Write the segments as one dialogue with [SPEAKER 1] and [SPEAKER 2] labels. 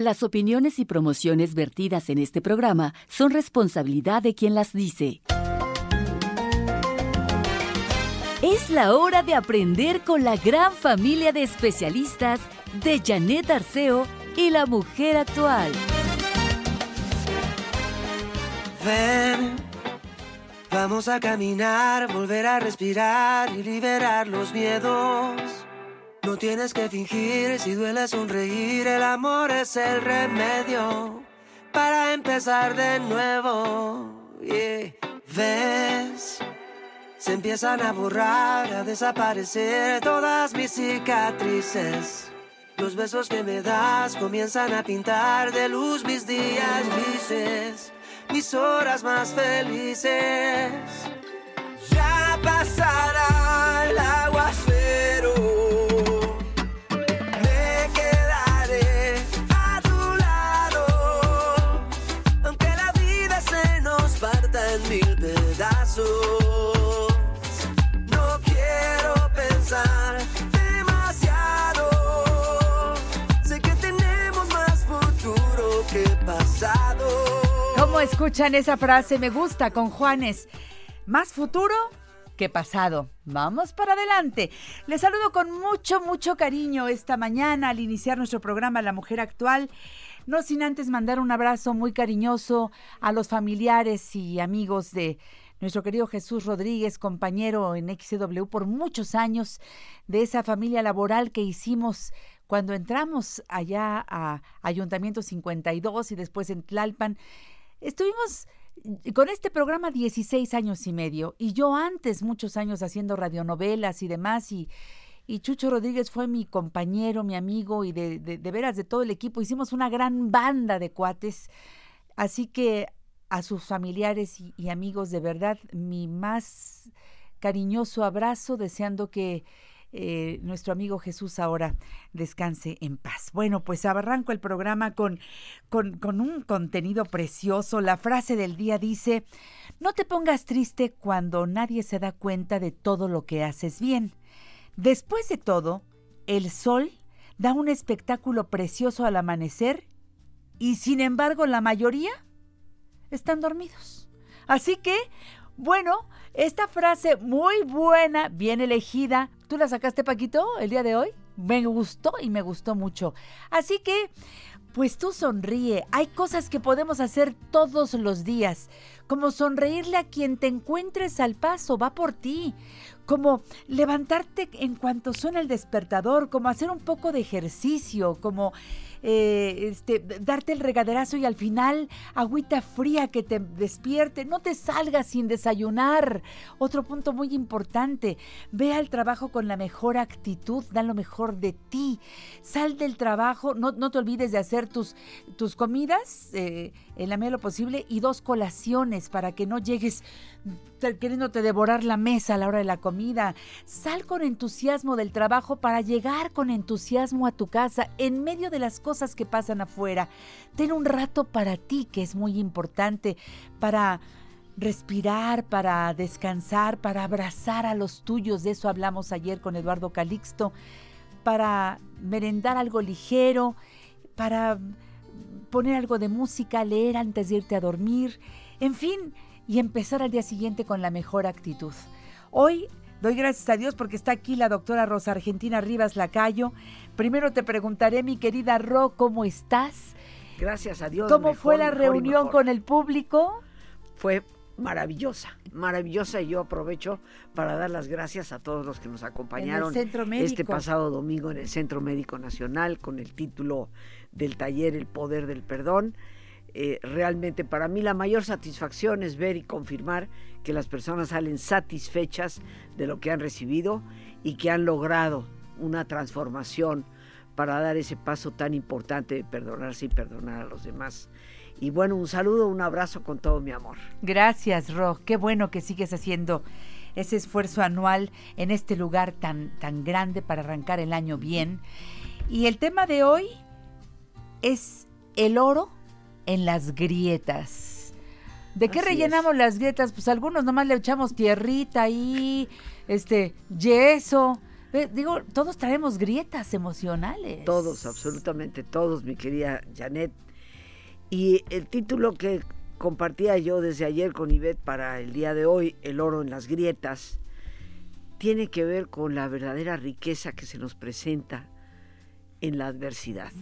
[SPEAKER 1] Las opiniones y promociones vertidas en este programa son responsabilidad de quien las dice. Es la hora de aprender con la gran familia de especialistas de Janet Arceo y la mujer actual.
[SPEAKER 2] Ven, vamos a caminar, volver a respirar y liberar los miedos. No tienes que fingir, si duele sonreír, el amor es el remedio para empezar de nuevo. Yeah. ¿Ves? Se empiezan a borrar, a desaparecer todas mis cicatrices. Los besos que me das comienzan a pintar de luz mis días grises, mis horas más felices. Ya pasará
[SPEAKER 3] ¿Cómo escuchan esa frase? Me gusta con Juanes. Más futuro que pasado. Vamos para adelante. Les saludo con mucho, mucho cariño esta mañana al iniciar nuestro programa La Mujer Actual. No sin antes mandar un abrazo muy cariñoso a los familiares y amigos de nuestro querido Jesús Rodríguez, compañero en XW por muchos años, de esa familia laboral que hicimos cuando entramos allá a Ayuntamiento 52 y después en Tlalpan. Estuvimos con este programa 16 años y medio y yo antes muchos años haciendo radionovelas y demás y, y Chucho Rodríguez fue mi compañero, mi amigo y de, de, veras de todo el equipo. Hicimos una gran banda de cuates. Así que a sus familiares y amigos de verdad mi más cariñoso abrazo deseando que eh, nuestro amigo Jesús ahora descanse en paz. Bueno, pues arranco el programa con, con, con, un contenido precioso. La frase del día dice, no te pongas triste cuando nadie se da cuenta de todo lo que haces bien. Después de todo, el sol da un espectáculo precioso al amanecer y sin embargo la mayoría están dormidos. Así que, bueno, esta frase muy buena, bien elegida, ¿Tú la sacaste, Paquito, el día de hoy? Me gustó y me gustó mucho. Así que, pues tú sonríe. Hay cosas que podemos hacer todos los días, como sonreírle a quien te encuentres al paso, va por ti. Como levantarte en cuanto suena el despertador, como hacer un poco de ejercicio, como eh, este, darte el regaderazo y al final agüita fría que te despierte. No te salgas sin desayunar. Otro punto muy importante, ve al trabajo con la mejor actitud, da lo mejor de ti. Sal del trabajo, no, no te olvides de hacer tus, tus comidas eh, en la medida de lo posible y dos colaciones para que no llegues queriéndote devorar la mesa a la hora de la comida. Sal con entusiasmo del trabajo para llegar con entusiasmo a tu casa en medio de las cosas que pasan afuera. Ten un rato para ti, que es muy importante, para respirar, para descansar, para abrazar a los tuyos. De eso hablamos ayer con Eduardo Calixto. Para merendar algo ligero, para poner algo de música, leer antes de irte a dormir. En fin, y empezar al día siguiente con la mejor actitud. Hoy doy gracias a Dios porque está aquí la doctora Rosa Argentina Rivas Lacayo. Primero te preguntaré, mi querida Ro, ¿cómo estás?
[SPEAKER 4] Gracias a Dios.
[SPEAKER 3] ¿Cómo
[SPEAKER 4] mejor,
[SPEAKER 3] fue la reunión con el público?
[SPEAKER 4] Fue maravillosa, maravillosa y yo aprovecho para dar las gracias a todos los que nos acompañaron este pasado domingo en el Centro Médico Nacional con el título del taller El Poder del Perdón. Eh, realmente para mí la mayor satisfacción es ver y confirmar que las personas salen satisfechas de lo que han recibido y que han logrado una transformación para dar ese paso tan importante de perdonarse y perdonar a los demás. Y bueno, un saludo, un abrazo con todo mi amor.
[SPEAKER 3] Gracias, Ro. Qué bueno que sigues haciendo ese esfuerzo anual en este lugar tan, tan grande para arrancar el año bien. Y el tema de hoy es el oro en las grietas. ¿De qué
[SPEAKER 4] Así
[SPEAKER 3] rellenamos las grietas? Pues algunos nomás le echamos tierrita ahí, este, yeso. Eh, Digo, todos traemos grietas emocionales.
[SPEAKER 4] Todos, absolutamente todos, mi querida Janet. Y el título que compartía yo desde ayer con Ivette para el día de hoy, El oro en las grietas, tiene que ver con la verdadera riqueza que se nos presenta en la adversidad.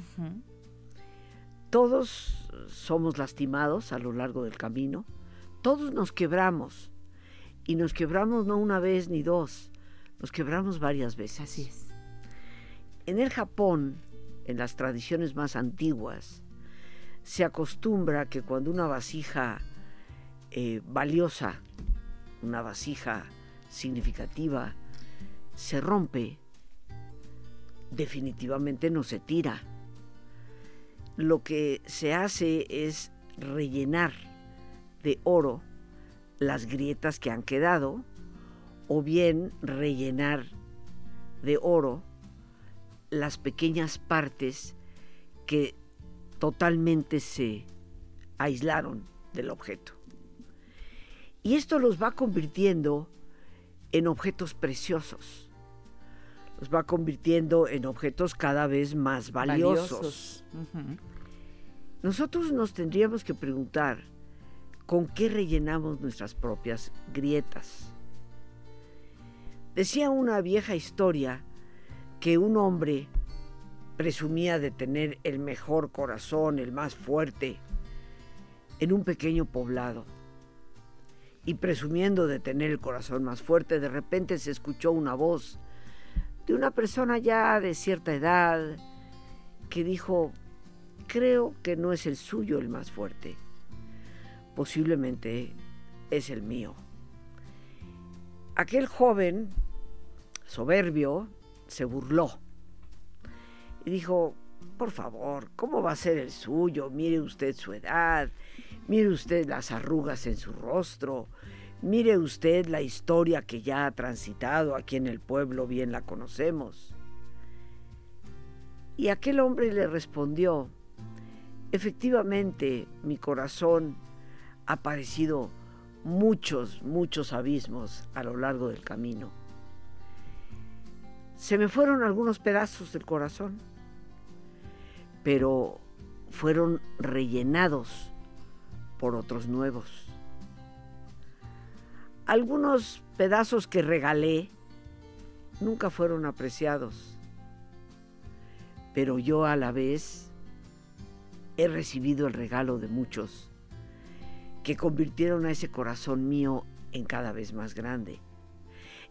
[SPEAKER 4] Todos somos lastimados a lo largo del camino, todos nos quebramos, y nos quebramos no una vez ni dos, nos quebramos varias veces.
[SPEAKER 3] Así es.
[SPEAKER 4] En el Japón, en las tradiciones más antiguas, se acostumbra que cuando una vasija eh, valiosa, una vasija significativa, se rompe, definitivamente no se tira. Lo que se hace es rellenar de oro las grietas que han quedado o bien rellenar de oro las pequeñas partes que totalmente se aislaron del objeto. Y esto los va convirtiendo en objetos preciosos. Los va convirtiendo en objetos cada vez más valiosos. Nosotros nos tendríamos que preguntar con qué rellenamos nuestras propias grietas. Decía una vieja historia que un hombre presumía de tener el mejor corazón, el más fuerte, en un pequeño poblado. Y presumiendo de tener el corazón más fuerte, de repente se escuchó una voz de una persona ya de cierta edad que dijo, creo que no es el suyo el más fuerte, posiblemente es el mío. Aquel joven soberbio se burló y dijo, por favor, ¿cómo va a ser el suyo? Mire usted su edad, mire usted las arrugas en su rostro, mire usted la historia que ya ha transitado aquí en el pueblo, bien la conocemos. Y aquel hombre le respondió, efectivamente mi corazón ha padecido muchos, muchos abismos a lo largo del camino. Se me fueron algunos pedazos del corazón, pero fueron rellenados por otros nuevos. Algunos pedazos que regalé nunca fueron apreciados, pero yo a la vez he recibido el regalo de muchos que convirtieron a ese corazón mío en cada vez más grande.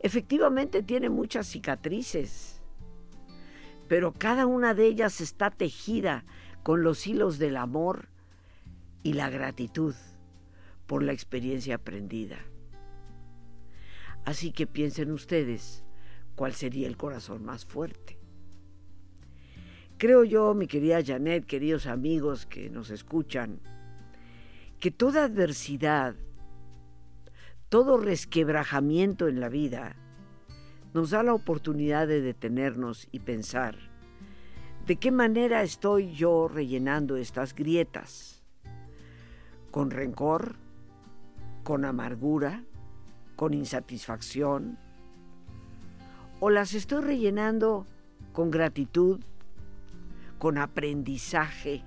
[SPEAKER 4] Efectivamente tiene muchas cicatrices, pero cada una de ellas está tejida con los hilos del amor y la gratitud por la experiencia aprendida. Así que piensen ustedes cuál sería el corazón más fuerte. Creo yo, mi querida Janet, queridos amigos que nos escuchan, que toda adversidad, todo resquebrajamiento en la vida, nos da la oportunidad de detenernos y pensar, ¿de qué manera estoy yo rellenando estas grietas? ¿Con rencor? ¿Con amargura? ¿Con insatisfacción? ¿O las estoy rellenando con gratitud, con aprendizaje,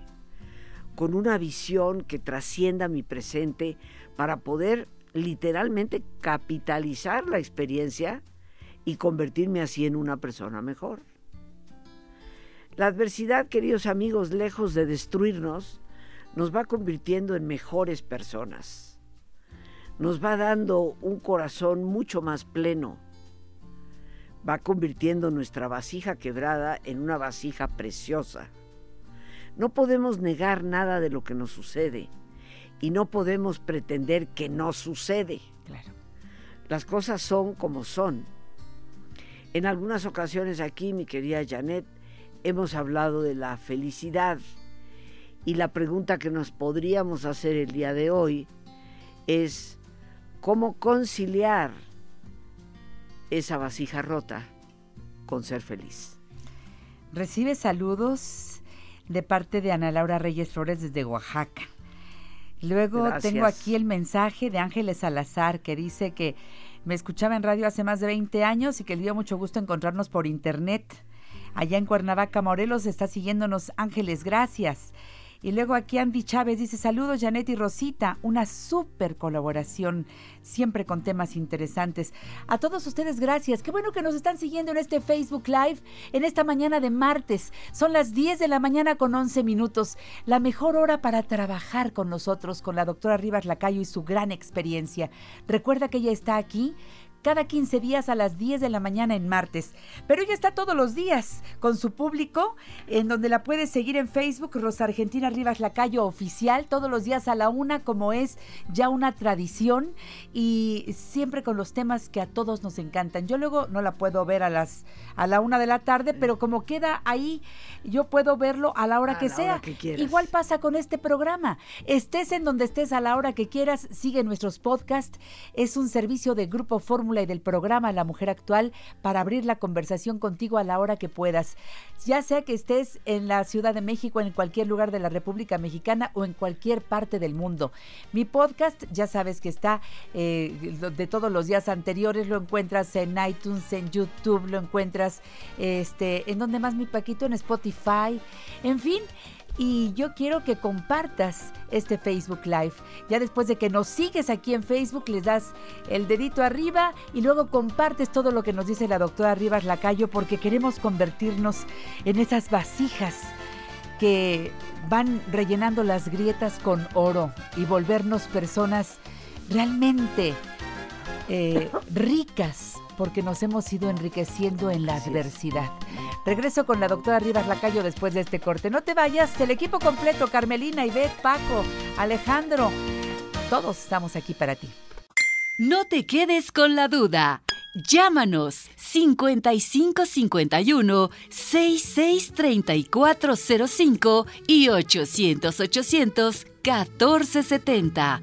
[SPEAKER 4] con una visión que trascienda mi presente para poder literalmente capitalizar la experiencia y convertirme así en una persona mejor. La adversidad, queridos amigos, lejos de destruirnos, nos va convirtiendo en mejores personas. Nos va dando un corazón mucho más pleno. Va convirtiendo nuestra vasija quebrada en una vasija preciosa. No podemos negar nada de lo que nos sucede y no podemos pretender que no sucede.
[SPEAKER 3] Claro.
[SPEAKER 4] Las cosas son como son. En algunas ocasiones aquí, mi querida Janet, hemos hablado de la felicidad y la pregunta que nos podríamos hacer el día de hoy es cómo conciliar esa vasija rota con ser feliz.
[SPEAKER 3] Recibe saludos de parte de Ana Laura Reyes Flores desde Oaxaca. Luego
[SPEAKER 4] Gracias.
[SPEAKER 3] tengo aquí el mensaje de Ángeles Salazar que dice que me escuchaba en radio hace más de 20 años y que le dio mucho gusto encontrarnos por internet. Allá en Cuernavaca, Morelos, está siguiéndonos Ángeles, gracias. Y luego aquí Andy Chávez dice, saludos Janet y Rosita, una súper colaboración, siempre con temas interesantes. A todos ustedes gracias, qué bueno que nos están siguiendo en este Facebook Live en esta mañana de martes. Son las 10 de la mañana con 11 minutos, la mejor hora para trabajar con nosotros, con la doctora Rivas Lacayo y su gran experiencia. Recuerda que ella está aquí cada 15 días a las 10 de la mañana en martes. Pero ella está todos los días con su público, en donde la puedes seguir en Facebook, Rosa Argentina Rivas Lacayo Oficial, todos los días a la una, como es ya una tradición, y siempre con los temas que a todos nos encantan. Yo luego no la puedo ver a las a la una de la tarde, pero como queda ahí, yo puedo verlo a la hora
[SPEAKER 4] A
[SPEAKER 3] que
[SPEAKER 4] la
[SPEAKER 3] sea.
[SPEAKER 4] hora que quieras.
[SPEAKER 3] Igual pasa con este programa. Estés en donde estés a la hora que quieras, sigue nuestros podcasts. Es un servicio de Grupo Fórmula y del programa La Mujer Actual para abrir la conversación contigo a la hora que puedas. Ya sea que estés en la Ciudad de México, en cualquier lugar de la República Mexicana o en cualquier parte del mundo. Mi podcast, ya sabes que está eh, de todos los días anteriores, lo encuentras en iTunes, en YouTube, lo encuentras este, en donde más mi Paquito, en Spotify, en fin. Y yo quiero que compartas este Facebook Live. Ya después de que nos sigues aquí en Facebook, les das el dedito arriba y luego compartes todo lo que nos dice la doctora Rivas Lacayo porque queremos convertirnos en esas vasijas que van rellenando las grietas con oro y volvernos personas realmente eh, ricas porque nos hemos ido enriqueciendo en la adversidad. Regreso con la doctora Rivas Lacayo después de este corte. No te vayas, el equipo completo, Carmelina, Ivette, Paco, Alejandro, todos estamos aquí para ti.
[SPEAKER 1] No te quedes con la duda. Llámanos 5551 663405 y 800 800 1470.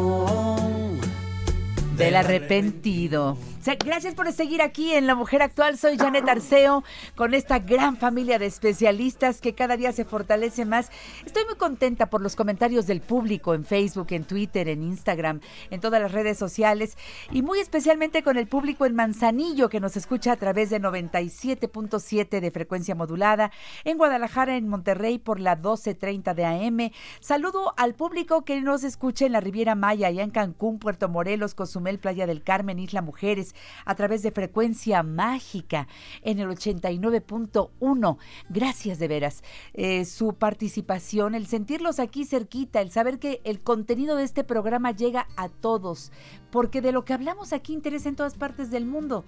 [SPEAKER 3] Del arrepentido. Gracias por seguir aquí en La Mujer Actual. Soy Janet Arceo con esta gran familia de especialistas que cada día se fortalece más. Estoy muy contenta por los comentarios del público en Facebook, en Twitter, en Instagram, en todas las redes sociales y muy especialmente con el público en Manzanillo que nos escucha a través de 97.7 de frecuencia modulada, en Guadalajara, en Monterrey por la 12.30 de AM. Saludo al público que nos escucha en la Riviera Maya, allá en Cancún, Puerto Morelos, Cozumel, Playa del Carmen, Isla Mujeres, a través de frecuencia mágica en el 89.1. Gracias de veras. Eh, su participación, el sentirlos aquí cerquita, el saber que el contenido de este programa llega a todos, porque de lo que hablamos aquí interesa en todas partes del mundo.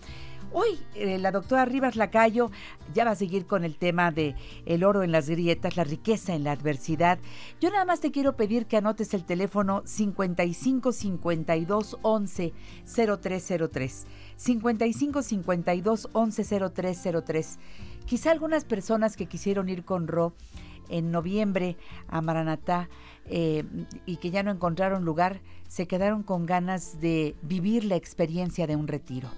[SPEAKER 3] Hoy eh, la doctora Rivas Lacayo ya va a seguir con el tema de el oro en las grietas, la riqueza en la adversidad. Yo nada más te quiero pedir que anotes el teléfono 55 52 11 0303. 55 52 11 0303. Quizá algunas personas que quisieron ir con Ro en noviembre a Maranatá eh, y que ya no encontraron lugar, se quedaron con ganas de vivir la experiencia de un retiro.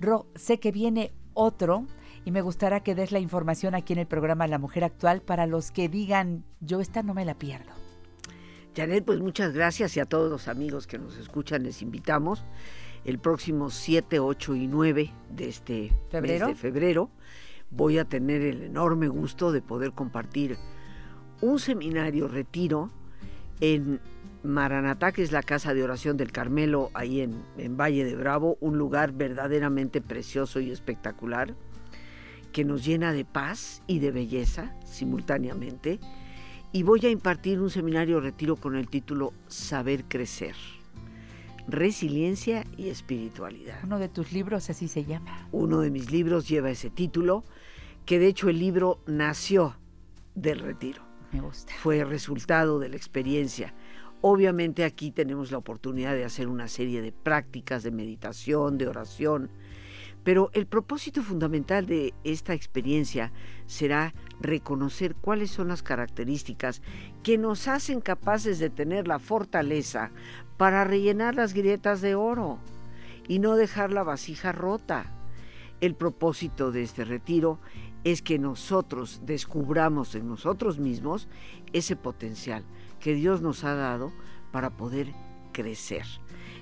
[SPEAKER 3] Ro, sé que viene otro y me gustaría que des la información aquí en el programa La Mujer Actual para los que digan, yo esta no me la pierdo.
[SPEAKER 4] Janet, pues muchas gracias y a todos los amigos que nos escuchan les invitamos el próximo 7, 8 y 9 de este
[SPEAKER 3] ¿Febrero?
[SPEAKER 4] mes de febrero. Voy a tener el enorme gusto de poder compartir un seminario retiro en Maranatá, que es la casa de oración del Carmelo, ahí en, en Valle de Bravo, un lugar verdaderamente precioso y espectacular, que nos llena de paz y de belleza simultáneamente, y voy a impartir un seminario retiro con el título Saber Crecer, Resiliencia y Espiritualidad.
[SPEAKER 3] Uno de tus libros así se llama.
[SPEAKER 4] Uno de mis libros lleva ese título, que de hecho el libro nació del retiro.
[SPEAKER 3] Me gusta.
[SPEAKER 4] Fue resultado de la experiencia. Obviamente aquí tenemos la oportunidad de hacer una serie de prácticas de meditación, de oración, pero el propósito fundamental de esta experiencia será reconocer cuáles son las características que nos hacen capaces de tener la fortaleza para rellenar las grietas de oro y no dejar la vasija rota. El propósito de este retiro es que nosotros descubramos en nosotros mismos ese potencial que Dios nos ha dado para poder crecer.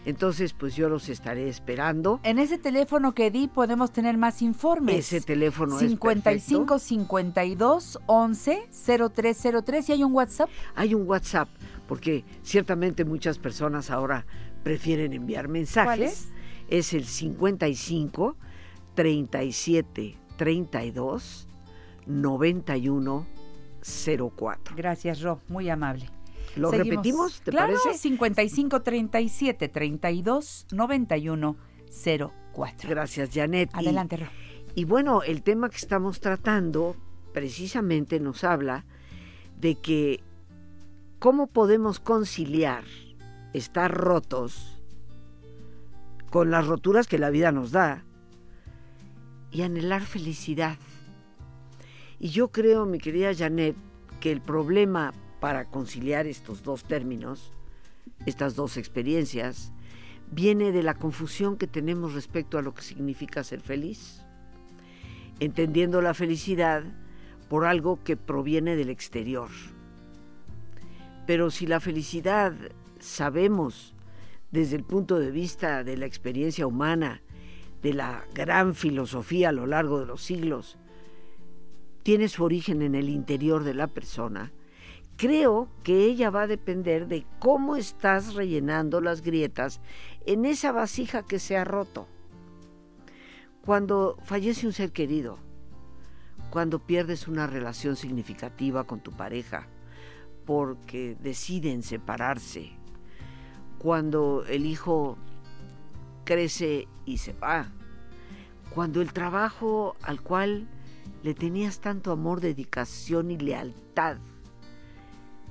[SPEAKER 4] Entonces, pues yo los estaré esperando.
[SPEAKER 3] En ese teléfono que di podemos tener más informes.
[SPEAKER 4] Ese teléfono
[SPEAKER 3] 55
[SPEAKER 4] es
[SPEAKER 3] 52 11 0303 y hay un WhatsApp.
[SPEAKER 4] Hay un WhatsApp porque ciertamente muchas personas ahora prefieren enviar mensajes.
[SPEAKER 3] ¿Cuál es?
[SPEAKER 4] Es el 55 37 32 91 04.
[SPEAKER 3] Gracias, Ro, muy amable.
[SPEAKER 4] ¿Lo
[SPEAKER 3] Seguimos.
[SPEAKER 4] repetimos? ¿Te
[SPEAKER 3] claro,
[SPEAKER 4] parece?
[SPEAKER 3] 55 37 32 91 04.
[SPEAKER 4] Gracias, Janet.
[SPEAKER 3] Adelante, Ro.
[SPEAKER 4] Y bueno, el tema que estamos tratando precisamente nos habla de que cómo podemos conciliar estar rotos con las roturas que la vida nos da y anhelar felicidad. Y yo creo, mi querida Janet, que el problema para conciliar estos dos términos, estas dos experiencias, viene de la confusión que tenemos respecto a lo que significa ser feliz entendiendo la felicidad por algo que proviene del exterior. Pero si la felicidad sabemos desde el punto de vista de la experiencia humana, de la gran filosofía a lo largo de los siglos, tiene su origen en el interior de la persona, creo que ella va a depender de cómo estás rellenando las grietas en esa vasija que se ha roto. Cuando fallece un ser querido, cuando pierdes una relación significativa con tu pareja, porque deciden separarse, cuando el hijo crece y se va, cuando el trabajo al cual le tenías tanto amor, dedicación y lealtad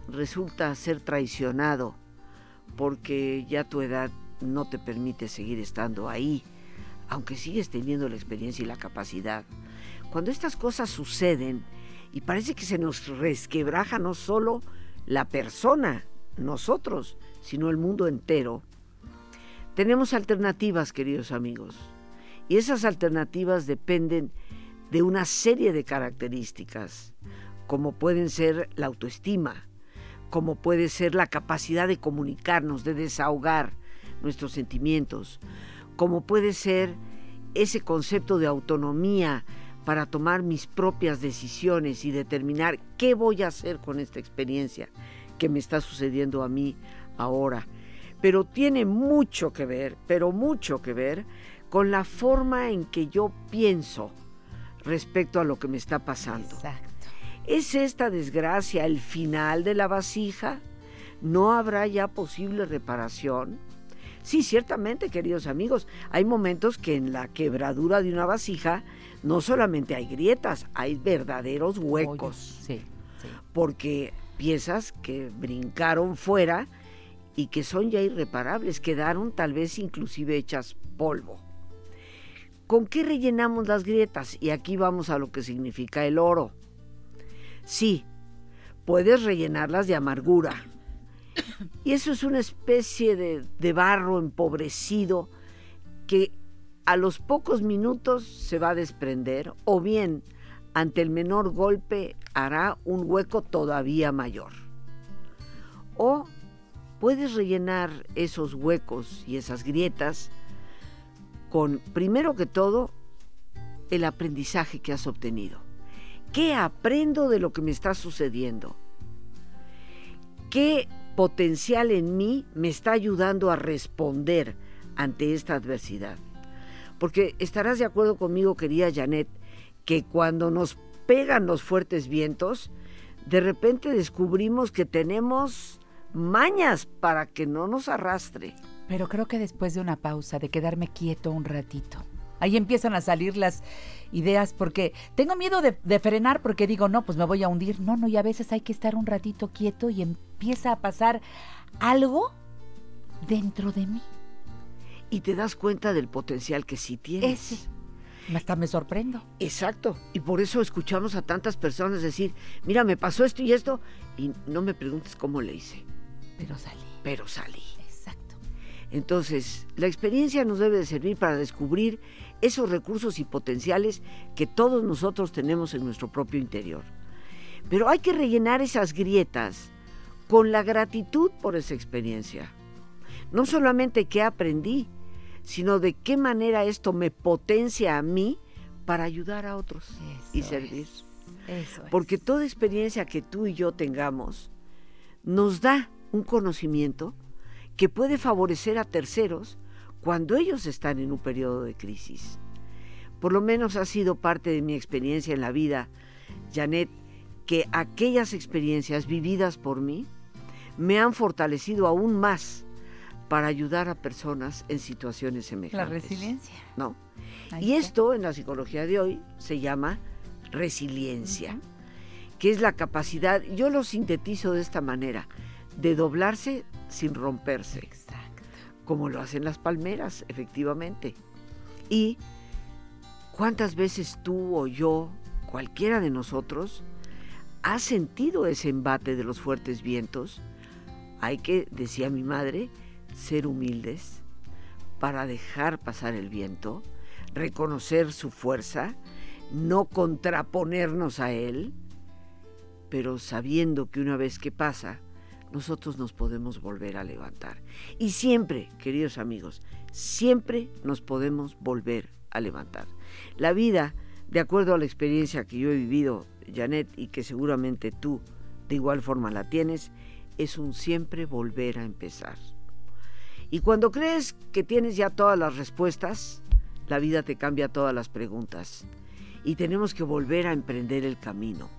[SPEAKER 4] resulta ser traicionado porque ya tu edad no te permite seguir estando ahí aunque sigues teniendo la experiencia y la capacidad. Cuando estas cosas suceden y parece que se nos resquebraja no solo la persona, nosotros, sino el mundo entero, tenemos alternativas, queridos amigos. Y esas alternativas dependen de una serie de características, como pueden ser la autoestima, como puede ser la capacidad de comunicarnos, de desahogar nuestros sentimientos, como puede ser ese concepto de autonomía para tomar mis propias decisiones y determinar qué voy a hacer con esta experiencia que me está sucediendo a mí ahora. Pero tiene mucho que ver, pero mucho que ver con la forma en que yo pienso respecto a lo que me está pasando.
[SPEAKER 3] Exacto.
[SPEAKER 4] ¿Es esta desgracia el final de la vasija? ¿No habrá ya posible reparación? Sí, ciertamente, queridos amigos, hay momentos que en la quebradura de una vasija no solamente hay grietas, hay verdaderos huecos,
[SPEAKER 3] Sí, sí.
[SPEAKER 4] porque piezas que brincaron fuera y que son ya irreparables, quedaron tal vez inclusive hechas polvo. ¿Con qué rellenamos las grietas? Y aquí vamos a lo que significa el oro. Sí, puedes rellenarlas de amargura. Y eso es una especie de, de barro empobrecido que a los pocos minutos se va a desprender o bien ante el menor golpe hará un hueco todavía mayor. O puedes rellenar esos huecos y esas grietas con, primero que todo, el aprendizaje que has obtenido. ¿Qué aprendo de lo que me está sucediendo? ¿Qué potencial en mí me está ayudando a responder ante esta adversidad? Porque estarás de acuerdo conmigo, querida Janet, que cuando nos pegan los fuertes vientos, de repente descubrimos que tenemos mañas para que no nos arrastre.
[SPEAKER 3] Pero creo que después de una pausa, de quedarme quieto un ratito, ahí empiezan a salir las ideas porque tengo miedo de, de, frenar porque digo, no, pues me voy a hundir. No, no, y a veces hay que estar un ratito quieto y empieza a pasar algo dentro de mí.
[SPEAKER 4] Y te das cuenta del potencial que sí tienes.
[SPEAKER 3] Ese. Hasta me sorprendo.
[SPEAKER 4] Exacto. Y por eso escuchamos a tantas personas decir, mira, me pasó esto y esto, y no me preguntes cómo le hice.
[SPEAKER 3] Pero salí.
[SPEAKER 4] Pero salí.
[SPEAKER 3] Exacto.
[SPEAKER 4] Entonces, la experiencia nos debe de servir para descubrir esos recursos y potenciales que todos nosotros tenemos en nuestro propio interior. Pero hay que rellenar esas grietas con la gratitud por esa experiencia. No solamente qué aprendí, sino de qué manera esto me potencia a mí para ayudar a otros
[SPEAKER 3] Eso
[SPEAKER 4] y servir.
[SPEAKER 3] Es, eso
[SPEAKER 4] Porque
[SPEAKER 3] es.
[SPEAKER 4] toda experiencia que tú y yo tengamos nos da un conocimiento que puede favorecer a terceros cuando ellos están en un periodo de crisis. Por lo menos ha sido parte de mi experiencia en la vida, Janet, que aquellas experiencias vividas por mí me han fortalecido aún más para ayudar a personas en situaciones
[SPEAKER 3] La
[SPEAKER 4] semejantes.
[SPEAKER 3] resiliencia.
[SPEAKER 4] ¿no?
[SPEAKER 3] Ahí
[SPEAKER 4] Y
[SPEAKER 3] está.
[SPEAKER 4] esto en la psicología de hoy se llama resiliencia, que es la capacidad, yo lo sintetizo de esta manera, de doblarse sin romperse,
[SPEAKER 3] Exacto.
[SPEAKER 4] Como lo hacen las palmeras, efectivamente. Y cuántas veces tú o yo, cualquiera de nosotros, ha sentido ese embate de los fuertes vientos. Hay que, decía mi madre, ser humildes para dejar pasar el viento, reconocer su fuerza, no contraponernos a él, pero sabiendo que una vez que pasa, nosotros nos podemos volver a levantar. Y siempre, queridos amigos, siempre nos podemos volver a levantar. La vida, de acuerdo a la experiencia que yo he vivido, Janet, y que seguramente tú de igual forma la tienes, es un siempre volver a empezar. Y cuando crees que tienes ya todas las respuestas, la vida te cambia todas las preguntas. Y tenemos que volver a emprender el camino.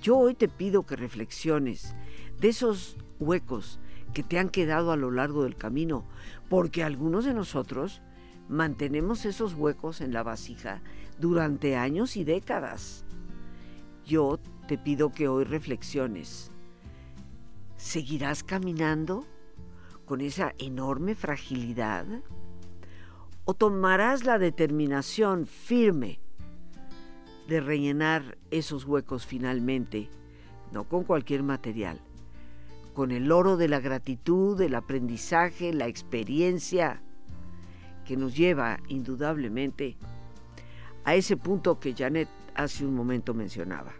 [SPEAKER 4] Yo hoy te pido que reflexiones de esos huecos que te han quedado a lo largo del camino, porque algunos de nosotros mantenemos esos huecos en la vasija durante años y décadas. Yo te pido que hoy reflexiones. ¿Seguirás caminando con esa enorme fragilidad? ¿O tomarás la determinación firme de rellenar esos huecos finalmente, no con cualquier material, con el oro de la gratitud, el aprendizaje, la experiencia, que nos lleva indudablemente a ese punto que Janet hace un momento mencionaba,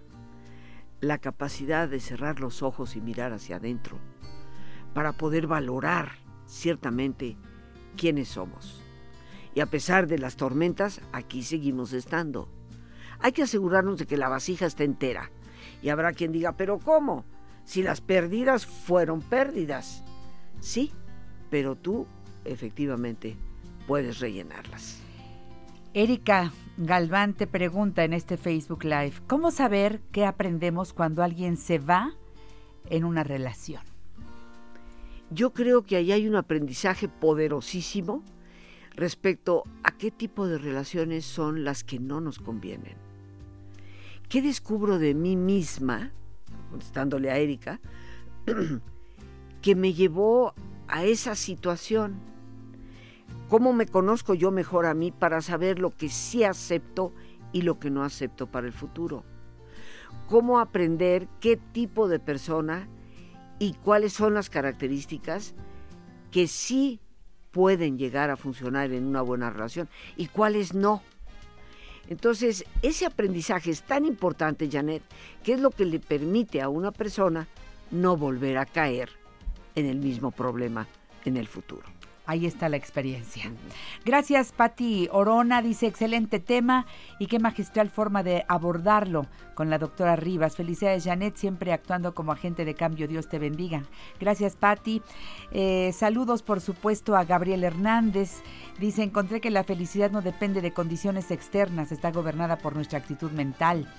[SPEAKER 4] la capacidad de cerrar los ojos y mirar hacia adentro, para poder valorar ciertamente quiénes somos. Y a pesar de las tormentas, aquí seguimos estando. Hay que asegurarnos de que la vasija está entera. Y habrá quien diga, pero ¿cómo? Si las pérdidas fueron pérdidas. Sí, pero tú efectivamente puedes rellenarlas.
[SPEAKER 3] Erika Galván te pregunta en este Facebook Live, ¿cómo saber qué aprendemos cuando alguien se va en una relación?
[SPEAKER 4] Yo creo que ahí hay un aprendizaje poderosísimo respecto a qué tipo de relaciones son las que no nos convienen. ¿Qué descubro de mí misma, contestándole a Erika, que me llevó a esa situación? ¿Cómo me conozco yo mejor a mí para saber lo que sí acepto y lo que no acepto para el futuro? ¿Cómo aprender qué tipo de persona y cuáles son las características que sí pueden llegar a funcionar en una buena relación y cuáles no? Entonces, ese aprendizaje es tan importante, Janet, que es lo que le permite a una persona no volver a caer en el mismo problema en el futuro.
[SPEAKER 3] Ahí está la experiencia. Gracias, Patti Orona. Dice, excelente tema y qué magistral forma de abordarlo con la doctora Rivas. Felicidades, Janet, siempre actuando como agente de cambio. Dios te bendiga. Gracias, Patti. Eh, saludos, por supuesto, a Gabriel Hernández. Dice, encontré que la felicidad no depende de condiciones externas, está gobernada por nuestra actitud mental.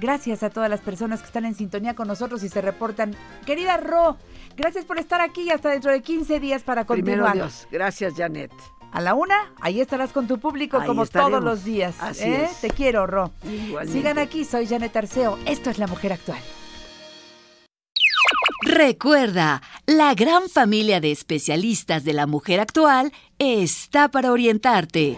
[SPEAKER 3] Gracias a todas las personas que están en sintonía con nosotros y se reportan. Querida Ro, gracias por estar aquí y hasta dentro de 15 días para
[SPEAKER 4] Primero
[SPEAKER 3] continuar.
[SPEAKER 4] Dios. Gracias, Janet.
[SPEAKER 3] A la una, ahí estarás con tu público
[SPEAKER 4] Ahí
[SPEAKER 3] como
[SPEAKER 4] estaremos.
[SPEAKER 3] todos los días.
[SPEAKER 4] Así
[SPEAKER 3] ¿eh?
[SPEAKER 4] es.
[SPEAKER 3] Te quiero, Ro.
[SPEAKER 4] Igualmente.
[SPEAKER 3] Sigan aquí, soy Janet Arceo. Esto es La Mujer Actual.
[SPEAKER 1] Recuerda, la gran familia de especialistas de la mujer actual está para orientarte.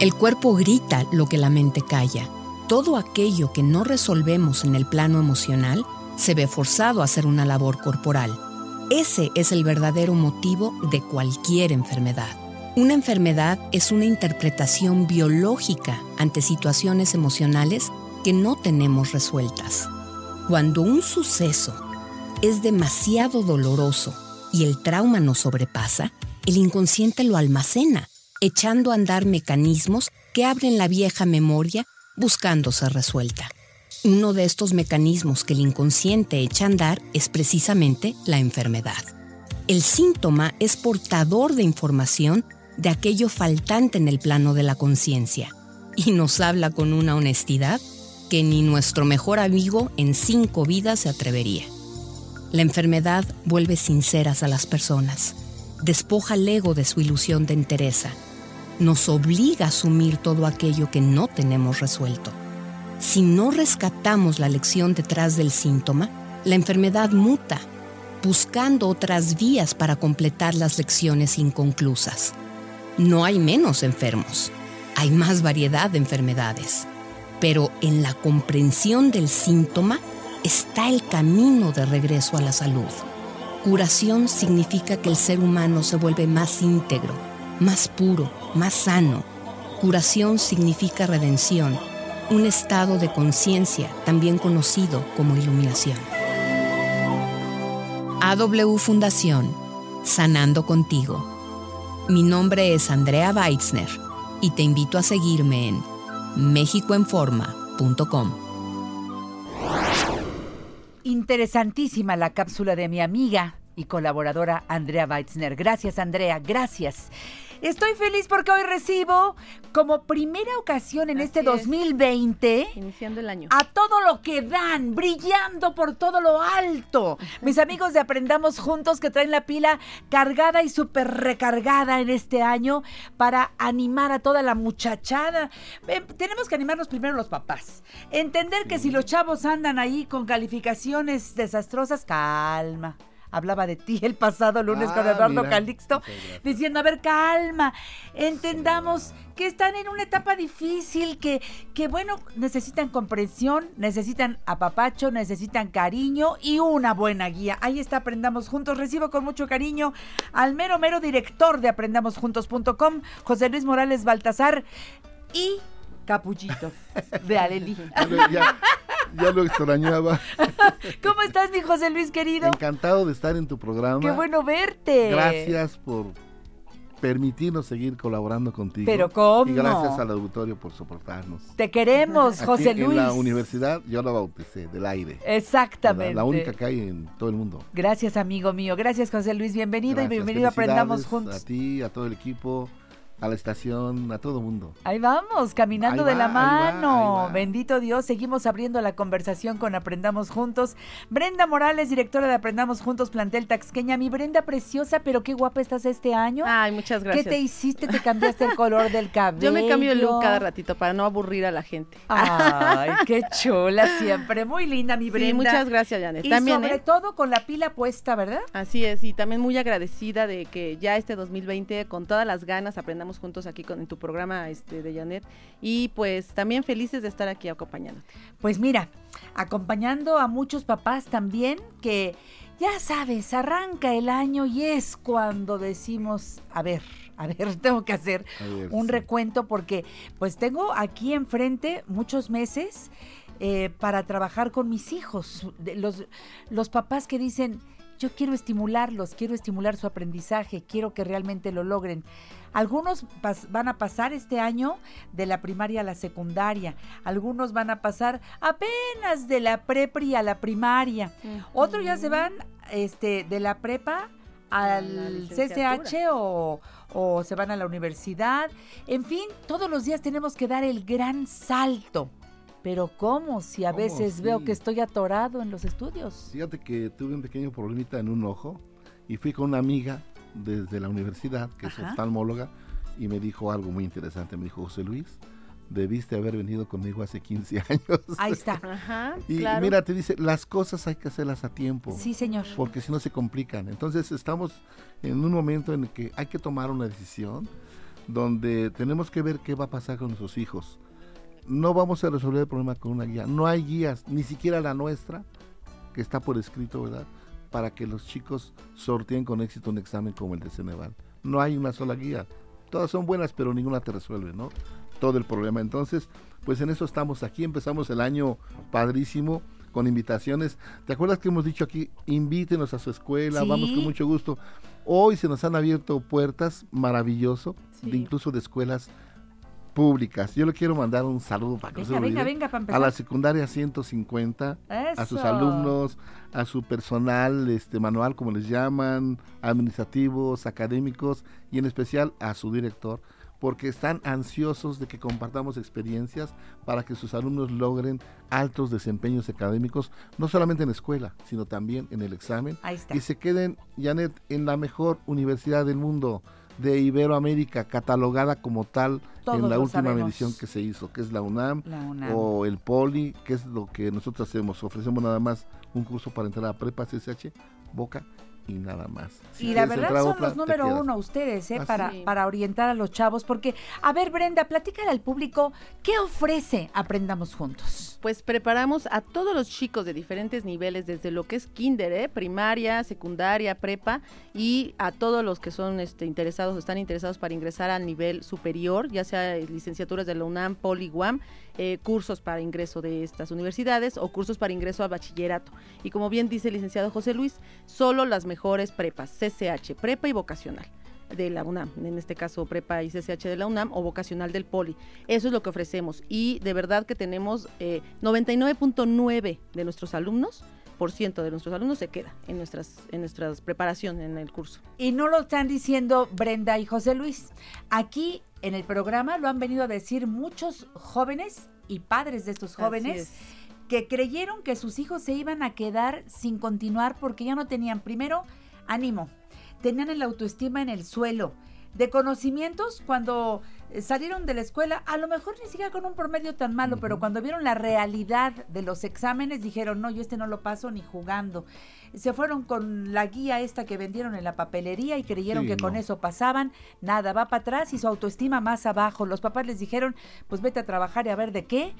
[SPEAKER 5] El cuerpo grita lo que la mente calla. Todo aquello que no resolvemos en el plano emocional se ve forzado a hacer una labor corporal. Ese es el verdadero motivo de cualquier enfermedad. Una enfermedad es una interpretación biológica ante situaciones emocionales que no tenemos resueltas. Cuando un suceso es demasiado doloroso y el trauma nos sobrepasa, el inconsciente lo almacena, echando a andar mecanismos que abren la vieja memoria buscando ser resuelta. Uno de estos mecanismos que el inconsciente echa a andar es precisamente la enfermedad. El síntoma es portador de información de aquello faltante en el plano de la conciencia y nos habla con una honestidad que ni nuestro mejor amigo en cinco vidas se atrevería. La enfermedad vuelve sinceras a las personas, despoja al ego de su ilusión de entereza, nos obliga a asumir todo aquello que no tenemos resuelto. Si no rescatamos la lección detrás del síntoma, la enfermedad muta, buscando otras vías para completar las lecciones inconclusas. No hay menos enfermos, hay más variedad de enfermedades. Pero en la comprensión del síntoma está el camino de regreso a la salud. Curación significa que el ser humano se vuelve más íntegro, más puro, más sano. Curación significa redención, un estado de conciencia también conocido como iluminación. AW Fundación, Sanando contigo. Mi nombre es Andrea Weitzner y te invito a seguirme en mexicoenforma.com.
[SPEAKER 3] Interesantísima la cápsula de mi amiga y colaboradora Andrea Weitzner. Gracias, Andrea, gracias. Estoy feliz porque hoy recibo, como primera ocasión en este
[SPEAKER 6] es.
[SPEAKER 3] 2020,
[SPEAKER 6] Iniciando el año.
[SPEAKER 3] a todo lo que dan, brillando por todo lo alto. Mis amigos de Aprendamos Juntos que traen la pila cargada y súper recargada en este año para animar a toda la muchachada. Eh, tenemos que animarnos primero los papás. Entender que si los chavos andan ahí con calificaciones desastrosas, calma. Hablaba de ti el pasado lunes con
[SPEAKER 7] Ah,
[SPEAKER 3] Eduardo
[SPEAKER 7] mira.
[SPEAKER 3] Calixto, diciendo, a ver, calma, entendamos que están en una etapa difícil, que, que bueno, necesitan comprensión, necesitan apapacho, necesitan cariño y una buena guía. Ahí está, Aprendamos Juntos. Recibo con mucho cariño al mero, mero director de aprendamosjuntos.com, José Luis Morales Baltasar y Capullito de Aleli.
[SPEAKER 7] Ya lo, extrañaba.
[SPEAKER 3] ¿Cómo estás, mi José Luis querido?
[SPEAKER 7] Encantado de estar en tu programa.
[SPEAKER 3] Qué bueno verte.
[SPEAKER 7] Gracias por permitirnos seguir colaborando contigo.
[SPEAKER 3] Pero ¿cómo?
[SPEAKER 7] Y gracias al auditorio por soportarnos.
[SPEAKER 3] Te queremos,
[SPEAKER 7] Aquí
[SPEAKER 3] José
[SPEAKER 7] En
[SPEAKER 3] Luis.
[SPEAKER 7] la universidad yo la bauticé, del aire.
[SPEAKER 3] Exactamente.
[SPEAKER 7] La, la única que hay en todo el mundo.
[SPEAKER 3] Gracias, amigo mío. Gracias, José Luis. Bienvenido
[SPEAKER 7] Gracias,
[SPEAKER 3] y bienvenido a Aprendamos Juntos.
[SPEAKER 7] A ti, a todo el equipo, a la estación, a todo mundo.
[SPEAKER 3] Ahí vamos, caminando
[SPEAKER 7] Ahí
[SPEAKER 3] de la
[SPEAKER 7] va, ahí va,
[SPEAKER 3] mano.
[SPEAKER 7] ahí va.
[SPEAKER 3] Bendito Dios, seguimos abriendo la conversación con Aprendamos Juntos. Brenda Morales, directora de Aprendamos Juntos, plantel Taxqueña. Mi Brenda preciosa, pero qué guapa estás este año.
[SPEAKER 6] Ay, muchas gracias.
[SPEAKER 3] ¿Qué te hiciste? ¿Te cambiaste el color del cabello?
[SPEAKER 6] Yo me cambio el look cada ratito para no aburrir a la gente.
[SPEAKER 3] Ay, qué chula siempre. Muy linda, mi
[SPEAKER 6] Sí,
[SPEAKER 3] Brenda.
[SPEAKER 6] muchas gracias, Janet.
[SPEAKER 3] Y
[SPEAKER 6] También,
[SPEAKER 3] sobre
[SPEAKER 6] ¿eh?
[SPEAKER 3] todo con la pila puesta, ¿verdad?
[SPEAKER 6] Así es, y también muy agradecida de que ya este 2020, con todas las ganas, aprendamos juntos aquí con, en tu programa este, de Janet. Y pues también felices de estar aquí acompañándote.
[SPEAKER 3] Pues mira, acompañando a muchos papás también que ya sabes, arranca el año y es cuando decimos, a ver, a ver, tengo que hacer
[SPEAKER 7] ver,
[SPEAKER 3] un
[SPEAKER 7] sí.
[SPEAKER 3] recuento porque pues tengo aquí enfrente muchos meses eh, para trabajar con mis hijos, de los, los papás que dicen, yo quiero estimularlos, quiero estimular su aprendizaje, quiero que realmente lo logren. Algunos van a pasar este año de la primaria a la secundaria, algunos van a pasar apenas de la prepri a la primaria, otros ya se van este, de la prepa al. CCH o, o se van a la universidad. En fin, todos los días tenemos que dar el gran salto. Pero ¿cómo? Si a
[SPEAKER 7] ¿Cómo?
[SPEAKER 3] veces veo
[SPEAKER 7] Sí.
[SPEAKER 3] que estoy atorado en los estudios.
[SPEAKER 7] Fíjate que tuve un pequeño problemita en un ojo y fui con una amiga desde la universidad, que es
[SPEAKER 3] Ajá.
[SPEAKER 7] oftalmóloga, y me dijo algo muy interesante. Me dijo, José Luis, debiste haber venido conmigo hace 15 años.
[SPEAKER 3] Ahí está.
[SPEAKER 6] Ajá,
[SPEAKER 7] Y
[SPEAKER 6] claro.
[SPEAKER 7] mira, te dice, las cosas hay que hacerlas a tiempo.
[SPEAKER 3] Sí, señor.
[SPEAKER 7] Porque si no se complican. Entonces estamos en un momento en el que hay que tomar una decisión donde tenemos que ver qué va a pasar con nuestros hijos. No vamos a resolver el problema con una guía. No hay guías, ni siquiera la nuestra, que está por escrito, ¿verdad? Para que los chicos sorteen con éxito un examen como el de Ceneval. No hay una sola guía. Todas son buenas, pero ninguna te resuelve, ¿no? Todo el problema. Entonces, pues en eso estamos aquí. Empezamos el año padrísimo con invitaciones. ¿Te acuerdas que hemos dicho aquí, invítenos a su escuela, vamos con mucho gusto? Hoy se nos han abierto puertas, maravilloso,
[SPEAKER 3] Sí.
[SPEAKER 7] de incluso de escuelas públicas. Yo le quiero mandar un saludo para que se
[SPEAKER 3] Venga, venga, para
[SPEAKER 7] a la secundaria 150, a sus alumnos, a su personal este manual, como les llaman, administrativos, académicos y en especial a su director, porque están ansiosos de que compartamos experiencias para que sus alumnos logren altos desempeños académicos, no solamente en la escuela, sino también en el examen,
[SPEAKER 3] Ahí está.
[SPEAKER 7] y se queden, Janet, en la mejor universidad del mundo de Iberoamérica, catalogada como tal
[SPEAKER 3] Todos
[SPEAKER 7] en la última
[SPEAKER 3] sabemos.
[SPEAKER 7] medición que se hizo, que es la UNAM,
[SPEAKER 3] La UNAM.
[SPEAKER 7] o el Poli, que es lo que nosotros hacemos. Ofrecemos nada más un curso para entrar a prepa CSH, Boca y nada más. Si
[SPEAKER 3] y la verdad son los número uno ustedes, ¿eh?
[SPEAKER 7] Ah,
[SPEAKER 3] para, para orientar a los chavos. Porque, a ver, Brenda, platícale al público qué ofrece Aprendamos Juntos.
[SPEAKER 6] Pues preparamos a todos los chicos de diferentes niveles, desde lo que es kinder, ¿eh? primaria, secundaria, prepa, y a todos los que son este, interesados o están interesados para ingresar al nivel superior, ya sea licenciaturas de la UNAM, Poli, UAM, eh, cursos para ingreso de estas universidades o cursos para ingreso a bachillerato. Y como bien dice el licenciado José Luis, solo las mejores prepas, CCH, prepa y vocacional de la UNAM, en este caso prepa y CCH de la UNAM o vocacional del Poli. Eso es lo que ofrecemos y de verdad que tenemos eh, 99.9 de nuestros alumnos, por ciento de nuestros alumnos se queda en nuestras en nuestras preparación en el curso.
[SPEAKER 3] Y no lo están diciendo Brenda y José Luis. Aquí en el programa lo han venido a decir muchos jóvenes y padres de estos jóvenes
[SPEAKER 6] es.
[SPEAKER 3] que creyeron que sus hijos se iban a quedar sin continuar porque ya no tenían, primero, ánimo, tenían el autoestima en el suelo. De conocimientos, cuando eh, salieron de la escuela, a lo mejor ni siquiera con un promedio tan malo, pero cuando vieron la realidad de los exámenes, dijeron, no, yo este no lo paso ni jugando. Se fueron con la guía esta que vendieron en la papelería y creyeron
[SPEAKER 7] Sí,
[SPEAKER 3] que con eso pasaban. Nada, va para atrás y su autoestima más abajo. Los papás les dijeron, pues vete a trabajar y a ver de qué.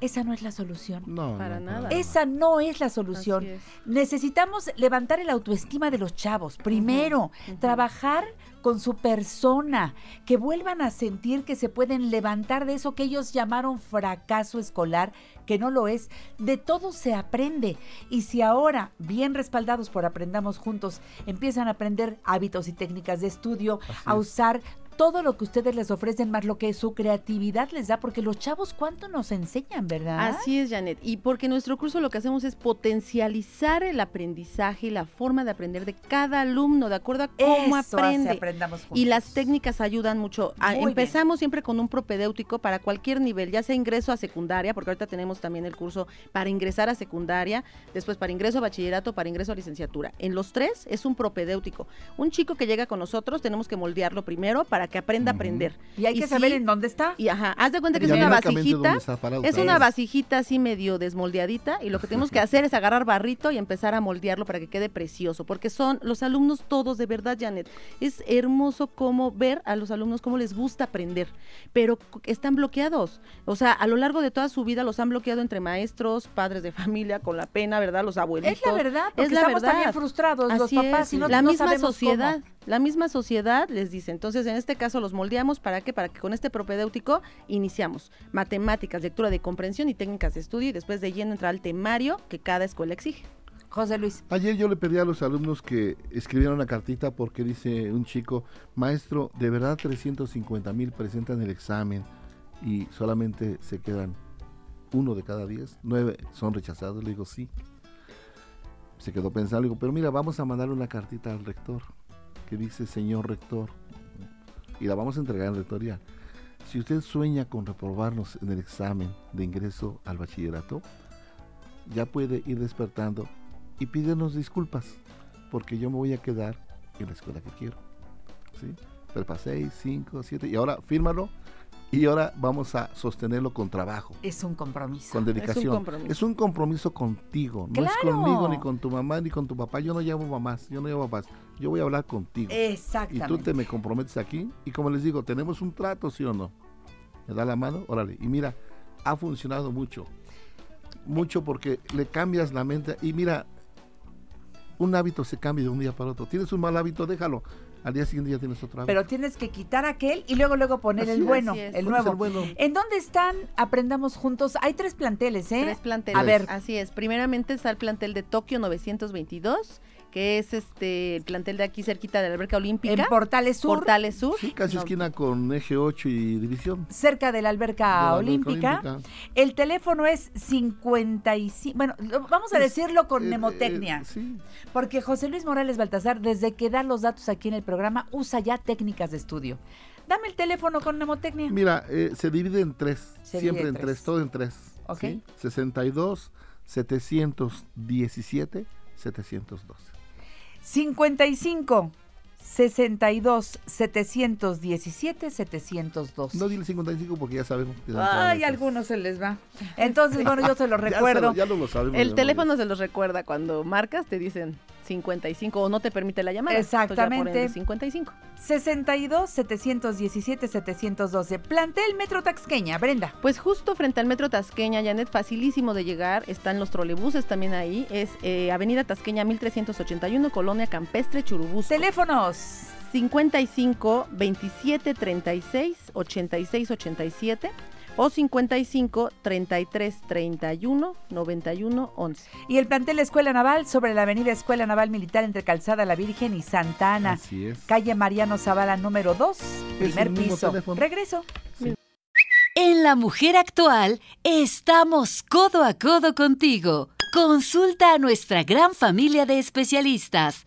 [SPEAKER 3] Esa no es la solución.
[SPEAKER 7] No,
[SPEAKER 6] Para
[SPEAKER 7] no,
[SPEAKER 6] nada.
[SPEAKER 3] Esa no es la solución. Necesitamos levantar el autoestima de los chavos. Primero, trabajar con su persona, que vuelvan a sentir que se pueden levantar de eso que ellos llamaron fracaso escolar, que no lo es. De todo se aprende. Y si ahora, bien respaldados por Aprendamos Juntos, empiezan a aprender hábitos y técnicas de estudio, a usar todo lo que ustedes les ofrecen, más lo que su creatividad les da, porque los chavos cuánto nos enseñan, ¿verdad?
[SPEAKER 6] Así es, Janet. Y porque nuestro curso lo que hacemos es potencializar el aprendizaje y la forma de aprender de cada alumno, de acuerdo a cómo
[SPEAKER 3] Eso hace
[SPEAKER 6] aprende.
[SPEAKER 3] Aprendamos Juntos.
[SPEAKER 6] Y las técnicas ayudan mucho. Ah, empezamos siempre con un propedéutico para cualquier nivel, ya sea ingreso a secundaria, porque ahorita tenemos también el curso para ingresar a secundaria, después para ingreso a bachillerato, para ingreso a licenciatura. En los tres es un propedéutico. Un chico que llega con nosotros tenemos que moldearlo primero para que aprenda a aprender.
[SPEAKER 3] Y hay que
[SPEAKER 6] sí-
[SPEAKER 3] saber en dónde está.
[SPEAKER 6] Y ajá, haz de cuenta que
[SPEAKER 7] Y
[SPEAKER 6] es una vasijita. Es una vasijita así medio desmoldeadita y lo que tenemos que hacer es agarrar barrito y empezar a moldearlo para que quede precioso, porque son los alumnos todos, de verdad, Janet. Es hermoso cómo ver a los alumnos cómo les gusta aprender, pero están bloqueados. O sea, a lo largo de toda su vida los han bloqueado entre maestros, padres de familia, con la pena, ¿verdad? Los abuelitos.
[SPEAKER 3] Es la verdad, porque
[SPEAKER 6] es la
[SPEAKER 3] estamos
[SPEAKER 6] verdad.
[SPEAKER 3] también frustrados los papás
[SPEAKER 6] es.
[SPEAKER 3] y no,
[SPEAKER 6] la
[SPEAKER 3] no
[SPEAKER 6] misma
[SPEAKER 3] sabemos
[SPEAKER 6] sociedad,
[SPEAKER 3] cómo.
[SPEAKER 6] la misma sociedad les dice. Entonces, en este caso los moldeamos para qué? Para que con este propedéutico iniciamos matemáticas, lectura de comprensión y técnicas de estudio y después de lleno entrar al temario que cada escuela exige.
[SPEAKER 3] José Luis.
[SPEAKER 7] Ayer yo le pedí a los alumnos que escribieran una cartita porque dice un chico, maestro, de verdad 350 mil presentan el examen y solamente se quedan uno de cada diez, nueve son rechazados. Le digo, sí. Se quedó pensando, le digo, pero mira, vamos a mandarle una cartita al rector que dice, señor rector, y la vamos a entregar en rectoría. Si usted sueña con reprobarnos en el examen de ingreso al bachillerato, ya puede ir despertando y pídenos disculpas, porque yo me voy a quedar en la escuela que quiero. ¿sí? Prepa 6, 5, 7, y ahora fírmalo y ahora vamos a sostenerlo con trabajo.
[SPEAKER 3] Es un compromiso.
[SPEAKER 7] Con dedicación. Es un compromiso, es un compromiso contigo. No es conmigo, ni con tu mamá, ni con tu papá. Yo no llamo mamás, yo no llamo papás. Yo voy a hablar contigo.
[SPEAKER 3] Exactamente.
[SPEAKER 7] Y tú te me comprometes aquí. Y como les digo, tenemos un trato, ¿sí o no? Me da la mano, órale. Y mira, ha funcionado mucho. Mucho porque le cambias la mente. Y mira, un hábito se cambia de un día para otro. Tienes un mal hábito, déjalo al día siguiente ya tienes otra
[SPEAKER 3] Pero tienes que quitar aquel y luego luego poner el bueno, el nuevo. ¿En dónde están Aprendamos Juntos? Hay tres planteles, ¿eh?
[SPEAKER 6] Tres planteles. A ver. Así es. Primeramente está el plantel de Tokio 922 que es este el plantel de aquí cerquita de la alberca olímpica.
[SPEAKER 3] En Portales Sur.
[SPEAKER 6] Portales Sur.
[SPEAKER 7] Sí, casi esquina con eje 8 y división.
[SPEAKER 3] Cerca de la alberca, olímpica. El teléfono es 55, bueno, vamos a decirlo con mnemotecnia. sí. Porque José Luis Morales Baltasar, desde que da los datos aquí en el programa, usa ya técnicas de estudio. Dame el teléfono con mnemotecnia.
[SPEAKER 7] Mira, eh, se divide en tres, siempre en tres. todo en tres.
[SPEAKER 3] Ok.
[SPEAKER 7] 62, 717, 712.
[SPEAKER 3] 55 62 717 702.
[SPEAKER 7] No dile 55 porque ya sabemos
[SPEAKER 3] que Ay, algunos se les va. Entonces, bueno, yo se lo recuerdo.
[SPEAKER 7] ya, lo sabemos.
[SPEAKER 6] El teléfono se los recuerda cuando marcas, te dicen 55 o no te permite la llamada.
[SPEAKER 3] Exactamente.
[SPEAKER 6] 55.
[SPEAKER 3] 62 717 712. Plantel Metro Taxqueña, Brenda.
[SPEAKER 6] Pues justo frente al Metro Tasqueña, Janet, facilísimo de llegar. Están los trolebuses también ahí. Es eh, Avenida Tasqueña 1381, Colonia Campestre, Churubusco.
[SPEAKER 3] Teléfonos.
[SPEAKER 6] 55 27 36 86 87 o 55 33 31 91 11.
[SPEAKER 3] Y el plantel Escuela Naval sobre la avenida Escuela Naval Militar entre Calzada La Virgen y Santa Ana.
[SPEAKER 7] Así es.
[SPEAKER 3] Calle Mariano Zavala número 2, primer piso. Regreso.
[SPEAKER 1] En La Mujer Actual estamos codo a codo contigo. Consulta a nuestra gran familia de especialistas.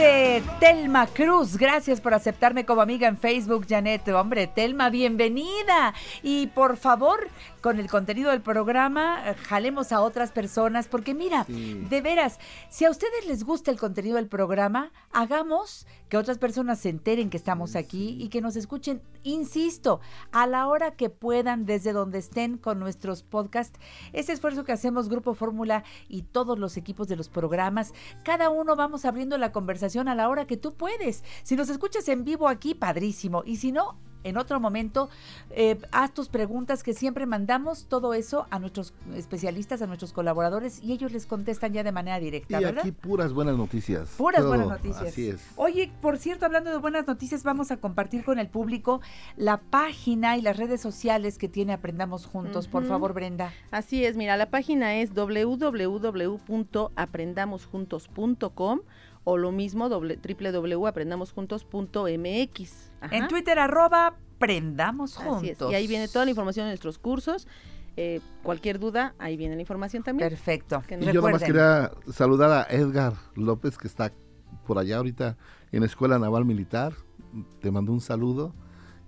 [SPEAKER 3] Dice Telma Cruz, gracias por aceptarme como amiga en Facebook, Janet. Hombre, Telma, bienvenida. Y por favor, con el contenido del programa, jalemos a otras personas, porque mira, de veras, si a ustedes les gusta el contenido del programa, hagamos que otras personas se enteren que estamos aquí y que nos escuchen, insisto, a la hora que puedan, desde donde estén con nuestros podcasts. Ese esfuerzo que hacemos Grupo Fórmula y todos los equipos de los programas, cada uno vamos abriendo la conversación a la hora que tú puedes. Si nos escuchas en vivo aquí, padrísimo. Y si no, en otro momento, eh, haz tus preguntas que siempre mandamos todo eso a nuestros especialistas, a nuestros colaboradores y ellos les contestan ya de manera directa.
[SPEAKER 7] Y
[SPEAKER 3] ¿verdad?
[SPEAKER 7] aquí puras buenas noticias.
[SPEAKER 3] Puras buenas noticias.
[SPEAKER 7] Así es.
[SPEAKER 3] Oye, por cierto, hablando de buenas noticias, vamos a compartir con el público la página y las redes sociales que tiene Aprendamos Juntos. Por favor, Brenda.
[SPEAKER 6] Así es, mira, la página es www.aprendamosjuntos.com o lo mismo www.aprendamosjuntos.mx.
[SPEAKER 3] En Twitter, arroba Prendamos Juntos.
[SPEAKER 6] Y ahí viene toda la información de nuestros cursos. Eh, cualquier duda, ahí viene la información también.
[SPEAKER 3] Perfecto.
[SPEAKER 7] y yo nomás quería saludar a Edgar López, que está por allá ahorita en la Escuela Naval Militar. Te mando un saludo.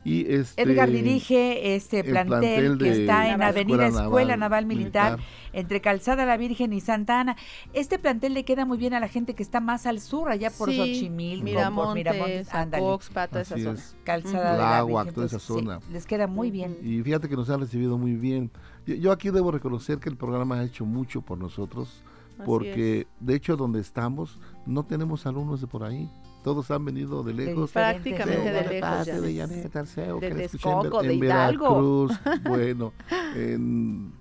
[SPEAKER 7] Y este,
[SPEAKER 3] Edgar dirige este plantel, que está en Avenida Escuela, Naval, Militar, entre Calzada La Virgen y Santa Ana. Este plantel le queda muy bien a la gente que está más al sur, allá por
[SPEAKER 6] sí,
[SPEAKER 3] Xochimilco,
[SPEAKER 6] Miramontes,
[SPEAKER 3] por Miramontes,
[SPEAKER 6] esa zona.
[SPEAKER 3] Calzada de la Virgen.
[SPEAKER 7] toda esa zona.
[SPEAKER 3] les queda muy bien.
[SPEAKER 7] Y fíjate que nos han recibido muy bien. Yo, yo aquí debo reconocer que el programa ha hecho mucho por nosotros, porque de hecho donde estamos no tenemos alumnos de por ahí todos han venido de lejos.
[SPEAKER 6] Prácticamente de, lejos.
[SPEAKER 7] Ya. De Llanet, Arceo,
[SPEAKER 6] de
[SPEAKER 7] que
[SPEAKER 6] Texcoco,
[SPEAKER 7] en,
[SPEAKER 6] de
[SPEAKER 7] en. Veracruz, bueno, en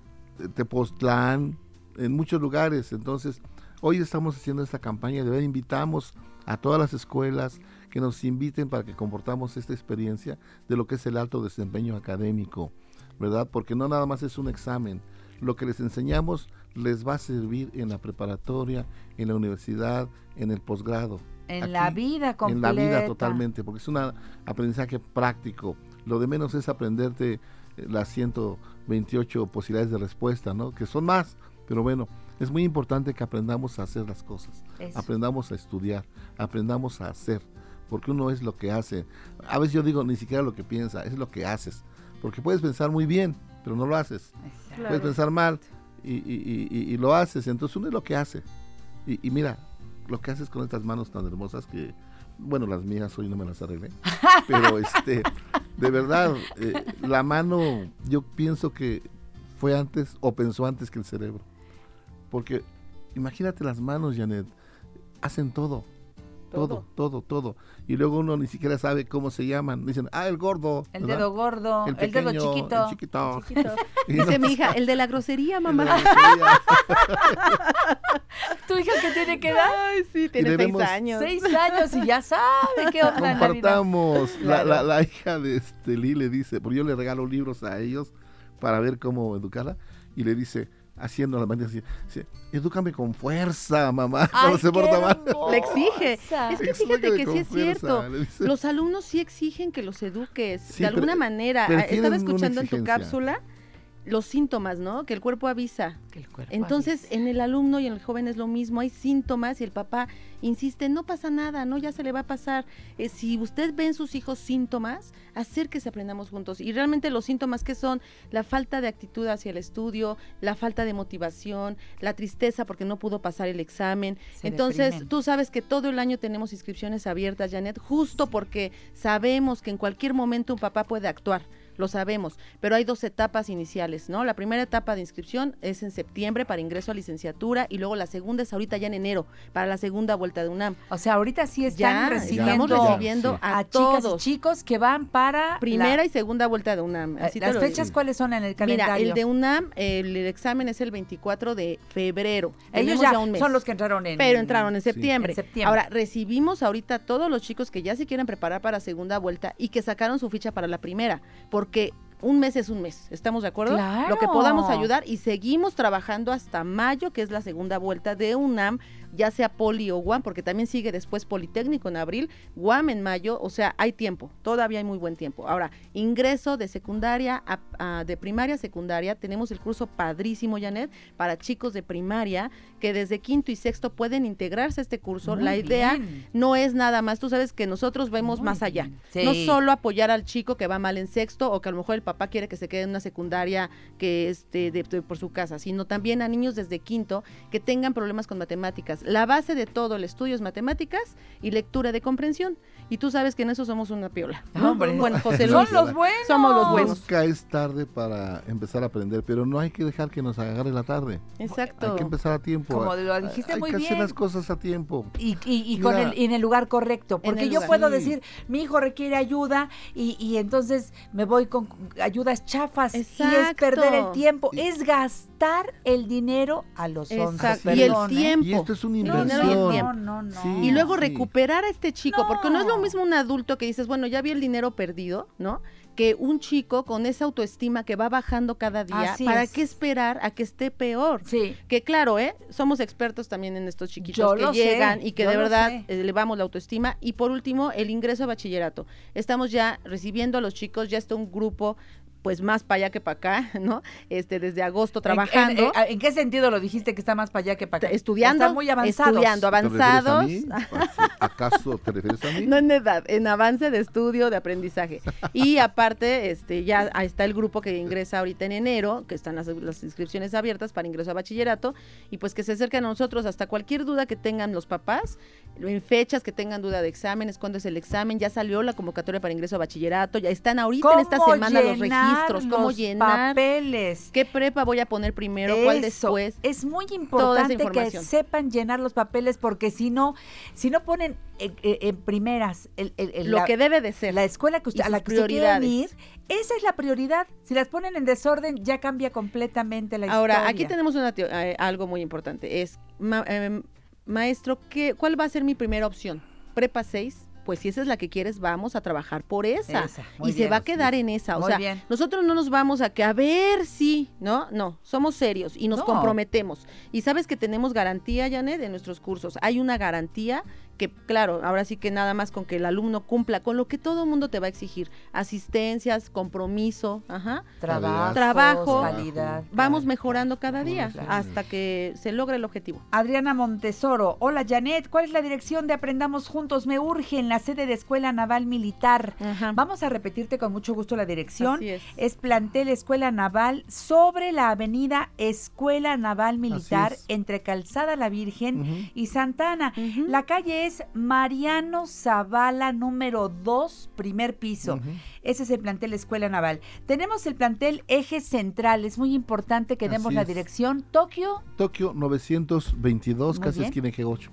[SPEAKER 7] Tepoztlán, en muchos lugares. Entonces, hoy estamos haciendo esta campaña, de verdad invitamos a todas las escuelas que nos inviten para que comportamos esta experiencia de lo que es el alto desempeño académico, ¿verdad? Porque no nada más es un examen, lo que les enseñamos les va a servir en la preparatoria, en la universidad, en el posgrado.
[SPEAKER 3] En la vida completa.
[SPEAKER 7] En la vida totalmente, porque es un aprendizaje práctico. Lo de menos es aprenderte eh, las 128 posibilidades de respuesta, ¿no? Que son más, pero bueno, es muy importante que aprendamos a hacer las cosas, aprendamos a estudiar, aprendamos a hacer, porque uno es lo que hace. A veces yo digo ni siquiera lo que piensa, es lo que haces, porque puedes pensar muy bien, pero no lo haces. Puedes pensar mal y, lo haces, entonces uno es lo que hace. Y, mira, lo que haces con estas manos tan hermosas que, bueno, las mías hoy no me las arreglé, pero este, de verdad, eh, la mano yo pienso que fue antes o pensó antes que el cerebro. Porque imagínate las manos, Janet, hacen todo. Todo, todo, todo. Y luego uno ni siquiera sabe cómo se llaman. Dicen, ah, el gordo.
[SPEAKER 3] El dedo gordo, el, dedo chiquito.
[SPEAKER 7] El chiquito.
[SPEAKER 6] Dice mi hija, el de la grosería, mamá.
[SPEAKER 3] ¿Tu hija que tiene que dar?
[SPEAKER 6] Ay, sí, tiene seis años.
[SPEAKER 3] Seis años y ya sabe qué onda
[SPEAKER 7] Compartamos. La, la, la, hija de este Lee le dice, porque yo le regalo libros a ellos para ver cómo educarla. Y le dice, haciendo la manera así, edúcame con fuerza, mamá,
[SPEAKER 6] no se porta mal. Le exige. Es que fíjate que sí es cierto. Los alumnos sí exigen que los eduques de alguna manera. Estaba escuchando en tu cápsula los síntomas, ¿no? Que el cuerpo avisa. Entonces, en el alumno y en el joven es lo mismo, hay síntomas y el papá insiste, no pasa nada, no, ya se le va a pasar. Eh, si usted ve en sus hijos síntomas, hacer que se aprendamos juntos. Y realmente los síntomas que son la falta de actitud hacia el estudio, la falta de motivación, la tristeza porque no pudo pasar el examen. Entonces, tú sabes que todo el año tenemos inscripciones abiertas, Janet, justo porque sabemos que en cualquier momento un papá puede actuar lo sabemos, pero hay dos etapas iniciales, ¿no? La primera etapa de inscripción es en septiembre para ingreso a licenciatura y luego la segunda es ahorita ya en enero para la segunda vuelta de UNAM.
[SPEAKER 3] O sea, ahorita sí están recibiendo,
[SPEAKER 6] recibiendo a, todos.
[SPEAKER 3] chicos que van para
[SPEAKER 6] primera y segunda vuelta de UNAM.
[SPEAKER 3] ¿Las fechas cuáles son en el calendario?
[SPEAKER 6] Mira, el de UNAM, el, examen es el 24 de febrero.
[SPEAKER 3] Ellos ya, son los que entraron en
[SPEAKER 6] Pero entraron en septiembre. en septiembre. Ahora, recibimos ahorita todos los chicos que ya se quieren preparar para segunda vuelta y que sacaron su ficha para la primera, porque un mes es un mes, ¿estamos de acuerdo?
[SPEAKER 3] Claro.
[SPEAKER 6] Lo que podamos ayudar y seguimos trabajando hasta mayo, que es la segunda vuelta de UNAM, ya sea Poli o Guam, porque también sigue después Politécnico en abril, Guam en mayo, o sea, hay tiempo, todavía hay muy buen tiempo. Ahora, ingreso de secundaria, a, de primaria a secundaria, tenemos el curso padrísimo, Janet, para chicos de primaria, que desde quinto y sexto pueden integrarse a este curso. la idea no es nada más, tú sabes que nosotros vemos más allá, no solo apoyar al chico que va mal en sexto o que a lo mejor el papá quiere que se quede en una secundaria que esté por su casa, sino también a niños desde quinto que tengan problemas con matemáticas la base de todo el estudio es matemáticas y lectura de comprensión. Y tú sabes que en eso somos una piola.
[SPEAKER 3] Bueno, José Luis. Son los buenos.
[SPEAKER 6] Somos los buenos.
[SPEAKER 7] Nunca es tarde para empezar a aprender, pero no hay que dejar que nos agarre la tarde.
[SPEAKER 6] Exacto.
[SPEAKER 7] Hay que empezar a tiempo.
[SPEAKER 3] Como lo dijiste muy bien.
[SPEAKER 7] Hay que hacer las cosas a tiempo.
[SPEAKER 3] Y, y, con el, en el lugar correcto. Porque yo puedo decir, mi hijo requiere ayuda y, y, entonces me voy con ayudas chafas. Exacto. Y es perder el tiempo. es gastar el dinero a los
[SPEAKER 6] Exacto. Y el tiempo.
[SPEAKER 7] Y esto es un inversión.
[SPEAKER 6] No, no, no. y luego recuperar a este chico, porque no es lo mismo un adulto que dices, bueno, ya vi el dinero perdido, ¿no? Que un chico con esa autoestima que va bajando cada día, ¿para qué esperar a que esté peor?
[SPEAKER 3] Sí.
[SPEAKER 6] Que claro, ¿eh? Somos expertos también en estos chiquitos que llegan y que de verdad elevamos la autoestima. Y por último, el ingreso a bachillerato. Estamos ya recibiendo a los chicos, ya está un grupo pues más para allá que para acá, ¿no? Este, desde agosto trabajando.
[SPEAKER 3] ¿En, qué sentido lo dijiste que está más para allá que para acá?
[SPEAKER 6] Estudiando. muy avanzados. Estudiando, avanzados.
[SPEAKER 7] ¿Acaso te refieres a mí?
[SPEAKER 6] No en edad, en avance de estudio, de aprendizaje. Y aparte, este, ya está el grupo que ingresa ahorita en enero, que están las, inscripciones abiertas para ingreso a bachillerato, y pues que se acerquen a nosotros hasta cualquier duda que tengan los papás, en fechas que tengan duda de exámenes, cuándo es el examen, ya salió la convocatoria para ingreso a bachillerato, ya están ahorita en esta semana los registros registros, cómo llenar,
[SPEAKER 3] papeles.
[SPEAKER 6] qué prepa voy a poner primero, cuál después.
[SPEAKER 3] Es muy importante que sepan llenar los papeles porque si no, si no ponen en, primeras
[SPEAKER 6] lo que debe de ser,
[SPEAKER 3] la escuela que a la que usted quieren ir, esa es la prioridad. Si las ponen en desorden ya cambia completamente la
[SPEAKER 6] Ahora,
[SPEAKER 3] historia.
[SPEAKER 6] Ahora, aquí tenemos una eh, algo muy importante, es em, maestro, ¿qué, ¿cuál va a ser mi primera opción? Prepa 6, pues si esa es la que quieres, vamos a trabajar por esa. Y se va a quedar en esa. O
[SPEAKER 3] Muy
[SPEAKER 6] sea,
[SPEAKER 3] bien.
[SPEAKER 6] nosotros no nos vamos a que a ver si, ¿no? No, somos serios y nos
[SPEAKER 3] No.
[SPEAKER 6] comprometemos. Y sabes que tenemos garantía, Janet, en nuestros cursos. Hay una garantía que, claro, ahora sí que nada más con que el alumno cumpla con lo que todo el mundo te va a exigir. Asistencias, compromiso, ajá.
[SPEAKER 3] Trabajo,
[SPEAKER 6] trabajo.
[SPEAKER 3] calidad.
[SPEAKER 6] Vamos mejorando cada día
[SPEAKER 3] claro.
[SPEAKER 6] hasta que se logre el objetivo.
[SPEAKER 3] Adriana Montesoro, hola Janet, ¿cuál es la dirección de Aprendamos Juntos? Me urge en la sede de Escuela Naval Militar. Vamos a repetirte con mucho gusto la dirección.
[SPEAKER 6] Así es.
[SPEAKER 3] plantel Escuela Naval sobre la avenida Escuela Naval Militar
[SPEAKER 7] es.
[SPEAKER 3] entre Calzada La Virgen y Santana. La calle es Mariano Zavala número 2, primer piso. Ese es el plantel Escuela Naval. Tenemos el plantel Eje Central, es muy importante que demos la
[SPEAKER 7] es.
[SPEAKER 3] dirección. Tokio,
[SPEAKER 7] Tokio 922,
[SPEAKER 3] Muy
[SPEAKER 7] casi
[SPEAKER 3] bien.
[SPEAKER 7] esquina eje 8.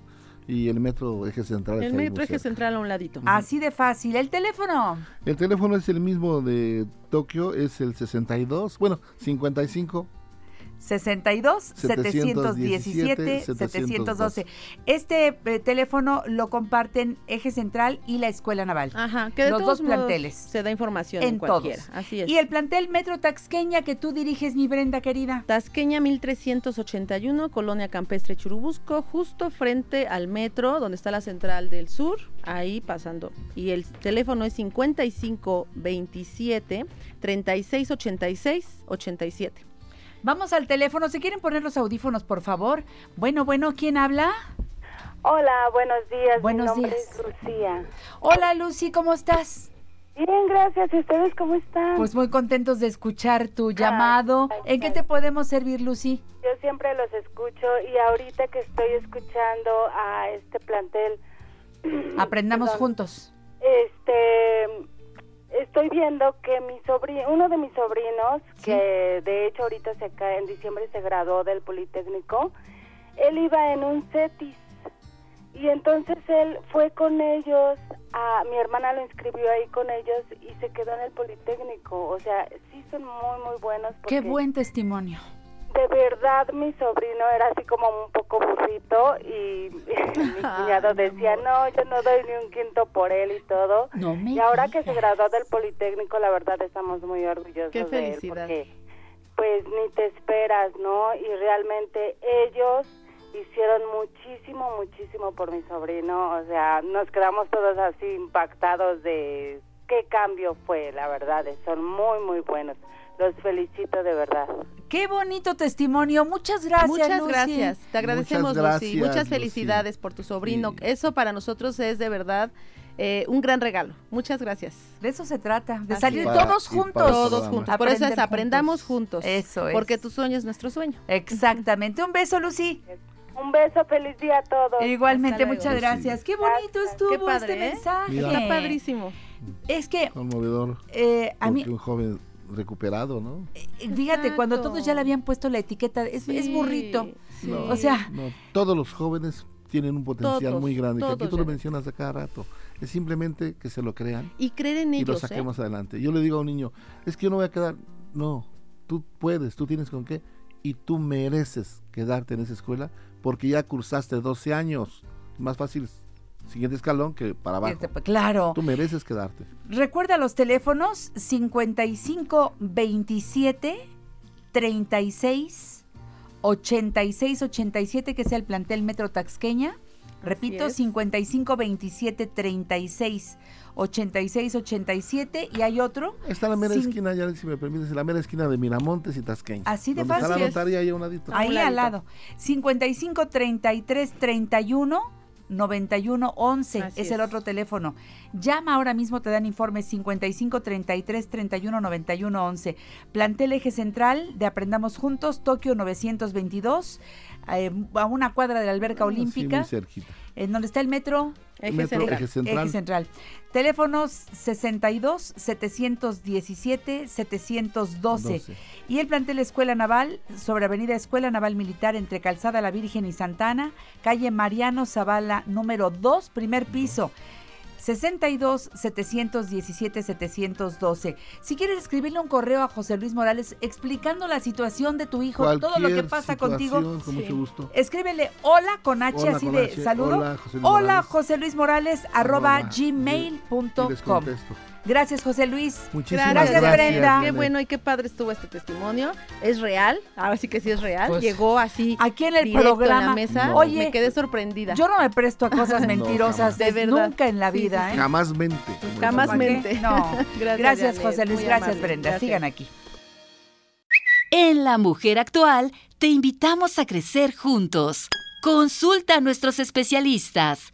[SPEAKER 7] Y el metro eje central.
[SPEAKER 6] El metro eje
[SPEAKER 7] cerca.
[SPEAKER 6] central a un ladito.
[SPEAKER 3] así de fácil. El teléfono.
[SPEAKER 7] El teléfono es el mismo de Tokio, es el 62, bueno, 55
[SPEAKER 3] 62 717 712. Este eh, teléfono lo comparten Eje Central y la Escuela Naval.
[SPEAKER 6] Ajá, que de
[SPEAKER 3] Los
[SPEAKER 6] todos
[SPEAKER 3] dos planteles.
[SPEAKER 6] Se da información en,
[SPEAKER 3] En
[SPEAKER 6] cualquiera.
[SPEAKER 3] todos.
[SPEAKER 6] Así es.
[SPEAKER 3] Y el plantel Metro Taxqueña que tú diriges, mi Brenda querida.
[SPEAKER 6] Tasqueña 1381, Colonia Campestre Churubusco, justo frente al metro, donde está la central del sur, ahí pasando. Y el teléfono es 5527 3686 87.
[SPEAKER 3] Vamos al teléfono. ¿Se quieren poner los audífonos, por favor? Bueno, bueno, ¿quién habla?
[SPEAKER 8] Hola, buenos días.
[SPEAKER 3] Buenos
[SPEAKER 8] Mi nombre
[SPEAKER 3] días.
[SPEAKER 8] es Lucía.
[SPEAKER 3] Hola, Lucy, ¿cómo estás?
[SPEAKER 8] Bien, gracias. ¿Y ustedes cómo están?
[SPEAKER 3] Pues muy contentos de escuchar tu llamado. ¿En qué te podemos servir, Lucy?
[SPEAKER 8] Yo siempre los escucho y ahorita que estoy escuchando a este plantel,
[SPEAKER 3] Aprendamos
[SPEAKER 8] Perdón.
[SPEAKER 3] juntos.
[SPEAKER 8] este, estoy viendo que mi sobrino, uno de mis sobrinos, que de hecho ahorita se cae, en diciembre se graduó del Politécnico, él iba en un CETIS y entonces él fue con ellos, a, mi hermana lo inscribió ahí con ellos y se quedó en el Politécnico, o sea, sí son muy muy buenos.
[SPEAKER 3] Qué
[SPEAKER 8] porque-
[SPEAKER 3] buen testimonio.
[SPEAKER 8] De verdad mi sobrino era así como un poco burrito y mi cuñado decía, no, yo no doy ni un quinto por él y todo.
[SPEAKER 3] No me
[SPEAKER 8] y ahora que se graduó del Politécnico, la verdad estamos muy orgullosos
[SPEAKER 6] Qué
[SPEAKER 8] de él
[SPEAKER 6] felicidad.
[SPEAKER 8] porque pues ni te esperas, ¿no? Y realmente ellos hicieron muchísimo, muchísimo por mi sobrino, o sea, nos quedamos todos así impactados de qué cambio fue, la verdad, son muy, muy buenos. Los felicito de verdad.
[SPEAKER 3] Qué bonito testimonio. Muchas gracias,
[SPEAKER 6] Muchas
[SPEAKER 3] Lucy.
[SPEAKER 6] gracias. Te agradecemos,
[SPEAKER 7] Muchas
[SPEAKER 6] Lucy. Muchas
[SPEAKER 7] Lucy.
[SPEAKER 6] felicidades por tu sobrino. Eso para nosotros es de verdad eh, un gran regalo. Muchas gracias.
[SPEAKER 3] De eso se trata, de
[SPEAKER 6] Así
[SPEAKER 3] salir.
[SPEAKER 7] Para-
[SPEAKER 3] todos juntos.
[SPEAKER 6] Todos juntos. Por eso es aprendamos
[SPEAKER 3] juntos.
[SPEAKER 6] juntos.
[SPEAKER 3] Eso es.
[SPEAKER 6] Porque tu sueño es nuestro sueño.
[SPEAKER 3] Exactamente. Un beso, Lucy.
[SPEAKER 8] Un beso, feliz día a todos.
[SPEAKER 3] Igualmente, muchas gracias. Qué bonito estuvo
[SPEAKER 6] Qué padre,
[SPEAKER 3] este
[SPEAKER 6] ¿eh?
[SPEAKER 3] mensaje.
[SPEAKER 7] Mira.
[SPEAKER 6] Está padrísimo.
[SPEAKER 3] Es que
[SPEAKER 7] Conmovedor.
[SPEAKER 3] eh, a mí,
[SPEAKER 7] un joven recuperado, ¿no?
[SPEAKER 3] fíjate, cuando todos ya le habían puesto la etiqueta, es, burrito.
[SPEAKER 6] sí.
[SPEAKER 3] O sea,
[SPEAKER 7] No, todos los jóvenes tienen un potencial
[SPEAKER 6] Todos,
[SPEAKER 7] muy grande, que aquí tú lo mencionas a cada rato. Es simplemente que se lo crean
[SPEAKER 6] Y creer en
[SPEAKER 7] y lo
[SPEAKER 6] ellos. ¿eh?
[SPEAKER 7] saquemos adelante. Yo le digo a un niño, es que yo no voy a quedar. No, tú puedes, tú tienes con qué y tú mereces quedarte en esa escuela porque ya cursaste 12 años. Más fácil, siguiente escalón que para abajo.
[SPEAKER 3] este, pues, claro.
[SPEAKER 7] Tú mereces quedarte.
[SPEAKER 3] Recuerda los teléfonos 55 27 36 86 87 que sea el plantel Metro Taxqueña. Repito,
[SPEAKER 6] es.
[SPEAKER 3] 55 27 36 86 87 y hay otro.
[SPEAKER 7] Está en la mera esquina, ya si me permites, en la mera esquina de Miramontes y Tasqueña.
[SPEAKER 3] Así de
[SPEAKER 7] Donde Está
[SPEAKER 3] fácil
[SPEAKER 7] la
[SPEAKER 3] es.
[SPEAKER 7] notaría ahí a un ladito.
[SPEAKER 3] Ahí
[SPEAKER 6] un
[SPEAKER 3] al lado. 55 33 31 91 11
[SPEAKER 6] Así
[SPEAKER 3] es el otro teléfono. Llama ahora mismo, te dan informes 55 33 31 91 11. Plantel Eje Central de Aprendamos Juntos, Tokio 922, eh, a una cuadra de la alberca
[SPEAKER 7] Ah, sí,
[SPEAKER 3] olímpica,
[SPEAKER 7] muy cerquita.
[SPEAKER 3] En donde está el metro.
[SPEAKER 6] Eje
[SPEAKER 7] Metro,
[SPEAKER 6] central.
[SPEAKER 7] Eje Central.
[SPEAKER 3] Eje Central. Teléfonos 62 717 712.
[SPEAKER 7] 12.
[SPEAKER 3] Y el plantel Escuela Naval sobre Avenida Escuela Naval Militar entre Calzada La Virgen y Santana, calle Mariano Zavala número 2, primer piso. 62 717 712. Si quieres escribirle un correo a José Luis Morales explicando la situación de tu hijo, todo lo que pasa contigo,
[SPEAKER 7] Con mucho gusto.
[SPEAKER 3] escríbele hola con H
[SPEAKER 7] Hola
[SPEAKER 3] así
[SPEAKER 7] con
[SPEAKER 3] de
[SPEAKER 7] H,
[SPEAKER 3] saludo.
[SPEAKER 7] hola, José Luis
[SPEAKER 3] Hola
[SPEAKER 7] Morales.
[SPEAKER 3] José Luis Morales arroba
[SPEAKER 7] Arroba,
[SPEAKER 3] gmail.com. Gracias José Luis.
[SPEAKER 7] Muchísimas
[SPEAKER 3] gracias,
[SPEAKER 7] gracias,
[SPEAKER 3] Brenda.
[SPEAKER 6] Qué bueno y qué padre estuvo este testimonio. Es real, ahora sí que sí es real.
[SPEAKER 3] Pues,
[SPEAKER 6] Llegó así
[SPEAKER 3] Aquí en el programa.
[SPEAKER 6] en la mesa.
[SPEAKER 3] No. Oye,
[SPEAKER 6] me quedé sorprendida.
[SPEAKER 3] Yo no me presto a cosas mentirosas
[SPEAKER 6] jamás. De verdad.
[SPEAKER 3] nunca en la vida.
[SPEAKER 6] sí,
[SPEAKER 3] ¿eh?
[SPEAKER 7] Jamás mente.
[SPEAKER 6] Jamás
[SPEAKER 3] ¿Para qué?
[SPEAKER 6] mente.
[SPEAKER 3] No.
[SPEAKER 6] Gracias,
[SPEAKER 3] Gracias,
[SPEAKER 6] Janet,
[SPEAKER 3] José Luis. Gracias,
[SPEAKER 6] amable.
[SPEAKER 3] Brenda.
[SPEAKER 6] Gracias.
[SPEAKER 3] Sigan aquí.
[SPEAKER 1] En La Mujer Actual te invitamos a crecer juntos. Consulta a nuestros especialistas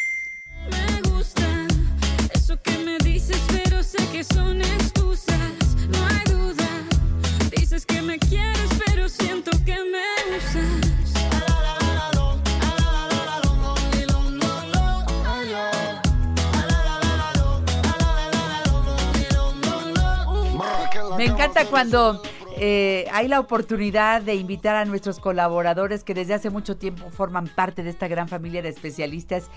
[SPEAKER 3] Cuando eh, hay la oportunidad de invitar a nuestros colaboradores que desde hace mucho tiempo forman parte de esta gran familia de especialistas.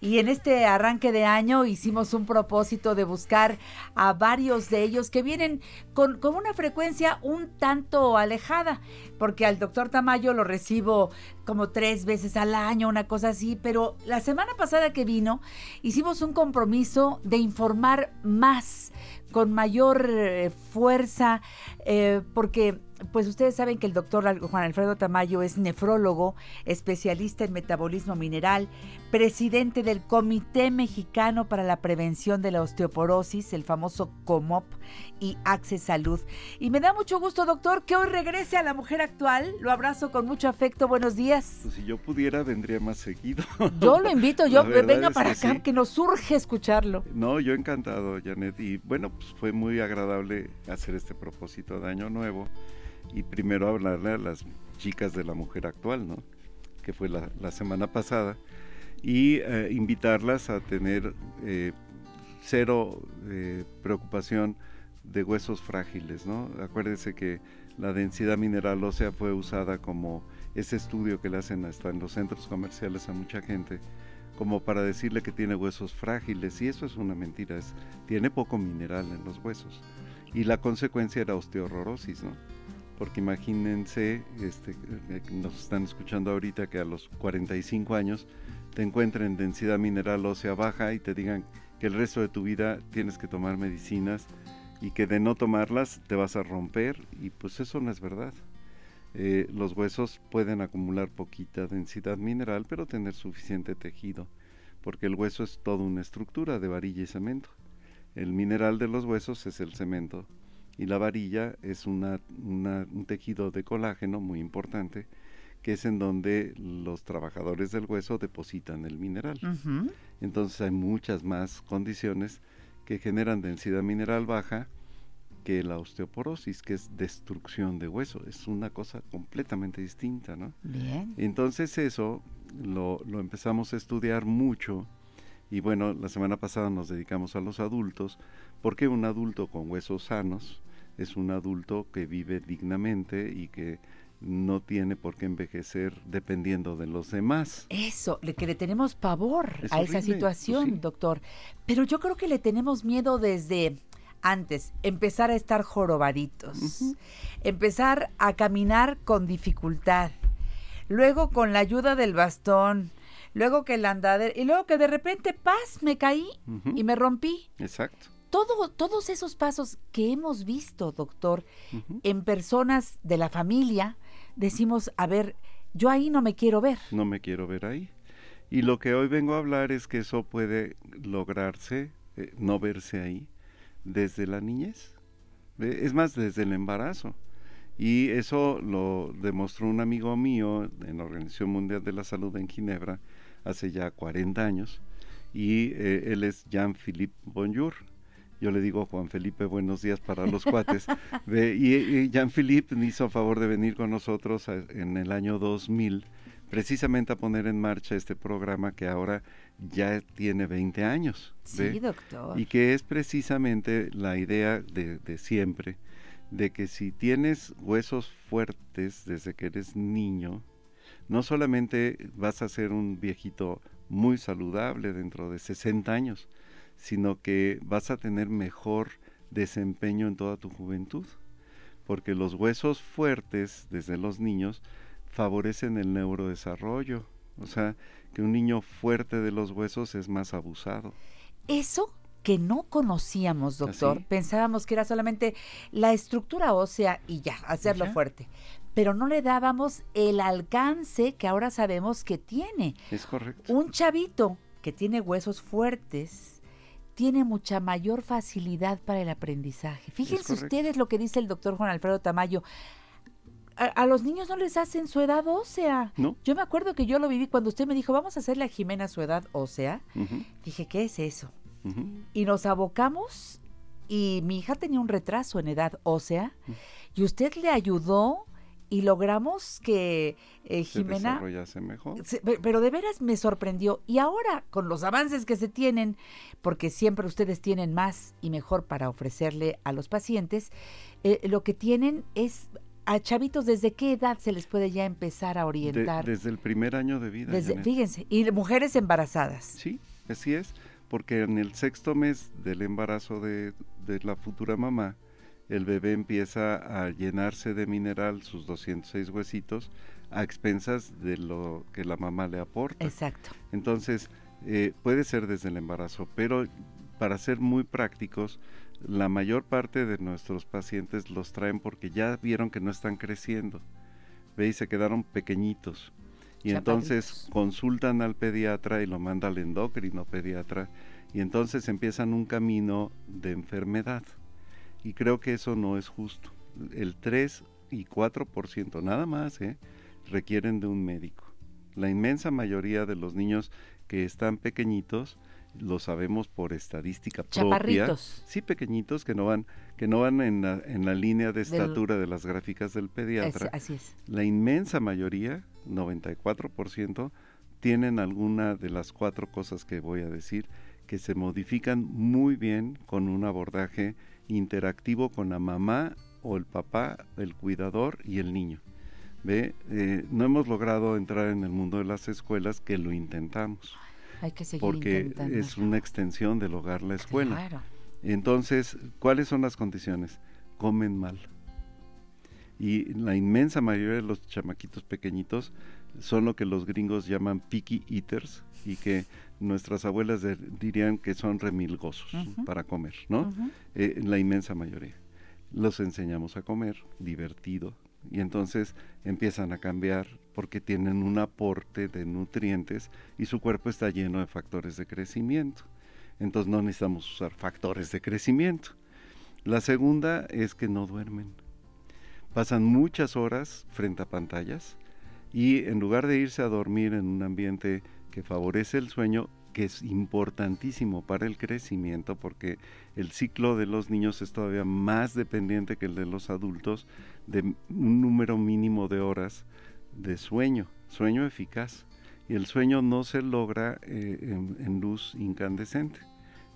[SPEAKER 3] Y en este arranque de año hicimos un propósito de buscar a varios de ellos que vienen con, con una frecuencia un tanto alejada, porque al doctor Tamayo lo recibo como tres veces al año, una cosa así, pero la semana pasada que vino hicimos un compromiso de informar más con mayor eh, fuerza, eh, porque pues ustedes saben que el doctor Juan Alfredo Tamayo es nefrólogo, especialista en metabolismo mineral, presidente del Comité Mexicano para la Prevención de la Osteoporosis, el famoso COMOP y Access Salud. Y me da mucho gusto, doctor, que hoy regrese a la mujer actual. Lo abrazo con mucho afecto. Buenos días.
[SPEAKER 9] Pues si yo pudiera, vendría más seguido.
[SPEAKER 3] Yo lo invito, yo venga para
[SPEAKER 9] que
[SPEAKER 3] acá,
[SPEAKER 9] sí.
[SPEAKER 3] que nos urge escucharlo.
[SPEAKER 9] No, yo encantado, Janet. Y bueno, pues fue muy agradable hacer este propósito de Año Nuevo. Y primero hablarle a las chicas de la mujer actual, ¿no? Que fue la, la semana pasada. Y eh, invitarlas a tener eh, cero eh, preocupación de huesos frágiles, ¿no? Acuérdense que la densidad mineral ósea fue usada como ese estudio que le hacen hasta en los centros comerciales a mucha gente, como para decirle que tiene huesos frágiles, y eso es una mentira, es, tiene poco mineral en los huesos. Y la consecuencia era osteoporrosis, ¿no? Porque imagínense, este, eh, nos están escuchando ahorita que a los 45 años te encuentren densidad mineral ósea baja y te digan que el resto de tu vida tienes que tomar medicinas y que de no tomarlas te vas a romper y pues eso no es verdad. Eh, los huesos pueden acumular poquita densidad mineral pero tener suficiente tejido porque el hueso es toda una estructura de varilla y cemento. El mineral de los huesos es el cemento y la varilla es un tejido de colágeno muy importante que es en donde los trabajadores del hueso depositan el mineral. Entonces hay muchas más condiciones que generan densidad mineral baja que la osteoporosis, que es destrucción de hueso. Es una cosa completamente distinta, ¿no?
[SPEAKER 3] Bien.
[SPEAKER 9] Entonces eso lo, lo empezamos a estudiar mucho y bueno, la semana pasada nos dedicamos a los adultos, porque un adulto con huesos sanos es un adulto que vive dignamente y que no tiene por qué envejecer dependiendo de los demás.
[SPEAKER 3] Eso, que le tenemos pavor
[SPEAKER 9] Es
[SPEAKER 3] a esa situación,
[SPEAKER 9] pues sí.
[SPEAKER 3] doctor. Pero yo creo que le tenemos miedo desde antes, empezar a estar jorobaditos, empezar a caminar con dificultad, luego con la ayuda del bastón, luego que el andadero, y luego que de repente, paz, me caí y me rompí.
[SPEAKER 9] Exacto.
[SPEAKER 3] Todo, todos esos pasos que hemos visto, doctor, en personas de la familia, decimos, a ver, yo ahí no me quiero ver.
[SPEAKER 9] no me quiero ver ahí. Y lo que hoy vengo a hablar es que eso puede lograrse, eh, no verse ahí, desde la niñez. Es más, desde el embarazo. Y eso lo demostró un amigo mío en la Organización Mundial de la Salud en Ginebra hace ya 40 años. Y eh, él es Jean-Philippe Bonjour. Yo le digo Juan Felipe, buenos días para los cuates. Ve, y, y Jean-Philippe me hizo favor de venir con nosotros a- en el año 2000 precisamente a poner en marcha este programa que ahora ya tiene 20 años.
[SPEAKER 3] Sí, doctor.
[SPEAKER 9] Y que es precisamente la idea de, de siempre de que si tienes huesos fuertes desde que eres niño, no solamente vas a ser un viejito muy saludable dentro de 60 años, sino que vas a tener mejor desempeño en toda tu juventud, porque los huesos fuertes desde los niños favorecen el neurodesarrollo, o sea, que un niño fuerte de los huesos es más abusado.
[SPEAKER 3] Eso que no conocíamos, doctor,
[SPEAKER 9] ¿Así?
[SPEAKER 3] pensábamos que era solamente la estructura ósea y ya, hacerlo
[SPEAKER 9] Ya.
[SPEAKER 3] fuerte. Pero no le dábamos el alcance que ahora sabemos que tiene.
[SPEAKER 9] Es correcto.
[SPEAKER 3] Un chavito que tiene huesos fuertes tiene mucha mayor facilidad para el aprendizaje. Fíjense ustedes lo que dice el doctor Juan Alfredo Tamayo. A, a los niños no les hacen su edad ósea.
[SPEAKER 9] No.
[SPEAKER 3] Yo me acuerdo que yo lo viví cuando usted me dijo, vamos a hacerle a Jimena su edad ósea. Dije, ¿qué es eso? Y nos abocamos y mi hija tenía un retraso en edad ósea y usted le ayudó y logramos que eh,
[SPEAKER 9] Se
[SPEAKER 3] Jimena
[SPEAKER 9] desarrollase mejor.
[SPEAKER 3] se- pe- pero de veras me sorprendió. Y ahora, con los avances que se tienen, porque siempre ustedes tienen más y mejor para ofrecerle a los pacientes, eh, lo que tienen es a chavitos, ¿desde qué edad se les puede ya empezar a
[SPEAKER 9] De-
[SPEAKER 3] orientar?
[SPEAKER 9] desde el primer año de vida.
[SPEAKER 3] Desde- fíjense, y mujeres embarazadas.
[SPEAKER 9] Sí, así es, porque en el sexto mes del embarazo de, de la futura mamá, el bebé empieza a llenarse de mineral, sus 206 huesitos, a expensas de lo que la mamá le aporta.
[SPEAKER 3] Exacto.
[SPEAKER 9] Entonces, eh, puede ser desde el embarazo, pero para ser muy prácticos, la mayor parte de nuestros pacientes los traen porque ya vieron que no están creciendo. Ve y se quedaron pequeñitos. Y entonces consultan al pediatra y lo manda al endocrino pediatra y entonces empiezan un camino de enfermedad. Y creo que eso no es justo. El 3 y 4% nada más ¿eh? requieren de un médico. La inmensa mayoría de los niños que están pequeñitos lo sabemos por estadística propia. Sí, pequeñitos que no van que no van en la, en la línea de
[SPEAKER 3] Del-
[SPEAKER 9] estatura de las gráficas del pediatra.
[SPEAKER 3] Es- así es.
[SPEAKER 9] La inmensa mayoría, 94%, tienen alguna de las cuatro cosas que voy a decir que se modifican muy bien con un abordaje interactivo con la mamá o el papá, el cuidador y el niño. ¿Ve? Eh, no hemos logrado entrar en el mundo de las escuelas que lo intentamos
[SPEAKER 3] Hay que seguir
[SPEAKER 9] porque
[SPEAKER 3] intentando.
[SPEAKER 9] es una extensión del hogar la escuela.
[SPEAKER 3] Claro.
[SPEAKER 9] Entonces, ¿cuáles son las condiciones? Comen mal. Y la inmensa mayoría de los chamaquitos pequeñitos son lo que los gringos llaman picky eaters y que nuestras abuelas de- dirían que son remilgosos para comer, ¿no? Eh, la inmensa mayoría. Los enseñamos a comer, divertido, y entonces empiezan a cambiar porque tienen un aporte de nutrientes y su cuerpo está lleno de factores de crecimiento. Entonces no necesitamos usar factores de crecimiento. La segunda es que no duermen. Pasan muchas horas frente a pantallas y en lugar de irse a dormir en un ambiente que favorece el sueño, que es importantísimo para el crecimiento porque el ciclo de los niños es todavía más dependiente que el de los adultos de un número mínimo de horas de sueño, sueño eficaz. Y el sueño no se logra eh, en luz incandescente.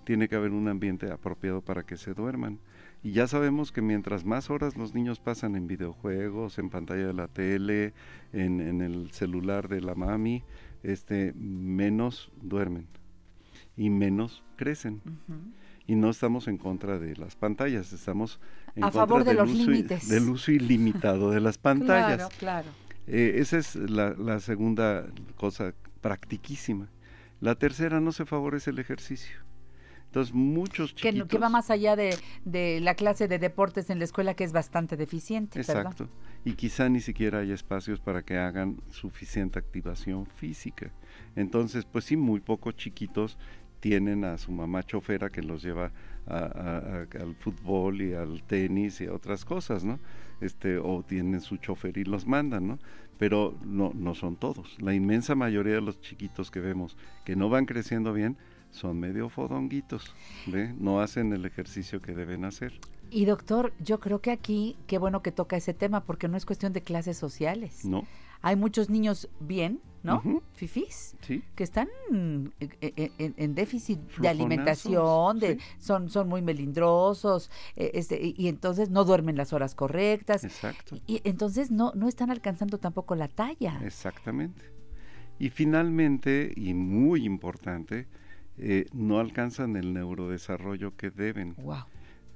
[SPEAKER 9] Tiene que haber un ambiente apropiado para que se duerman. Y ya sabemos que mientras más horas los niños pasan en videojuegos, en pantalla de la tele, en, en el celular de la mami, este, menos duermen y menos crecen. Y no estamos en contra de las pantallas, estamos en
[SPEAKER 3] A
[SPEAKER 9] contra
[SPEAKER 3] favor de
[SPEAKER 9] del
[SPEAKER 3] los
[SPEAKER 9] uso,
[SPEAKER 3] límites.
[SPEAKER 9] del uso ilimitado de las pantallas.
[SPEAKER 3] Claro, claro.
[SPEAKER 9] Eh, esa es la, la segunda cosa practiquísima. La tercera, no se favorece el ejercicio. Entonces, muchos
[SPEAKER 3] Que,
[SPEAKER 9] chiquitos...
[SPEAKER 3] que va más allá de, de la clase de deportes en la escuela, que es bastante deficiente. ¿verdad?
[SPEAKER 9] Exacto. Y quizá ni siquiera hay espacios para que hagan suficiente activación física. Entonces, pues sí, muy pocos chiquitos tienen a su mamá chofera que los lleva a- a- a- al fútbol y al tenis y a otras cosas, ¿no? Este, o tienen su chofer y los mandan, ¿no? Pero no, no son todos. La inmensa mayoría de los chiquitos que vemos que no van creciendo bien son medio fodonguitos, ¿ve? No hacen el ejercicio que deben hacer.
[SPEAKER 3] Y doctor, yo creo que aquí, qué bueno que toca ese tema, porque no es cuestión de clases sociales.
[SPEAKER 9] ¿No?
[SPEAKER 3] Hay muchos niños bien ¿no?
[SPEAKER 9] Ujú.
[SPEAKER 3] Fifís.
[SPEAKER 9] Sí.
[SPEAKER 3] Que están mm, en, en- en déficit de alimentación, de,
[SPEAKER 9] sí.
[SPEAKER 3] son, son muy melindrosos, eh, este, y, y entonces no duermen las horas correctas.
[SPEAKER 9] Exacto.
[SPEAKER 3] Y entonces no, no están alcanzando tampoco la talla.
[SPEAKER 9] Exactamente. Y finalmente, y muy importante, eh, no alcanzan el neurodesarrollo que deben.
[SPEAKER 3] Wow.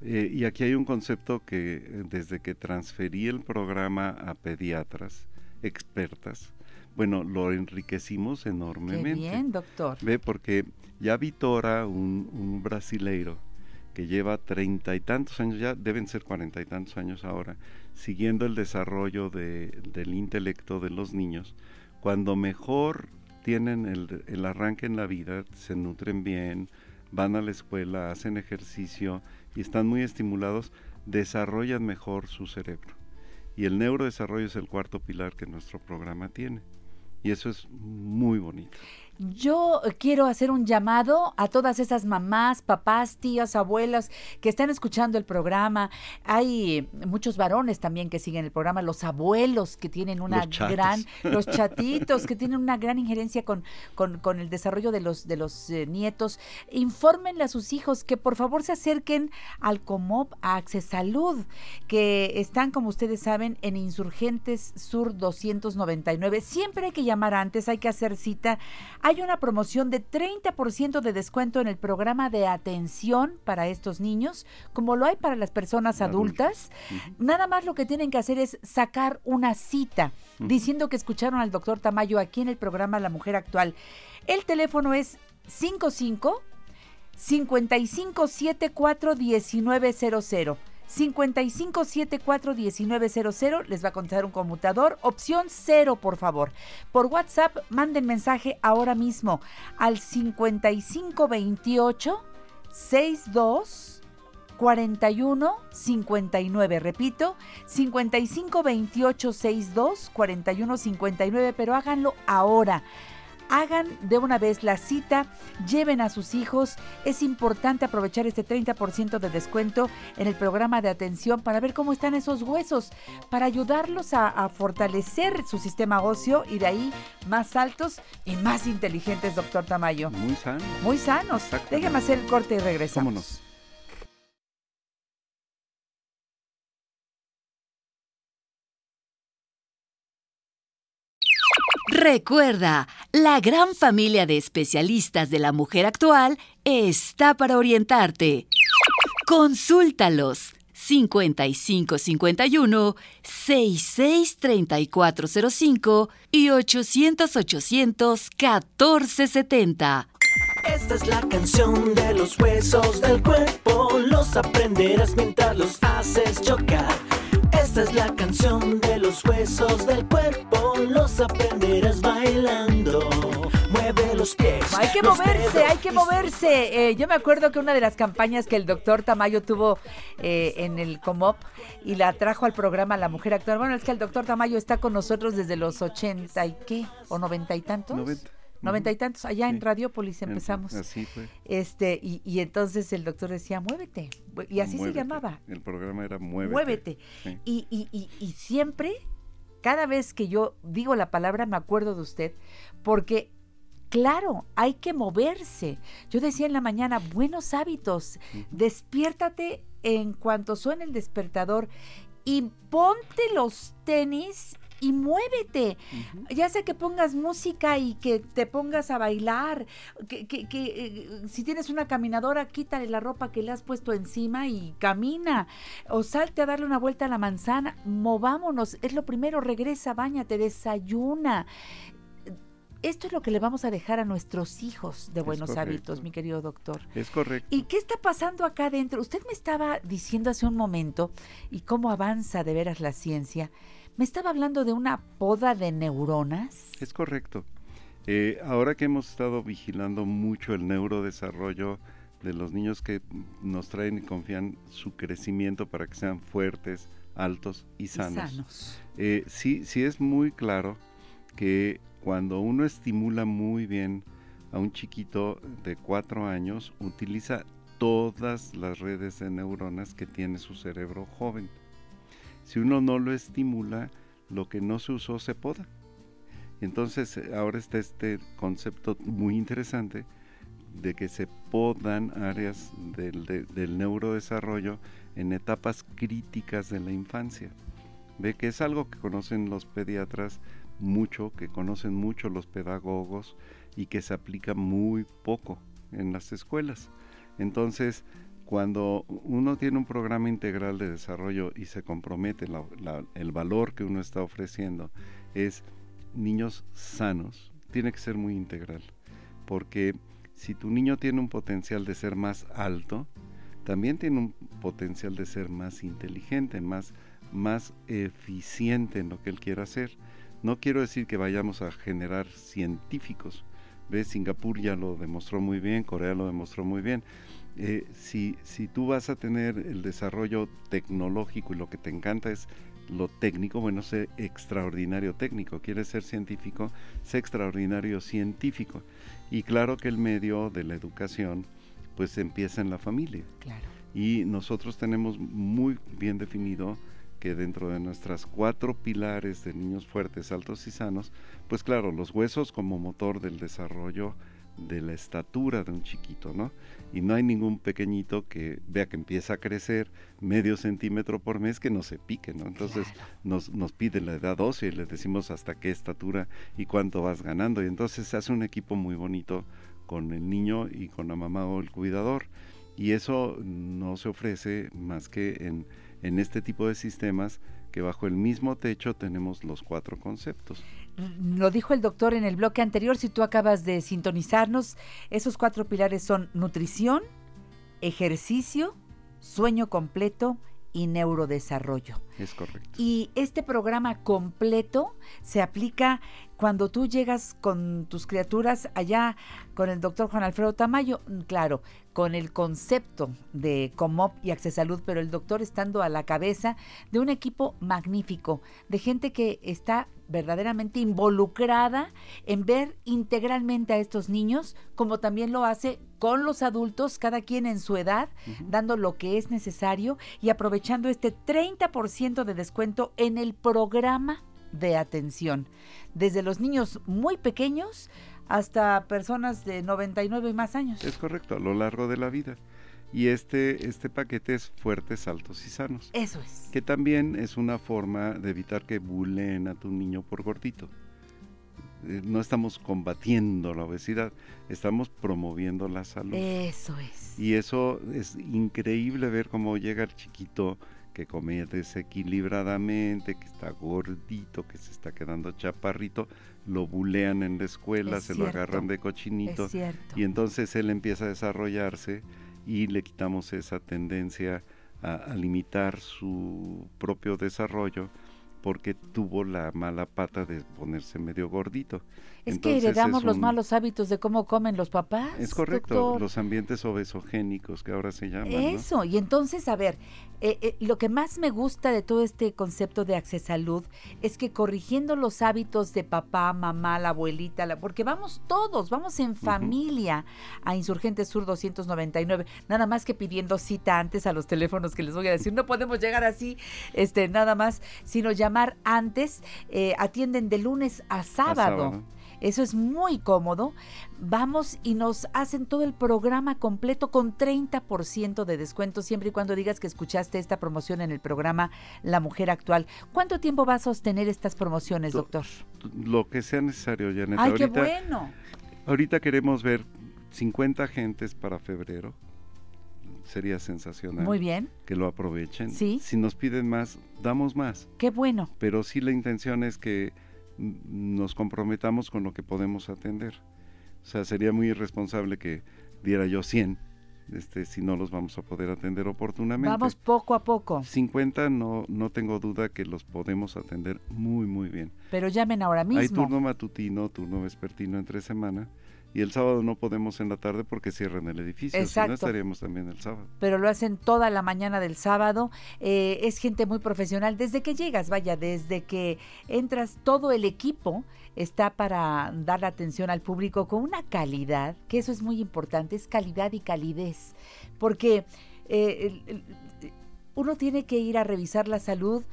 [SPEAKER 9] Eh, y aquí hay un concepto que eh, desde que transferí el programa a pediatras expertas, bueno, lo enriquecimos
[SPEAKER 3] Qué
[SPEAKER 9] enormemente.
[SPEAKER 3] bien, doctor.
[SPEAKER 9] Ve, porque ya Vitora, un, un brasileiro que lleva treinta y tantos años, ya deben ser cuarenta y tantos años ahora, siguiendo el desarrollo de- del intelecto de los niños, cuando mejor tienen el, el arranque en la vida, se nutren bien, van a la escuela, hacen ejercicio y están muy estimulados, desarrollan mejor su cerebro. Y el neurodesarrollo es el cuarto pilar que nuestro programa tiene. Y eso es muy bonito.
[SPEAKER 3] Yo quiero hacer un llamado a todas esas mamás, papás, tías, abuelas que están escuchando el programa. Hay muchos varones también que siguen el programa, los abuelos que tienen una
[SPEAKER 9] Los
[SPEAKER 3] gran, los chatitos que tienen una gran injerencia con, con, con el desarrollo de los, de los eh, nietos. Infórmenle a sus hijos que por favor se acerquen al COMOP, a Accesalud, que están, como ustedes saben, en Insurgentes Sur 299. Siempre hay que llamar antes, hay que hacer cita. Hay una promoción de 30% de descuento en el programa de atención para estos niños, como lo hay para las personas adultas. Nada más lo que tienen que hacer es sacar una cita diciendo que escucharon al doctor Tamayo aquí en el programa La Mujer Actual. El teléfono es 55 5574 1900. 5574-1900, les va a contar un conmutador. Opción 0, por favor. Por WhatsApp, manden mensaje ahora mismo al 5528 62 41 59. Repito, 55 28 62 41 59, pero háganlo ahora. Hagan de una vez la cita, lleven a sus hijos. Es importante aprovechar este 30% de descuento en el programa de atención para ver cómo están esos huesos, para ayudarlos a, a fortalecer su sistema óseo y de ahí más altos y más inteligentes, doctor Tamayo.
[SPEAKER 9] Muy sano.
[SPEAKER 3] Muy sanos. Déjeme hacer el corte y regresamos.
[SPEAKER 9] Vámonos.
[SPEAKER 1] Recuerda, la gran familia de especialistas de la mujer actual está para orientarte. Consúltalos 5551 663405 y 800 800 1470.
[SPEAKER 10] Esta es la canción de los huesos del cuerpo, los aprenderás mientras los haces chocar. Esta es la canción de los huesos del cuerpo, los aprenderás bailando. Mueve los pies.
[SPEAKER 3] Hay que moverse, hay que moverse. Eh, yo me acuerdo que una de las campañas que el doctor Tamayo tuvo eh, en el COMOP y la trajo al programa La Mujer Actual. Bueno, es que el doctor Tamayo está con nosotros desde los 80 y qué, o 90 y tantos.
[SPEAKER 9] 90.
[SPEAKER 3] Noventa y tantos, allá en Radiópolis
[SPEAKER 9] En-
[SPEAKER 3] empezamos.
[SPEAKER 9] así fue.
[SPEAKER 3] Este, y, y entonces el doctor decía, muévete. Y así se llamaba.
[SPEAKER 9] El programa era Muévete.
[SPEAKER 3] Muévete.
[SPEAKER 9] Sí.
[SPEAKER 3] Y, y, y, y siempre, cada vez que yo digo la palabra, me acuerdo de usted, porque, claro, hay que moverse. Yo decía en la mañana, buenos hábitos, despiértate en cuanto suene el despertador y ponte los tenis. Y muévete, ya sea que pongas música y que te pongas a bailar, que, que- que, eh, si tienes una caminadora, quítale la ropa que le has puesto encima y camina, o salte a darle una vuelta a la manzana, movámonos, es lo primero, regresa, bañate, desayuna. Esto es lo que le vamos a dejar a nuestros hijos de buenos hábitos, mi querido doctor.
[SPEAKER 9] Es correcto.
[SPEAKER 3] ¿Y qué está pasando acá adentro? Usted me estaba diciendo hace un momento, y cómo avanza de veras la ciencia, me estaba hablando de una poda de neuronas.
[SPEAKER 9] Es correcto. Eh, ahora que hemos estado vigilando mucho el neurodesarrollo de los niños que nos traen y confían su crecimiento para que sean fuertes, altos y sanos.
[SPEAKER 3] sanos.
[SPEAKER 9] Eh, sí, sí es muy claro que cuando uno estimula muy bien a un chiquito de cuatro años, utiliza todas las redes de neuronas que tiene su cerebro joven. Si uno no lo estimula, lo que no se usó se poda. Entonces eh, ahora está este concepto muy interesante de que se podan áreas del, de- del neurodesarrollo en etapas críticas de la infancia. Ve que es algo que conocen los pediatras mucho, que conocen mucho los pedagogos y que se aplica muy poco en las escuelas. Entonces, cuando uno tiene un programa integral de desarrollo y se compromete la- la- el valor que uno está ofreciendo es niños sanos, tiene que ser muy integral, porque si tu niño tiene un potencial de ser más alto, también tiene un potencial de ser más inteligente, más, más eficiente en lo que él quiera hacer. No quiero decir que vayamos a generar científicos. ¿Ves? Singapur ya lo demostró muy bien, Corea lo demostró muy bien. Eh, si, si tú vas a tener el desarrollo tecnológico y lo que te encanta es lo técnico, bueno, sé extraordinario técnico. Quieres ser científico, sé extraordinario científico. Y claro que el medio de la educación, pues empieza en la familia.
[SPEAKER 3] Claro.
[SPEAKER 9] Y nosotros tenemos muy bien definido que dentro de nuestras cuatro pilares de niños fuertes, altos y sanos, pues claro, los huesos como motor del desarrollo de la estatura de un chiquito, ¿no? Y no hay ningún pequeñito que vea que empieza a crecer medio centímetro por mes que no se pique, ¿no? Entonces nos, nos pide la edad ósea y le decimos hasta qué estatura y cuánto vas ganando. Y entonces se hace un equipo muy bonito con el niño y con la mamá o el cuidador. Y eso no se ofrece más que en, en este tipo de sistemas que bajo el mismo techo tenemos los cuatro conceptos.
[SPEAKER 3] Lo dijo el doctor en el bloque anterior, si tú acabas de sintonizarnos, esos cuatro pilares son nutrición, ejercicio, sueño completo y neurodesarrollo.
[SPEAKER 9] Es correcto.
[SPEAKER 3] Y este programa completo se aplica cuando tú llegas con tus criaturas allá con el doctor Juan Alfredo Tamayo, mm, claro, con el concepto de Comop y Accesalud, pero el doctor estando a la cabeza de un equipo magnífico, de gente que está verdaderamente involucrada en ver integralmente a estos niños, como también lo hace con los adultos, cada quien en su edad, dando lo que es necesario y aprovechando este 30% de descuento en el programa de atención, desde los niños muy pequeños hasta personas de 99 y más años.
[SPEAKER 9] Es correcto, a lo largo de la vida. Y este, este paquete es fuertes, altos y sanos.
[SPEAKER 3] Eso es.
[SPEAKER 9] Que también es una forma de evitar que buleen a tu niño por gordito. Eh, No estamos combatiendo la obesidad, estamos promoviendo la salud.
[SPEAKER 3] Eso es.
[SPEAKER 9] Y eso es increíble ver cómo llega el chiquito que come desequilibradamente, que está gordito, que se está quedando chaparrito, lo bulean en la escuela,
[SPEAKER 3] Es
[SPEAKER 9] se lo agarran de cochinito.
[SPEAKER 3] es cierto.
[SPEAKER 9] Y entonces él empieza a desarrollarse y le quitamos esa tendencia a, a limitar su propio desarrollo porque tuvo la mala pata de ponerse medio gordito.
[SPEAKER 3] Es
[SPEAKER 9] Entonces,
[SPEAKER 3] que heredamos los malos hábitos de cómo comen los papás.
[SPEAKER 9] Es correcto,
[SPEAKER 3] doctor.
[SPEAKER 9] los ambientes obesogénicos que ahora se llaman. ¿no?
[SPEAKER 3] Eso, y entonces, a ver, eh, eh, lo que más me gusta de todo este concepto de accesalud es que corrigiendo los hábitos de papá, mamá, la abuelita, la- porque vamos todos, vamos en familia a Insurgentes Sur 299, nada más que pidiendo cita antes a los teléfonos que les voy a decir, no podemos llegar así, este, nada más, sino llamar antes, eh, atienden de lunes a sábado.
[SPEAKER 9] sábado.
[SPEAKER 3] Eso es muy cómodo. Vamos y nos hacen todo el programa completo con 30% de descuento siempre y cuando digas que escuchaste esta promoción en el programa La Mujer Actual. ¿Cuánto tiempo va a sostener estas promociones, doctor?
[SPEAKER 9] Lo que sea necesario, Janet.
[SPEAKER 3] ¡Ay, qué bueno!
[SPEAKER 9] ahorita queremos ver 50 agentes para febrero. Sería sensacional.
[SPEAKER 3] Muy bien.
[SPEAKER 9] Que lo aprovechen.
[SPEAKER 3] Sí.
[SPEAKER 9] Si nos piden más, damos más.
[SPEAKER 3] ¡Qué bueno!
[SPEAKER 9] Pero sí la intención es que nos comprometamos con lo que podemos atender. O sea, sería muy irresponsable que diera yo 100, este, si no los vamos a poder atender oportunamente.
[SPEAKER 3] Vamos poco a poco,
[SPEAKER 9] 50 no, no tengo duda que los podemos atender muy, muy bien.
[SPEAKER 3] pero llamen ahora mismo.
[SPEAKER 9] Hay turno matutino, turno vespertino entre semana y el sábado no podemos en la tarde porque cierran el edificio. Si
[SPEAKER 3] Exacto.
[SPEAKER 9] no estaríamos también el sábado.
[SPEAKER 3] pero lo hacen toda la mañana del sábado. Eh, es gente muy profesional. Desde que llegas, vaya, desde que entras, todo el equipo está para dar atención al público con una calidad, que eso es muy importante, es calidad y calidez. Porque eh, uno tiene que ir a revisar la salud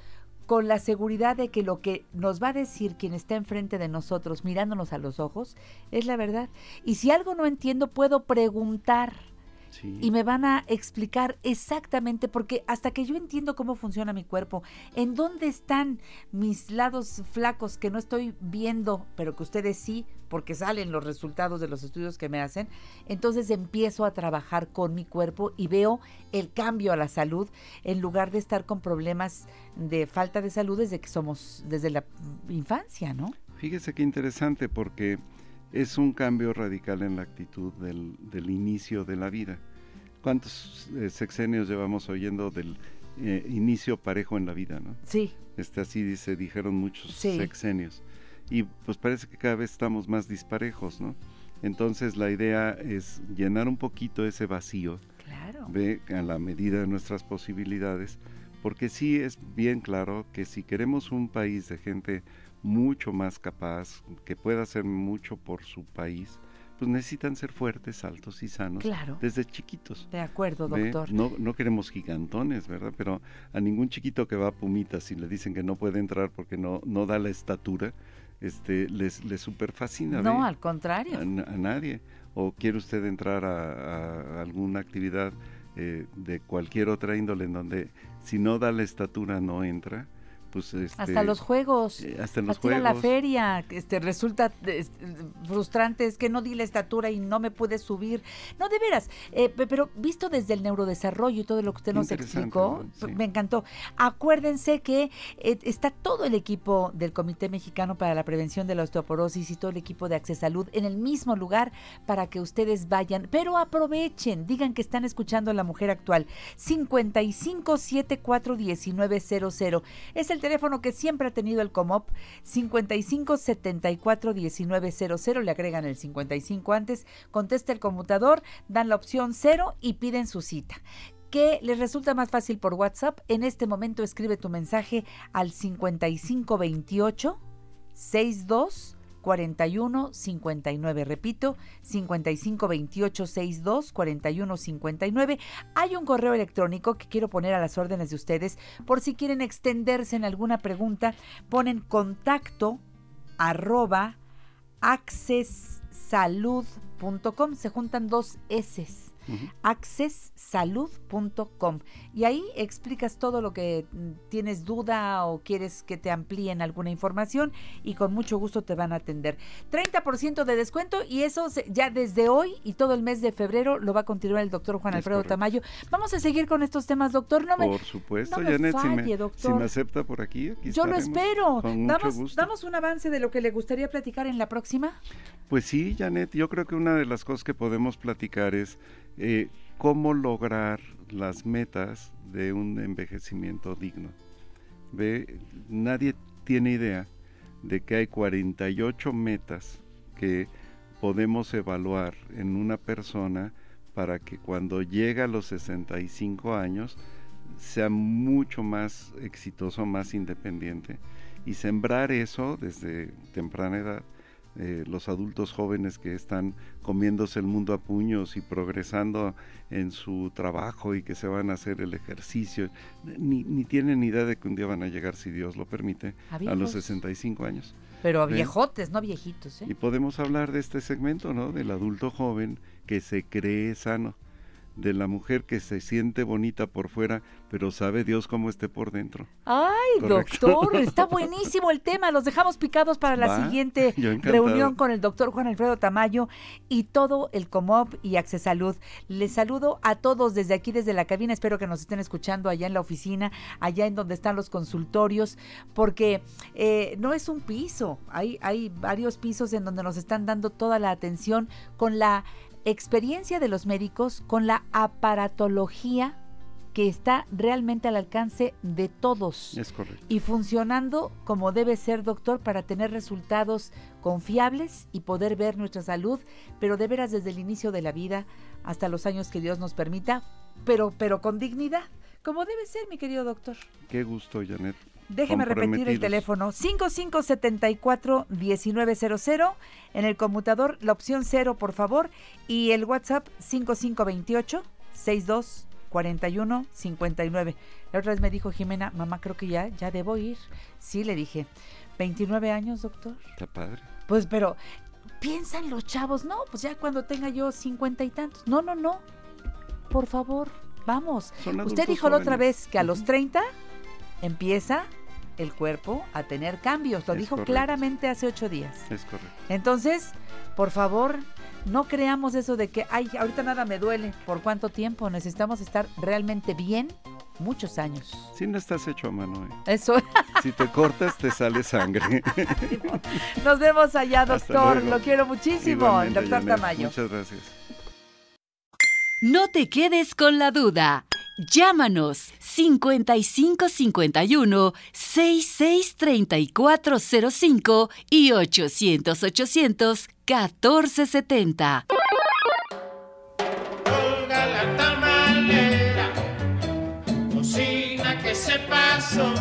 [SPEAKER 3] con la seguridad de que lo que nos va a decir quien está enfrente de nosotros, mirándonos a los ojos, es la verdad. Y si algo no entiendo, puedo preguntar y me van a explicar exactamente, porque hasta que yo entiendo cómo funciona mi cuerpo, en dónde están mis lados flacos que no estoy viendo, pero que ustedes sí, porque salen los resultados de los estudios que me hacen, entonces empiezo a trabajar con mi cuerpo y veo el cambio a la salud en lugar de estar con problemas de falta de salud desde que somos, desde la infancia, ¿no?
[SPEAKER 9] Fíjese qué interesante porque es un cambio radical en la actitud del, del inicio de la vida. ¿Cuántos eh, sexenios llevamos oyendo del eh, inicio parejo en la vida, no?
[SPEAKER 3] Sí.
[SPEAKER 9] Este así dice, dijeron muchos sexenios. Y pues parece que cada vez estamos más disparejos, ¿no? Entonces la idea es llenar un poquito ese vacío.
[SPEAKER 3] Claro.
[SPEAKER 9] Ve a la medida de nuestras posibilidades, porque sí es bien claro que si queremos un país de gente mucho más capaz, que pueda hacer mucho por su país, pues necesitan ser fuertes, altos y sanos
[SPEAKER 3] Claro.
[SPEAKER 9] desde chiquitos.
[SPEAKER 3] De acuerdo,
[SPEAKER 9] ¿Ve?
[SPEAKER 3] doctor.
[SPEAKER 9] No, no queremos gigantones, ¿verdad? Pero a ningún chiquito que va a Pumitas y le dicen que no puede entrar porque no, no da la estatura, este, les, les super fascina.
[SPEAKER 3] No,
[SPEAKER 9] ¿ve?
[SPEAKER 3] al contrario.
[SPEAKER 9] A, a nadie. O quiere usted entrar a, a alguna actividad eh, de cualquier otra índole en donde si no da la estatura no entra, pues este,
[SPEAKER 3] hasta los juegos,
[SPEAKER 9] eh, hasta los
[SPEAKER 3] ir a la
[SPEAKER 9] juegos.
[SPEAKER 3] feria, este resulta es- frustrante, es que no di la estatura y no me pude subir. No, de veras, eh, pe- pero visto desde el neurodesarrollo y todo lo que usted nos explicó,
[SPEAKER 9] ¿no? Sí.
[SPEAKER 3] me encantó. Acuérdense que eh, está todo el equipo del Comité Mexicano para la Prevención de la Osteoporosis y todo el equipo de Accesalud Salud en el mismo lugar para que ustedes vayan, pero aprovechen, digan que están escuchando a la mujer actual. 55 74 1900 es el teléfono que siempre ha tenido el COMOP 55 74 1900 le agregan el 55 antes contesta el conmutador dan la opción 0 y piden su cita. Que les resulta más fácil por WhatsApp en este momento escribe tu mensaje al 55 28 62 41 59. Repito, 55 28 62 41 59. Hay un correo electrónico que quiero poner a las órdenes de ustedes por si quieren extenderse en alguna pregunta. Ponen contacto arroba accessalud.com. Se juntan dos S. accessalud.com y ahí explicas todo lo que mm, tienes duda o quieres que te amplíen alguna información y con mucho gusto te van a atender. 30% de descuento y eso se- ya desde hoy y todo el mes de febrero lo va a continuar el doctor Juan
[SPEAKER 9] Es
[SPEAKER 3] Alfredo
[SPEAKER 9] correcto.
[SPEAKER 3] Tamayo. Vamos a seguir con estos temas, doctor. No me,
[SPEAKER 9] Por supuesto,
[SPEAKER 3] no me
[SPEAKER 9] Janet, si, me, si
[SPEAKER 3] doctor.
[SPEAKER 9] me acepta por aquí, aquí
[SPEAKER 3] Yo lo espero.
[SPEAKER 9] Con mucho
[SPEAKER 3] Damos,
[SPEAKER 9] gusto.
[SPEAKER 3] damos un avance de lo que le gustaría platicar en la próxima.
[SPEAKER 9] Pues sí, Janet, yo creo que una de las cosas que podemos platicar es eh, cómo lograr las metas de un envejecimiento digno. Ve, nadie tiene idea de que hay 48 metas que podemos evaluar en una persona para que cuando llega a los 65 años sea mucho más exitoso, más independiente y sembrar eso desde temprana edad. Eh, los adultos jóvenes que están comiéndose el mundo a puños y progresando en su trabajo y que se van a hacer el ejercicio, ni, ni tienen idea de que un día van a llegar, si Dios lo permite,
[SPEAKER 3] A
[SPEAKER 9] a, los 65 años.
[SPEAKER 3] Pero a
[SPEAKER 9] ¿Ve?
[SPEAKER 3] viejotes, no viejitos. ¿eh?
[SPEAKER 9] Y podemos hablar de este segmento, ¿no? Del adulto joven que se cree sano, de la mujer que se siente bonita por fuera, pero sabe Dios cómo esté por dentro.
[SPEAKER 3] Ay,
[SPEAKER 9] Correcto.
[SPEAKER 3] doctor, está buenísimo el tema. Los dejamos picados para la
[SPEAKER 9] Va,
[SPEAKER 3] siguiente reunión con el doctor Juan Alfredo Tamayo y todo el COMOP y Accesalud. Les saludo a todos desde aquí, desde la cabina. Espero que nos estén escuchando allá en la oficina, allá en donde están los consultorios, porque eh, no es un piso. Hay, hay varios pisos en donde nos están dando toda la atención con la experiencia de los médicos, con la aparatología que está realmente al alcance de todos
[SPEAKER 9] Es correcto.
[SPEAKER 3] y funcionando como debe ser, doctor, para tener resultados confiables y poder ver nuestra salud, pero de veras desde el inicio de la vida hasta los años que Dios nos permita, pero, pero con dignidad, como debe ser, mi querido doctor.
[SPEAKER 9] Qué gusto, Janet.
[SPEAKER 3] Déjeme repetir el teléfono 5574-1900, en el conmutador la opción 0 por favor y el WhatsApp 5528 62 41 59. La otra vez me dijo Jimena, mamá, creo que ya, ya debo ir. Sí, le dije, 29 años, doctor.
[SPEAKER 9] Está padre.
[SPEAKER 3] Pues, pero piensan los chavos, no, pues ya cuando tenga yo cincuenta y tantos. No, no, no. Por favor, vamos. Usted dijo la otra vez que a los 30 empieza el cuerpo a tener cambios. Lo
[SPEAKER 9] Es
[SPEAKER 3] dijo
[SPEAKER 9] correcto.
[SPEAKER 3] claramente hace ocho días.
[SPEAKER 9] Es correcto.
[SPEAKER 3] Entonces, por favor, no creamos eso de que, ay, ahorita nada me duele. ¿Por cuánto tiempo? Necesitamos estar realmente bien muchos años.
[SPEAKER 9] Si no estás hecho a mano, eh.
[SPEAKER 3] Eso.
[SPEAKER 9] Si te cortas, te sale sangre.
[SPEAKER 3] Nos vemos allá, doctor. Lo quiero muchísimo, el
[SPEAKER 9] Igualmente,
[SPEAKER 3] doctor
[SPEAKER 9] Janet.
[SPEAKER 3] Tamayo.
[SPEAKER 9] Muchas gracias.
[SPEAKER 1] No te quedes con la duda. Llámanos 5551 663405 y 800 800 1470.
[SPEAKER 11] Olga la tamalera, cocina que se pasó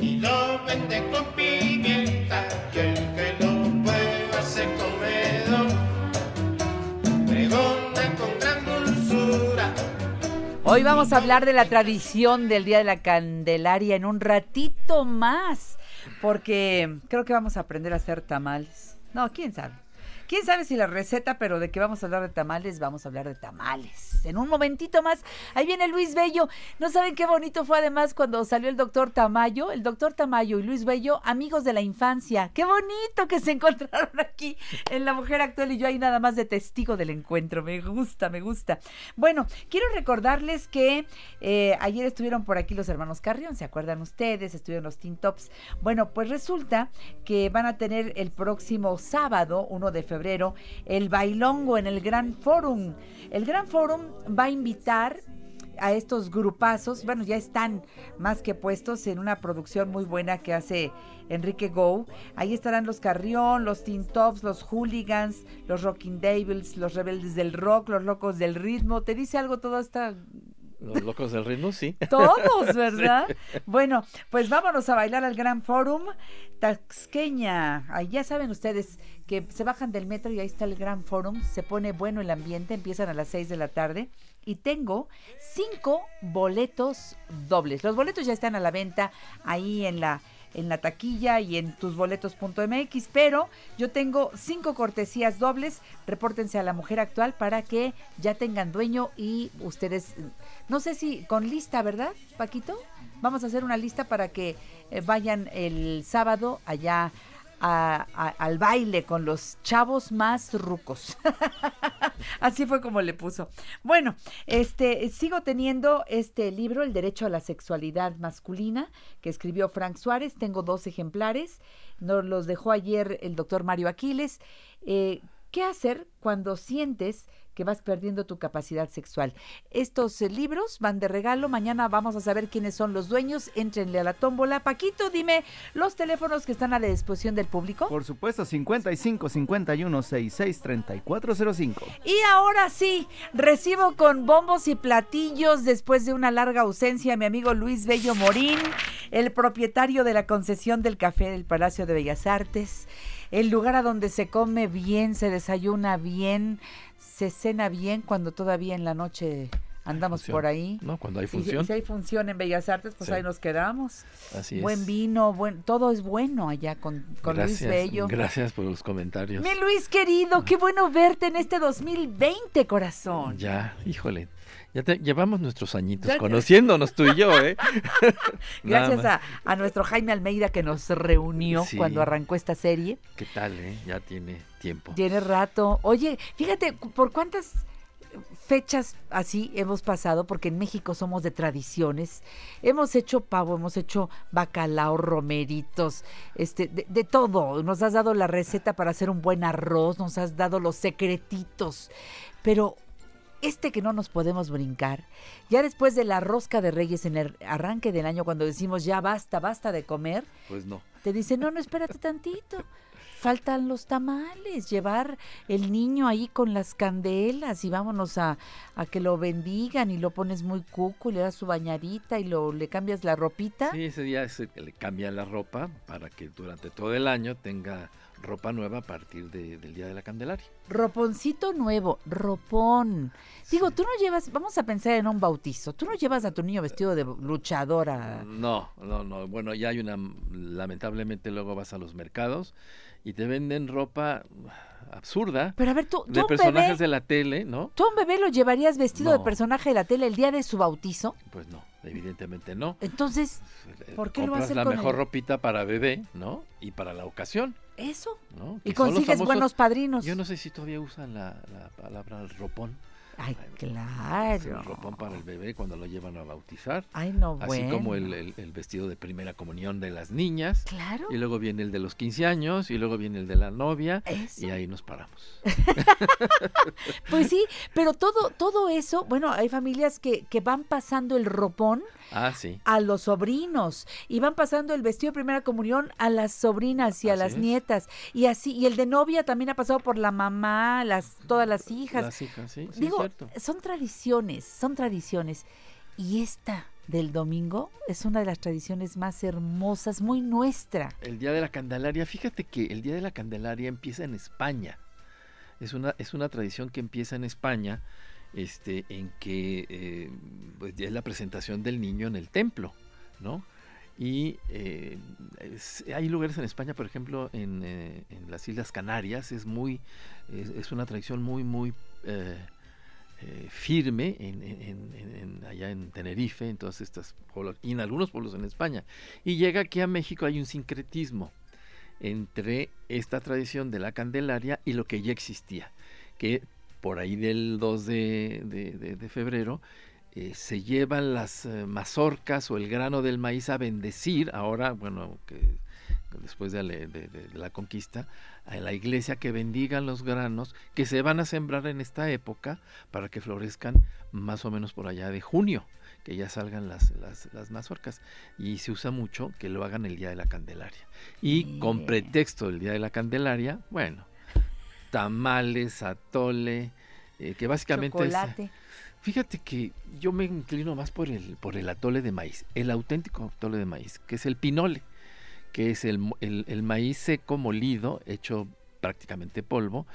[SPEAKER 11] y lo vende con pimienta
[SPEAKER 3] Hoy vamos a hablar de la tradición del Día de la Candelaria en un ratito más, porque creo que vamos a aprender a hacer tamales. No, quién sabe. Quién sabe si la receta, pero de que vamos a hablar de tamales, vamos a hablar de tamales. En un momentito más, ahí viene Luis Bello. ¿No saben qué bonito fue además cuando salió el doctor Tamayo? El doctor Tamayo y Luis Bello, amigos de la infancia. Qué bonito que se encontraron aquí en La Mujer Actual y yo ahí nada más de testigo del encuentro. Me gusta, me gusta. Bueno, quiero recordarles que eh, ayer estuvieron por aquí los hermanos Carrión, ¿se acuerdan ustedes? Estuvieron los Teen Tops. Bueno, pues resulta que van a tener el próximo sábado, 1 de febrero, el bailongo en el Gran Forum. El Gran Forum va a invitar a estos grupazos, bueno, ya están más que puestos en una producción muy buena que hace Enrique Go. Ahí estarán los Carrión, los Teen Tops, los Hooligans, los Rocking Devils, los Rebeldes del Rock, los Locos del Ritmo. ¿Te dice algo toda esta
[SPEAKER 12] Los locos del ritmo, sí.
[SPEAKER 3] todos, ¿verdad? Bueno, pues vámonos a bailar al Gran Forum Taxqueña. Ahí ya saben ustedes que se bajan del metro y ahí está el Gran Forum. Se pone bueno el ambiente, empiezan a las 6 de la tarde. Y tengo cinco boletos dobles. Los boletos ya están a la venta ahí en la en la taquilla y en tusboletos.mx, pero yo tengo cinco cortesías dobles. Repórtense a la mujer actual para que ya tengan dueño y ustedes, no sé si con lista, ¿verdad, Paquito? Vamos a hacer una lista para que eh, vayan el sábado allá al baile con los chavos más rucos. Así fue como le puso. Bueno, este sigo teniendo este libro, El derecho a la sexualidad masculina, que escribió Frank Suárez. Tengo dos ejemplares. Nos los dejó ayer el doctor Mario Aquiles. Eh, ¿Qué hacer cuando sientes que vas perdiendo tu capacidad sexual? Estos eh, libros van de regalo. Mañana vamos a saber quiénes son los dueños. Éntrenle a la tómbola. Paquito, dime los teléfonos que están a la disposición del público.
[SPEAKER 13] Por supuesto, 55 51 66 3405.
[SPEAKER 3] Y ahora sí, recibo con bombos y platillos después de una larga ausencia a mi amigo Luis Bello Morín, el propietario de la concesión del café del Palacio de Bellas Artes, el lugar a donde se come bien, se desayuna bien, se cena bien cuando todavía en la noche andamos por ahí.
[SPEAKER 12] No, cuando hay función.
[SPEAKER 3] Y si hay función en Bellas Artes, pues
[SPEAKER 12] Sí.
[SPEAKER 3] ahí nos quedamos.
[SPEAKER 12] Así es.
[SPEAKER 3] Buen vino, buen, todo es bueno allá con, con Luis Bello.
[SPEAKER 12] gracias por los comentarios.
[SPEAKER 3] Mi Luis querido, qué bueno verte en este 2020, corazón.
[SPEAKER 12] Ya, híjole. Ya te- llevamos nuestros añitos
[SPEAKER 3] Ya-
[SPEAKER 12] conociéndonos tú y yo, ¿eh?
[SPEAKER 3] Gracias a, a nuestro Jaime Almeida que nos reunió
[SPEAKER 12] Sí.
[SPEAKER 3] cuando arrancó esta serie.
[SPEAKER 12] ¿Qué tal, eh? Ya tiene tiempo.
[SPEAKER 3] Tiene rato. Oye, fíjate, ¿por cuántas fechas así hemos pasado? Porque en México somos de tradiciones. Hemos hecho pavo, hemos hecho bacalao, romeritos, este, de, de todo. Nos has dado la receta para hacer un buen arroz, nos has dado los secretitos. Pero este que no nos podemos brincar, ya después de la rosca de reyes en el arranque del año, cuando decimos ya basta, basta de comer,
[SPEAKER 12] Pues no.
[SPEAKER 3] te dice, no, no, espérate tantito. Faltan los tamales, llevar el niño ahí con las candelas y vámonos a, a que lo bendigan y lo pones muy cuco y le das su bañadita y lo, le cambias la ropita.
[SPEAKER 12] Sí, ese día se- le cambia la ropa para que durante todo el año tenga ropa nueva a partir de- del Día de la Candelaria.
[SPEAKER 3] Roponcito nuevo, ropón. Digo, tú no llevas, vamos a pensar en un bautizo, tú no llevas a tu niño vestido de luchadora.
[SPEAKER 12] No, no, no. Bueno, ya hay una, lamentablemente luego vas a los mercados y te venden ropa absurda.
[SPEAKER 3] Pero a ver, tú, tú
[SPEAKER 12] de
[SPEAKER 3] un
[SPEAKER 12] personajes
[SPEAKER 3] bebé,
[SPEAKER 12] de la tele, ¿no?
[SPEAKER 3] ¿tú a un bebé lo llevarías vestido de personaje de la tele el día de su bautizo?
[SPEAKER 12] Pues no, evidentemente no.
[SPEAKER 3] Entonces, ¿por qué lo va a
[SPEAKER 12] Compras
[SPEAKER 3] hacer
[SPEAKER 12] la
[SPEAKER 3] con
[SPEAKER 12] mejor
[SPEAKER 3] el-
[SPEAKER 12] ropita para bebé, ¿no? Y para la ocasión,
[SPEAKER 3] Eso.
[SPEAKER 12] ¿no?
[SPEAKER 3] Y consigues
[SPEAKER 12] famosos-
[SPEAKER 3] buenos padrinos.
[SPEAKER 12] Yo no sé si todavía usan la, la palabra ropón.
[SPEAKER 3] Ay,
[SPEAKER 12] El
[SPEAKER 3] claro.
[SPEAKER 12] ropón para el bebé cuando lo llevan a bautizar.
[SPEAKER 3] Ay, no,
[SPEAKER 12] Así como el, el- el vestido de primera comunión de las niñas.
[SPEAKER 3] Claro.
[SPEAKER 12] Y luego viene el de los 15 años y luego viene el de la novia.
[SPEAKER 3] Eso.
[SPEAKER 12] Y ahí nos paramos.
[SPEAKER 3] Pues sí, pero todo, todo eso, bueno, hay familias que, que van pasando el ropón
[SPEAKER 12] Ah, sí.
[SPEAKER 3] a los sobrinos y van pasando el vestido de primera comunión a las sobrinas y a
[SPEAKER 12] Así
[SPEAKER 3] las
[SPEAKER 12] es.
[SPEAKER 3] nietas y así y el de novia también ha pasado por la mamá, las todas las hijas.
[SPEAKER 12] Las hijas, sí, sí,
[SPEAKER 3] son tradiciones, son tradiciones y esta del domingo es una de las tradiciones más hermosas, muy nuestra.
[SPEAKER 12] El Día de la Candelaria, fíjate que el Día de la Candelaria empieza en España. Es una, es una tradición que empieza en España, este, en que eh, pues, ya es la presentación del niño en el templo, ¿no? Y eh, es- hay lugares en España, por ejemplo, en, eh, en las Islas Canarias, es muy, es, es una tradición muy, muy eh, eh, firme en, en- en- allá en Tenerife, en todas estas pueblos, y en algunos pueblos en España. Y llega aquí a México, hay un sincretismo entre esta tradición de la Candelaria y lo que ya existía, que por ahí del 2 de, de- de- de febrero eh, se llevan las eh, mazorcas o el grano del maíz a bendecir, ahora, bueno, que después de la, de- de- de la conquista, a la iglesia que bendigan los granos que se van a sembrar en esta época para que florezcan más o menos por allá de junio, que ya salgan las, las, las mazorcas. Y se usa mucho que lo hagan el Día de la Candelaria. Y con pretexto del Día de la Candelaria, bueno, tamales, atole, eh, que básicamente es-
[SPEAKER 3] Chocolate.
[SPEAKER 12] Fíjate que yo me inclino más por el, por el atole de maíz, el auténtico atole de maíz, que es el pinole, que es el, el- el maíz seco molido, hecho prácticamente polvo,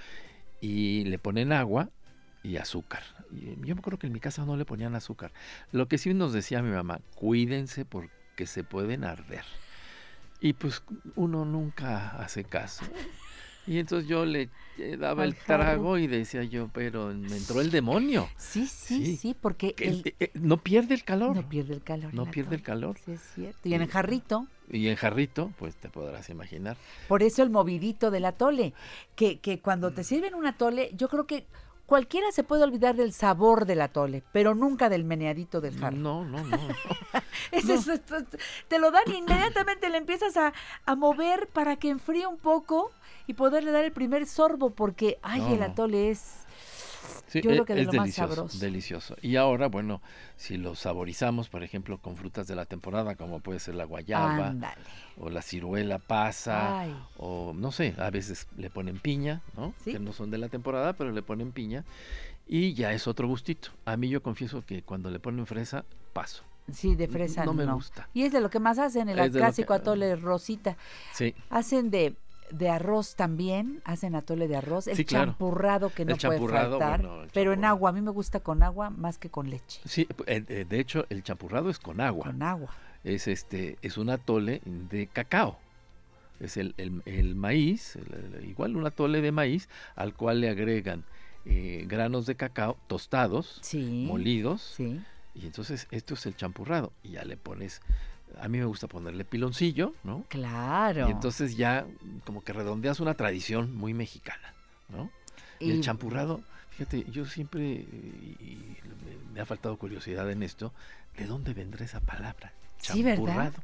[SPEAKER 12] y le ponen agua y azúcar. Yo me acuerdo que en mi casa no le ponían azúcar. Lo que sí nos decía mi mamá, cuídense porque se pueden arder. Y pues uno nunca hace caso. Y entonces yo le eh, daba
[SPEAKER 3] Al
[SPEAKER 12] el trago y decía yo, pero me entró el demonio.
[SPEAKER 3] Sí, sí, sí, porque
[SPEAKER 12] Que
[SPEAKER 3] el-
[SPEAKER 12] el- eh, no pierde el calor.
[SPEAKER 3] no pierde el calor.
[SPEAKER 12] No pierde el calor.
[SPEAKER 3] Sí, es cierto. Y en el jarrito.
[SPEAKER 12] Y en jarrito, pues te podrás imaginar.
[SPEAKER 3] Por eso el movidito del atole, que, que cuando te sirven un atole, yo creo que cualquiera se puede olvidar del sabor del atole, pero nunca del meneadito del jarro.
[SPEAKER 12] No, no, no.
[SPEAKER 3] Ese es- es- es- te lo dan y inmediatamente le empiezas a, a mover para que enfríe un poco y poderle dar el primer sorbo, porque, ay,
[SPEAKER 12] No,
[SPEAKER 3] el
[SPEAKER 12] no.
[SPEAKER 3] atole es...
[SPEAKER 12] Sí,
[SPEAKER 3] yo creo
[SPEAKER 12] e-
[SPEAKER 3] que de
[SPEAKER 12] es
[SPEAKER 3] lo más
[SPEAKER 12] delicioso,
[SPEAKER 3] sabroso.
[SPEAKER 12] delicioso. Y ahora, bueno, si lo saborizamos, por ejemplo, con frutas de la temporada, como puede ser la guayaba,
[SPEAKER 3] Ándale.
[SPEAKER 12] o la ciruela pasa,
[SPEAKER 3] Ay.
[SPEAKER 12] o no sé, a veces le ponen piña, ¿no?
[SPEAKER 3] Sí.
[SPEAKER 12] Que no son de la temporada, pero le ponen piña. Y ya es otro gustito. A mí yo confieso que cuando le ponen fresa, paso.
[SPEAKER 3] Sí, de fresa
[SPEAKER 12] No
[SPEAKER 3] no.
[SPEAKER 12] me gusta.
[SPEAKER 3] Y es de lo que más hacen, el
[SPEAKER 12] Es
[SPEAKER 3] clásico
[SPEAKER 12] que-
[SPEAKER 3] atole rosita.
[SPEAKER 12] Sí.
[SPEAKER 3] Hacen de, de arroz también, hacen atole de arroz, el
[SPEAKER 12] Sí, claro.
[SPEAKER 3] champurrado que
[SPEAKER 12] El
[SPEAKER 3] no puede faltar,
[SPEAKER 12] bueno,
[SPEAKER 3] pero en agua, a mí me gusta con agua más que con leche.
[SPEAKER 12] Sí, eh, eh, de hecho, el champurrado es con agua.
[SPEAKER 3] Con agua.
[SPEAKER 12] Es este, es un atole de cacao. Es el, el- el maíz, igual un atole de maíz, al cual le agregan eh, granos de cacao tostados, molidos. Y entonces esto es el champurrado. Y ya le pones, a mí me gusta ponerle piloncillo, ¿no?
[SPEAKER 3] Claro.
[SPEAKER 12] Y entonces ya como que redondeas una tradición muy mexicana, ¿no? Y
[SPEAKER 3] Y-
[SPEAKER 12] el champurrado, fíjate, yo siempre, y me, ha faltado curiosidad en esto, ¿de dónde vendrá esa palabra?
[SPEAKER 3] Sí, ¿verdad?
[SPEAKER 12] Champurrado.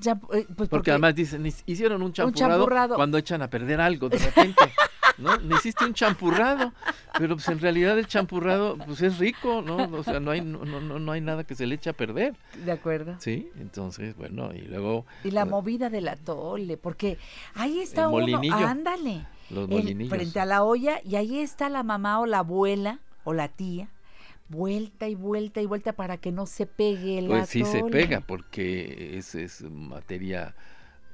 [SPEAKER 3] Ya, eh, pues
[SPEAKER 12] porque, además dicen, "Hic- hicieron un champurrado,
[SPEAKER 3] champurrado.
[SPEAKER 12] cuando echan a perder algo de repente. ¿No? Hiciste un champurrado, pero pues en realidad el champurrado pues es rico, ¿no? O sea, no hay no, no, no- hay nada que se le eche a perder.
[SPEAKER 3] De acuerdo.
[SPEAKER 12] Sí, entonces, bueno, y luego
[SPEAKER 3] Y la movida del atole, porque ahí está
[SPEAKER 12] El
[SPEAKER 3] uno,
[SPEAKER 12] molinillo.
[SPEAKER 3] ándale,
[SPEAKER 12] Los molinillos.
[SPEAKER 3] frente a la olla y ahí está la mamá o la abuela o la tía, vuelta y vuelta y vuelta para que no se pegue el
[SPEAKER 12] Pues sí se pega porque es, es materia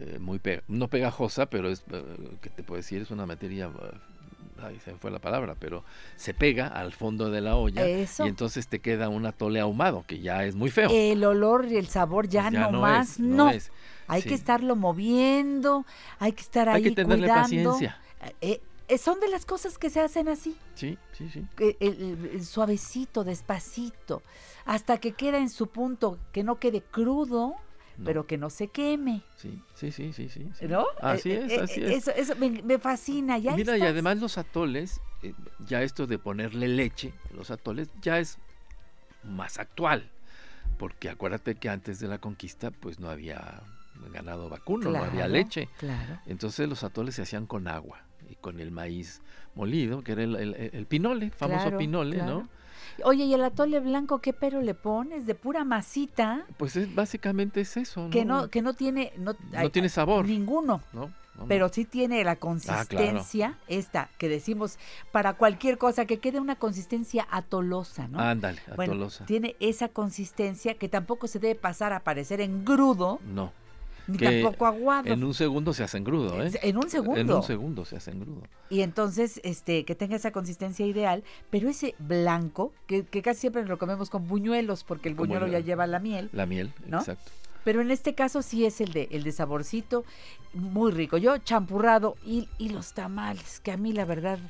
[SPEAKER 12] eh, muy pe- no pegajosa, pero es, eh, ¿qué te puedo decir? Es una materia, eh, se me fue la palabra, pero se pega al fondo de la olla
[SPEAKER 3] Eso.
[SPEAKER 12] y entonces te queda un atole ahumado, que ya es muy feo.
[SPEAKER 3] El olor y el sabor ya,
[SPEAKER 12] Ya
[SPEAKER 3] no
[SPEAKER 12] no
[SPEAKER 3] más,
[SPEAKER 12] es,
[SPEAKER 3] no.
[SPEAKER 12] no es.
[SPEAKER 3] Hay
[SPEAKER 12] Sí.
[SPEAKER 3] que estarlo moviendo, hay que estar ahí
[SPEAKER 12] Hay que tenerle
[SPEAKER 3] cuidando.
[SPEAKER 12] paciencia.
[SPEAKER 3] Eh, eh, son de las cosas que se hacen así.
[SPEAKER 12] Sí, sí, sí.
[SPEAKER 3] el- el- el suavecito, despacito, hasta que queda en su punto, que no quede crudo, pero que no se queme.
[SPEAKER 12] Sí, sí, sí, sí, sí. sí.
[SPEAKER 3] ¿No?
[SPEAKER 12] Así
[SPEAKER 3] Eh,
[SPEAKER 12] es,
[SPEAKER 3] eh,
[SPEAKER 12] así
[SPEAKER 3] eh,
[SPEAKER 12] es.
[SPEAKER 3] Eso, eso me, me fascina. Ya
[SPEAKER 12] Mira, y además los atoles, eh, ya esto de ponerle leche, a los atoles, ya es más actual. Porque acuérdate que antes de la conquista, pues no había ganado vacuno, no había leche.
[SPEAKER 3] claro.
[SPEAKER 12] Entonces los atoles se hacían con agua y con el maíz molido, que era el, el- el pinole, famoso
[SPEAKER 3] Claro,
[SPEAKER 12] pinole,
[SPEAKER 3] claro.
[SPEAKER 12] ¿no?
[SPEAKER 3] Oye, ¿y el atole blanco qué pero le pones? De pura masita,
[SPEAKER 12] Pues es, básicamente es eso, ¿no?
[SPEAKER 3] que no, que no tiene... No,
[SPEAKER 12] No tiene sabor.
[SPEAKER 3] Ninguno.
[SPEAKER 12] No.
[SPEAKER 3] Pero sí tiene la
[SPEAKER 12] Ah, claro.
[SPEAKER 3] consistencia, esta que decimos para cualquier cosa, que quede una consistencia atolosa, ¿no?
[SPEAKER 12] Ándale,
[SPEAKER 3] Bueno,
[SPEAKER 12] atolosa.
[SPEAKER 3] tiene esa consistencia que tampoco se debe pasar a parecer engrudo,
[SPEAKER 12] No.
[SPEAKER 3] Ni tampoco aguado.
[SPEAKER 12] En un segundo se hace engrudo, ¿eh?
[SPEAKER 3] En un segundo.
[SPEAKER 12] En un segundo se hace engrudo.
[SPEAKER 3] Y entonces, este, que tenga esa consistencia ideal, pero ese blanco, que, que casi siempre lo comemos con buñuelos, porque el buñuelo
[SPEAKER 12] el-
[SPEAKER 3] ya lleva la miel.
[SPEAKER 12] La miel,
[SPEAKER 3] ¿no?
[SPEAKER 12] exacto.
[SPEAKER 3] Pero en este caso sí es el de, el de saborcito, muy rico. Yo champurrado y, y los tamales, que a mí la verdad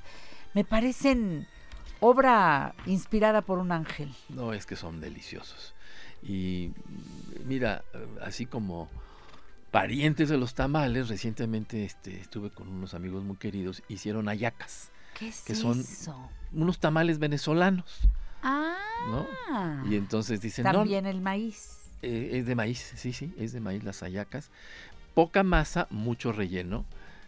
[SPEAKER 3] me parecen obra inspirada por un ángel.
[SPEAKER 12] No, es que son deliciosos. Y mira, así como parientes de los tamales, recientemente este, estuve con unos amigos muy queridos, hicieron ayacas,
[SPEAKER 3] ¿Qué es
[SPEAKER 12] que son
[SPEAKER 3] eso?
[SPEAKER 12] unos tamales venezolanos,
[SPEAKER 3] Ah,
[SPEAKER 12] ¿no? Y entonces dicen, no,
[SPEAKER 3] también el maíz.
[SPEAKER 12] eh, es de maíz, sí, sí, es de maíz las ayacas. Poca masa, mucho relleno,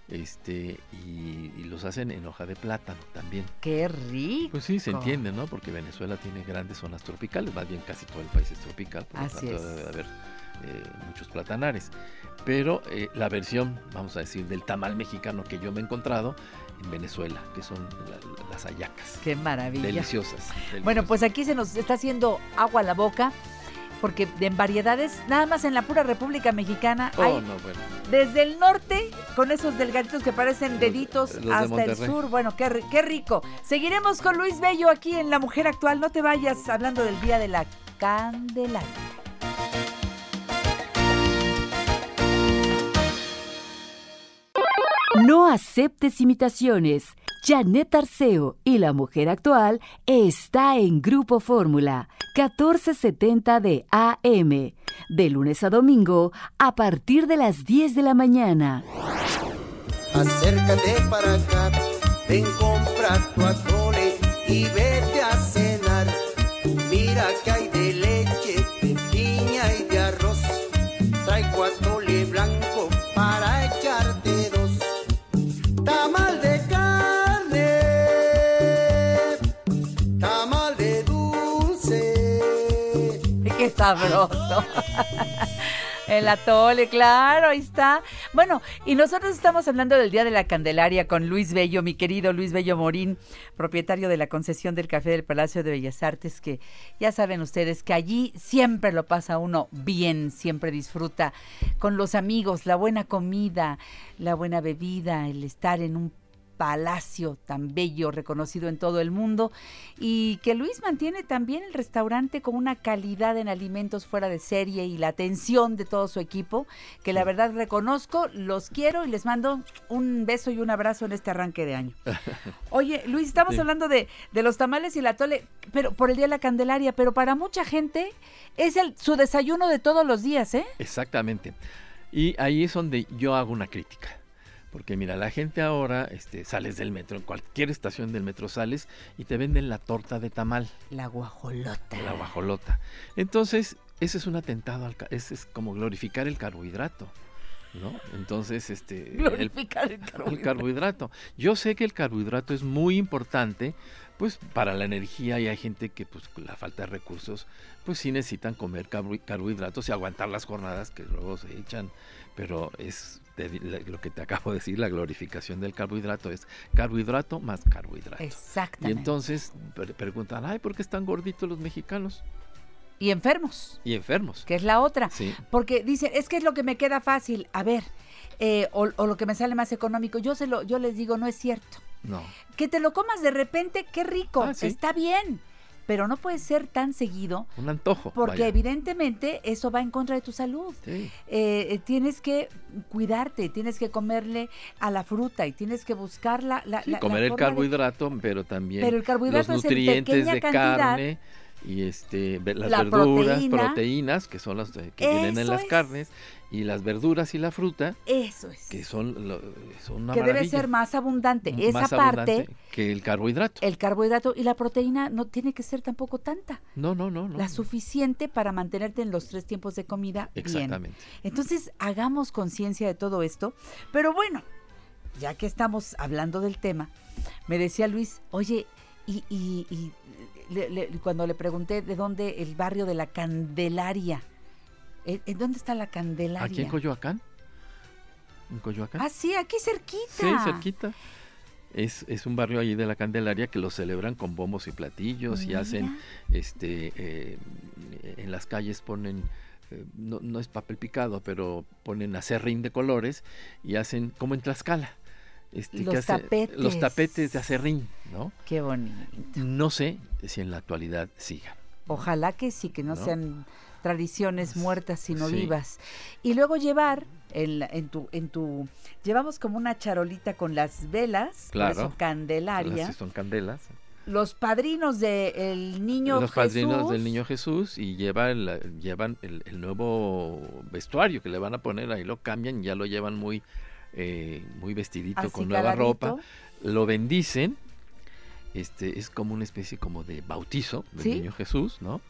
[SPEAKER 12] este, y, y los hacen en hoja de plátano también.
[SPEAKER 3] Qué rico.
[SPEAKER 12] Pues sí, se entiende, ¿no? Porque Venezuela tiene grandes zonas tropicales, más bien casi todo el país es tropical, por lo tanto debe haber eh, muchos platanares. Pero eh, la versión, vamos a decir, del tamal mexicano que yo me he encontrado en Venezuela, que son la- las ayacas.
[SPEAKER 3] Qué maravilla.
[SPEAKER 12] Deliciosas.
[SPEAKER 3] Bueno, pues aquí se nos está haciendo agua a la boca, porque en variedades, nada más en la pura República Mexicana
[SPEAKER 12] Oh,
[SPEAKER 3] hay
[SPEAKER 12] no, bueno.
[SPEAKER 3] desde el norte, con esos delgaditos que parecen deditos,
[SPEAKER 12] los
[SPEAKER 3] hasta el sur. Bueno, qué, qué rico. Seguiremos con Luis Bello aquí en La Mujer Actual. No te vayas hablando del Día de la Candelaria.
[SPEAKER 1] No aceptes imitaciones. Janet Arceo y la mujer actual está en Grupo Fórmula 1470 de AM. De lunes a domingo a partir de las 10 de la mañana.
[SPEAKER 2] Acércate para acá, ven compra tu atole y vete a cenar. Mira que
[SPEAKER 3] sabroso. El atole, claro, ahí está. Bueno, y nosotros estamos hablando del Día de la Candelaria con Luis Bello, mi querido Luis Bello Morín, propietario de la concesión del Café del Palacio de Bellas Artes, que ya saben ustedes que allí siempre lo pasa uno bien, siempre disfruta con los amigos, la buena comida, la buena bebida, el estar en un palacio tan bello, reconocido en todo el mundo, y que Luis mantiene también el restaurante con una calidad en alimentos fuera de serie y la atención de todo su equipo, que la verdad reconozco, los quiero y les mando un beso y un abrazo en este arranque de año. Oye, Luis, estamos
[SPEAKER 12] Sí.
[SPEAKER 3] hablando de, de los tamales y la tole, pero por el Día de la Candelaria, pero para mucha gente es el, su desayuno de todos los días, ¿eh?
[SPEAKER 12] Exactamente. Y ahí es donde yo hago una crítica. Porque mira, la gente ahora, este, sales del metro, en cualquier estación del metro sales y te venden la torta de tamal.
[SPEAKER 3] La guajolota.
[SPEAKER 12] La guajolota. Entonces, ese es un atentado, al, ese es como glorificar el carbohidrato. ¿No? Entonces, este. el-
[SPEAKER 3] Glorificar el
[SPEAKER 12] el carbohidrato. Yo sé que el carbohidrato es muy importante, pues para la energía y hay gente que pues la falta de recursos, pues sí necesitan comer carbo- carbohidratos y aguantar las jornadas que luego se echan, pero es te lo que te acabo de decir, la glorificación del carbohidrato es carbohidrato más carbohidrato. Y
[SPEAKER 3] Exactamente.
[SPEAKER 12] entonces pre- preguntan, ay, ¿por qué están gorditos los mexicanos?
[SPEAKER 3] Y enfermos,
[SPEAKER 12] y enfermos.
[SPEAKER 3] que es la otra.
[SPEAKER 12] Sí.
[SPEAKER 3] Porque dicen, es que es lo que me queda fácil. A ver, eh, o, o lo que me sale más económico. Yo, se lo, yo les digo, no es cierto.
[SPEAKER 12] No.
[SPEAKER 3] Que te lo comas de repente, qué rico,
[SPEAKER 12] Ah, sí.
[SPEAKER 3] está bien. Pero no puede ser tan seguido
[SPEAKER 12] Un antojo.
[SPEAKER 3] porque
[SPEAKER 12] vaya.
[SPEAKER 3] evidentemente eso va en contra de tu salud.
[SPEAKER 12] Sí.
[SPEAKER 3] Eh, eh, tienes que cuidarte, tienes que comerle a la fruta y tienes que buscar la, la-
[SPEAKER 12] Sí,
[SPEAKER 3] la- la
[SPEAKER 12] comer el
[SPEAKER 3] de-
[SPEAKER 12] carbohidrato, pero también
[SPEAKER 3] Pero el carbohidrato
[SPEAKER 12] los
[SPEAKER 3] es en
[SPEAKER 12] nutrientes de
[SPEAKER 3] cantidad.
[SPEAKER 12] carne y este las
[SPEAKER 3] La
[SPEAKER 12] verduras,
[SPEAKER 3] proteína.
[SPEAKER 12] proteínas, que son las que vienen en las
[SPEAKER 3] es.
[SPEAKER 12] carnes, y las verduras y la fruta,
[SPEAKER 3] Eso es.
[SPEAKER 12] que son, lo- son una
[SPEAKER 3] que debe ser más abundante.
[SPEAKER 12] M-
[SPEAKER 3] Esa
[SPEAKER 12] más
[SPEAKER 3] parte,
[SPEAKER 12] abundante que el carbohidrato.
[SPEAKER 3] el carbohidrato y la proteína no tiene que ser tampoco tanta.
[SPEAKER 12] No, no, no, no.
[SPEAKER 3] La suficiente para mantenerte en los tres tiempos de comida bien.
[SPEAKER 12] Exactamente.
[SPEAKER 3] Entonces, hagamos conciencia de todo esto. Pero bueno, ya que estamos hablando del tema, me decía Luis, oye, y, y- y le- le- cuando le pregunté de dónde el barrio de la Candelaria, ¿en, dónde está la Candelaria?
[SPEAKER 12] Aquí en Coyoacán. En Coyoacán.
[SPEAKER 3] Ah, sí, aquí cerquita.
[SPEAKER 12] Sí, cerquita. Es, es un barrio allí de la Candelaria que lo celebran con bombos y platillos y hacen, este, eh, en las calles ponen, eh, no, no es papel picado, pero ponen acerrín de colores y hacen como en Tlaxcala. Este, que
[SPEAKER 3] Los
[SPEAKER 12] hace-
[SPEAKER 3] tapetes.
[SPEAKER 12] Los tapetes de acerrín, ¿no?
[SPEAKER 3] Qué bonito.
[SPEAKER 12] No sé si en la actualidad sigan.
[SPEAKER 3] Ojalá que sí, que no,
[SPEAKER 12] ¿No?
[SPEAKER 3] sean tradiciones muertas sino
[SPEAKER 12] Sí.
[SPEAKER 3] vivas. Y luego llevar en, la- en tu en tu llevamos como una charolita con las velas, por eso
[SPEAKER 12] Claro.
[SPEAKER 3] Candelaria,
[SPEAKER 12] Así son candelas.
[SPEAKER 3] los padrinos del niño
[SPEAKER 12] los padrinos
[SPEAKER 3] Jesús,
[SPEAKER 12] del niño Jesús y llevan, la- llevan el, el nuevo vestuario que le van a poner, ahí lo cambian, ya lo llevan muy, eh, muy vestidito
[SPEAKER 3] Así
[SPEAKER 12] con nueva ropa, lo bendicen, este es como una especie como de bautizo del
[SPEAKER 3] ¿Sí?
[SPEAKER 12] niño Jesús, ¿no?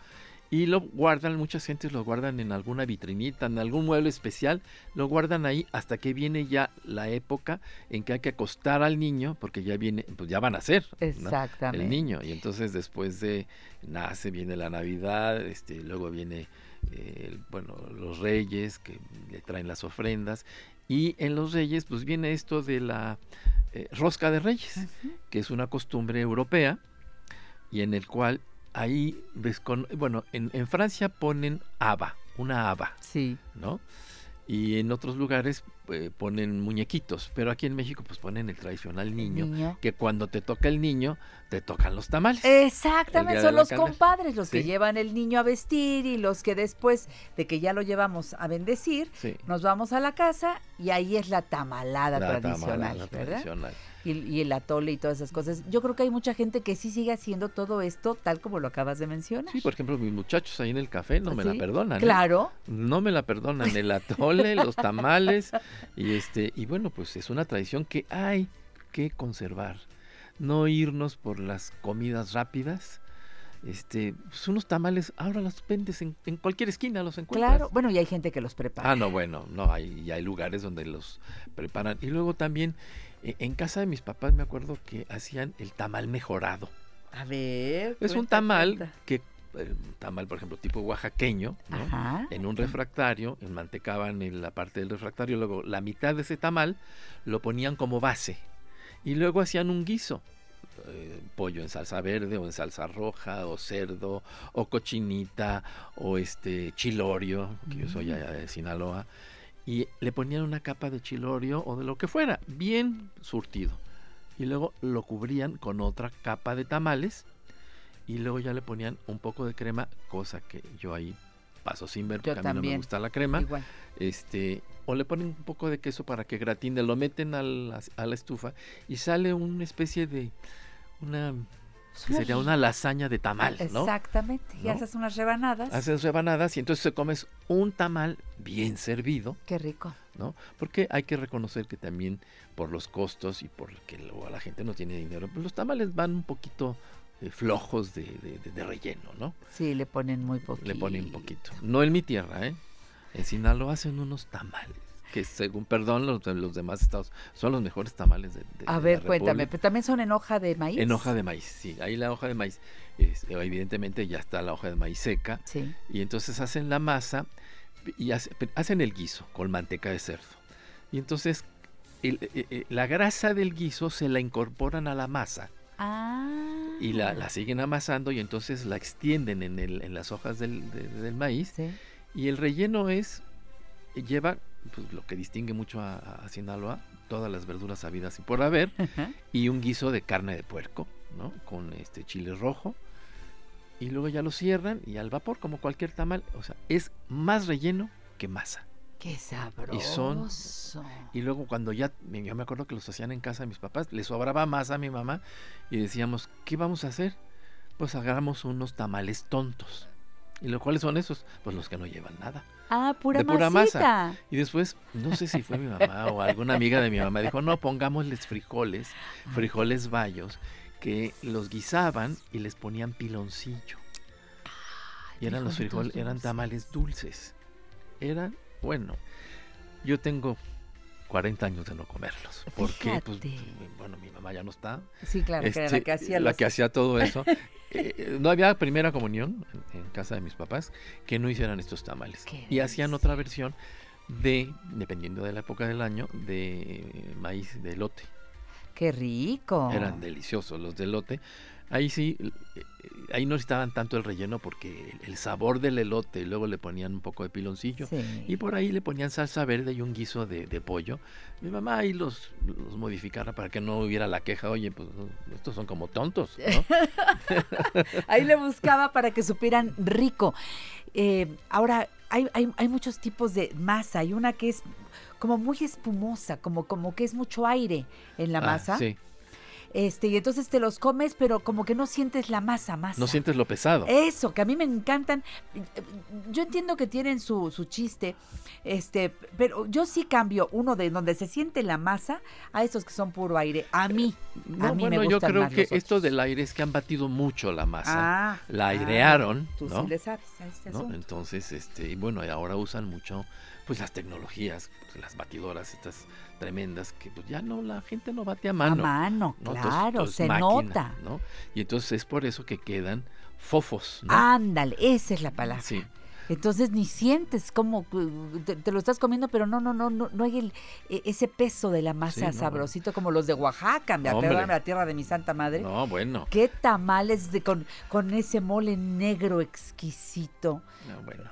[SPEAKER 12] Y lo guardan, muchas gentes lo guardan en alguna vitrinita, en algún mueble especial, lo guardan ahí hasta que viene ya la época en que hay que acostar al niño, porque ya viene, pues ya van a ser
[SPEAKER 3] Exactamente.
[SPEAKER 12] el niño. Y entonces después de nace, viene la Navidad, este, luego viene eh, bueno, los reyes que le traen las ofrendas. Y en los reyes, pues viene esto de la eh, rosca de reyes, que es una costumbre europea y en el cual ahí bueno, en, en Francia ponen haba, una haba,
[SPEAKER 3] Sí.
[SPEAKER 12] ¿no? Y en otros lugares eh, ponen muñequitos, pero aquí en México pues ponen el tradicional niño,
[SPEAKER 3] niño.
[SPEAKER 12] que cuando te toca el niño, te tocan los tamales.
[SPEAKER 3] Exactamente, son los compadres los que llevan el niño a vestir y los que después de que ya lo llevamos a bendecir,
[SPEAKER 12] Sí.
[SPEAKER 3] nos vamos a la casa y ahí es la tamalada
[SPEAKER 12] La
[SPEAKER 3] tradicional,
[SPEAKER 12] tamalada
[SPEAKER 3] ¿verdad?
[SPEAKER 12] tradicional.
[SPEAKER 3] Y, y el atole y todas esas cosas. Yo creo que hay mucha gente que sí sigue haciendo todo esto tal como lo acabas de mencionar.
[SPEAKER 12] Sí, por ejemplo, mis muchachos ahí en el café no me la perdonan. ¿eh?
[SPEAKER 3] Claro.
[SPEAKER 12] No me la perdonan. El atole, los tamales. Y este, y bueno, pues es una tradición que hay que conservar. No irnos por las comidas rápidas. Este, pues unos tamales, ahora los vendes en, en cualquier esquina, los encuentras.
[SPEAKER 3] Claro, bueno, y hay gente que los prepara.
[SPEAKER 12] Ah, no, bueno, no, hay, y hay lugares donde los preparan. Y luego también, en casa de mis papás me acuerdo que hacían el tamal mejorado.
[SPEAKER 3] A ver.
[SPEAKER 12] Es un tamal
[SPEAKER 3] cuenta.
[SPEAKER 12] que, eh, un tamal, por ejemplo, tipo oaxaqueño, en un refractario, enmantecaban en la parte del refractario, luego la mitad de ese tamal lo ponían como base y luego hacían un guiso. eh, pollo en salsa verde o en salsa roja o cerdo o cochinita o este chilorio que yo soy
[SPEAKER 3] Mm.
[SPEAKER 12] allá de Sinaloa y le ponían una capa de chilorio o de lo que fuera bien surtido y luego lo cubrían con otra capa de tamales y luego ya le ponían un poco de crema, cosa que yo ahí paso sin ver
[SPEAKER 3] Yo
[SPEAKER 12] porque a mí no me gusta la crema.
[SPEAKER 3] igual.
[SPEAKER 12] Este, o le ponen un poco de queso para que gratine, lo meten a la, a la estufa y sale una especie de una que sería una lasaña de tamal, ¿no?
[SPEAKER 3] Exactamente. Y
[SPEAKER 12] ¿No?
[SPEAKER 3] haces unas rebanadas.
[SPEAKER 12] Haces rebanadas y entonces te comes un tamal bien servido,
[SPEAKER 3] Qué rico.
[SPEAKER 12] ¿no? Porque hay que reconocer que también por los costos y por que luego la gente no tiene dinero, pues los tamales van un poquito eh, flojos de, de- de- de relleno, ¿no?
[SPEAKER 3] Sí, le ponen muy poquito.
[SPEAKER 12] Le ponen poquito. No en mi tierra, ¿eh? En Sinaloa hacen unos tamales que según, perdón, los, los demás estados son los mejores tamales de, de-
[SPEAKER 3] A
[SPEAKER 12] de
[SPEAKER 3] ver,
[SPEAKER 12] la
[SPEAKER 3] cuéntame, pero también son en hoja de maíz.
[SPEAKER 12] En hoja de maíz, sí. Ahí la hoja de maíz, es- evidentemente ya está la hoja de maíz seca.
[SPEAKER 3] Sí.
[SPEAKER 12] Y entonces hacen la masa y hace- hacen el guiso con manteca de cerdo. Y entonces el- eh, eh, la grasa del guiso se la incorporan a la masa.
[SPEAKER 3] Ah.
[SPEAKER 12] y la, la siguen amasando y entonces la extienden en, el, en las hojas del, de- del maíz. Y el relleno es, lleva pues, lo que distingue mucho a, a Sinaloa, todas las verduras habidas y por haber, y un guiso de carne de puerco, ¿no? Con este chile rojo. Y luego ya lo cierran y al vapor, como cualquier tamal. O sea, es más relleno que masa.
[SPEAKER 3] Qué sabroso.
[SPEAKER 12] Y son. Y luego cuando ya, yo me acuerdo que los hacían en casa de mis papás, le sobraba más a mi mamá y decíamos, ¿qué vamos a hacer? Pues hagamos unos tamales tontos. ¿Y lo cuáles son esos? Pues los que no llevan nada.
[SPEAKER 3] Ah, pura,
[SPEAKER 12] de pura masa. Y después, no sé si fue mi mamá o alguna amiga de mi mamá, dijo, no, pongámosles frijoles, frijoles bayos, que los guisaban y les ponían piloncillo. Y eran los frijoles, eran tamales dulces. Eran, bueno, yo tengo 40 años de no comerlos. Porque, pues, bueno, mi mamá ya no está.
[SPEAKER 3] Sí, claro, que era la que hacía
[SPEAKER 12] la
[SPEAKER 3] los-
[SPEAKER 12] que hacía todo eso. Eh, no había primera comunión en, en casa de mis papás que no hicieran estos tamales. Y hacían otra versión de, dependiendo de la época del año, de maíz de elote.
[SPEAKER 3] Qué rico.
[SPEAKER 12] Eran deliciosos los de elote. Ahí sí, eh, ahí no necesitaban tanto el relleno porque el, sabor del elote y luego le ponían un poco de piloncillo.
[SPEAKER 3] Sí.
[SPEAKER 12] Y por ahí le ponían salsa verde y un guiso de, de pollo. Mi mamá ahí los, los modificara para que no hubiera la queja, oye, pues estos son como tontos, ¿no?
[SPEAKER 3] Ahí le buscaba para que supieran rico. Eh, ahora, hay, hay, hay muchos tipos de masa. Hay una que es como muy espumosa, como, como que es mucho aire en la
[SPEAKER 12] Ah,
[SPEAKER 3] masa.
[SPEAKER 12] sí.
[SPEAKER 3] Este, y entonces te los comes, pero como que no sientes la masa, masa.
[SPEAKER 12] No sientes lo pesado.
[SPEAKER 3] Eso, que a mí me encantan. Yo entiendo que tienen su, su chiste, este, pero yo sí cambio uno de donde se siente la masa a estos que son puro aire. A mí, a
[SPEAKER 12] No,
[SPEAKER 3] mí
[SPEAKER 12] bueno,
[SPEAKER 3] me
[SPEAKER 12] yo
[SPEAKER 3] gustan
[SPEAKER 12] creo
[SPEAKER 3] más
[SPEAKER 12] que esto del aire es que han batido mucho la masa.
[SPEAKER 3] Ah,
[SPEAKER 12] la
[SPEAKER 3] ah,
[SPEAKER 12] airearon,
[SPEAKER 3] tú sí le sabes a este.
[SPEAKER 12] Entonces, este, y bueno, ahora usan mucho pues las tecnologías, las batidoras estas tremendas que pues ya no la gente no bate a mano.
[SPEAKER 3] mano,
[SPEAKER 12] ¿no?
[SPEAKER 3] claro, se nota.
[SPEAKER 12] ¿no? Y entonces es por eso que quedan fofos, ¿no?
[SPEAKER 3] Ándale, esa es la palabra.
[SPEAKER 12] Sí.
[SPEAKER 3] Entonces ni sientes como uh, te, te lo estás comiendo, pero no, no, no, no, no hay el, e- ese peso de la masa
[SPEAKER 12] Sí, no.
[SPEAKER 3] sabrosito como los de Oaxaca, me acuerdo la tierra de mi santa madre.
[SPEAKER 12] No, bueno.
[SPEAKER 3] Qué tamales de con, con ese mole negro exquisito.
[SPEAKER 12] No, bueno.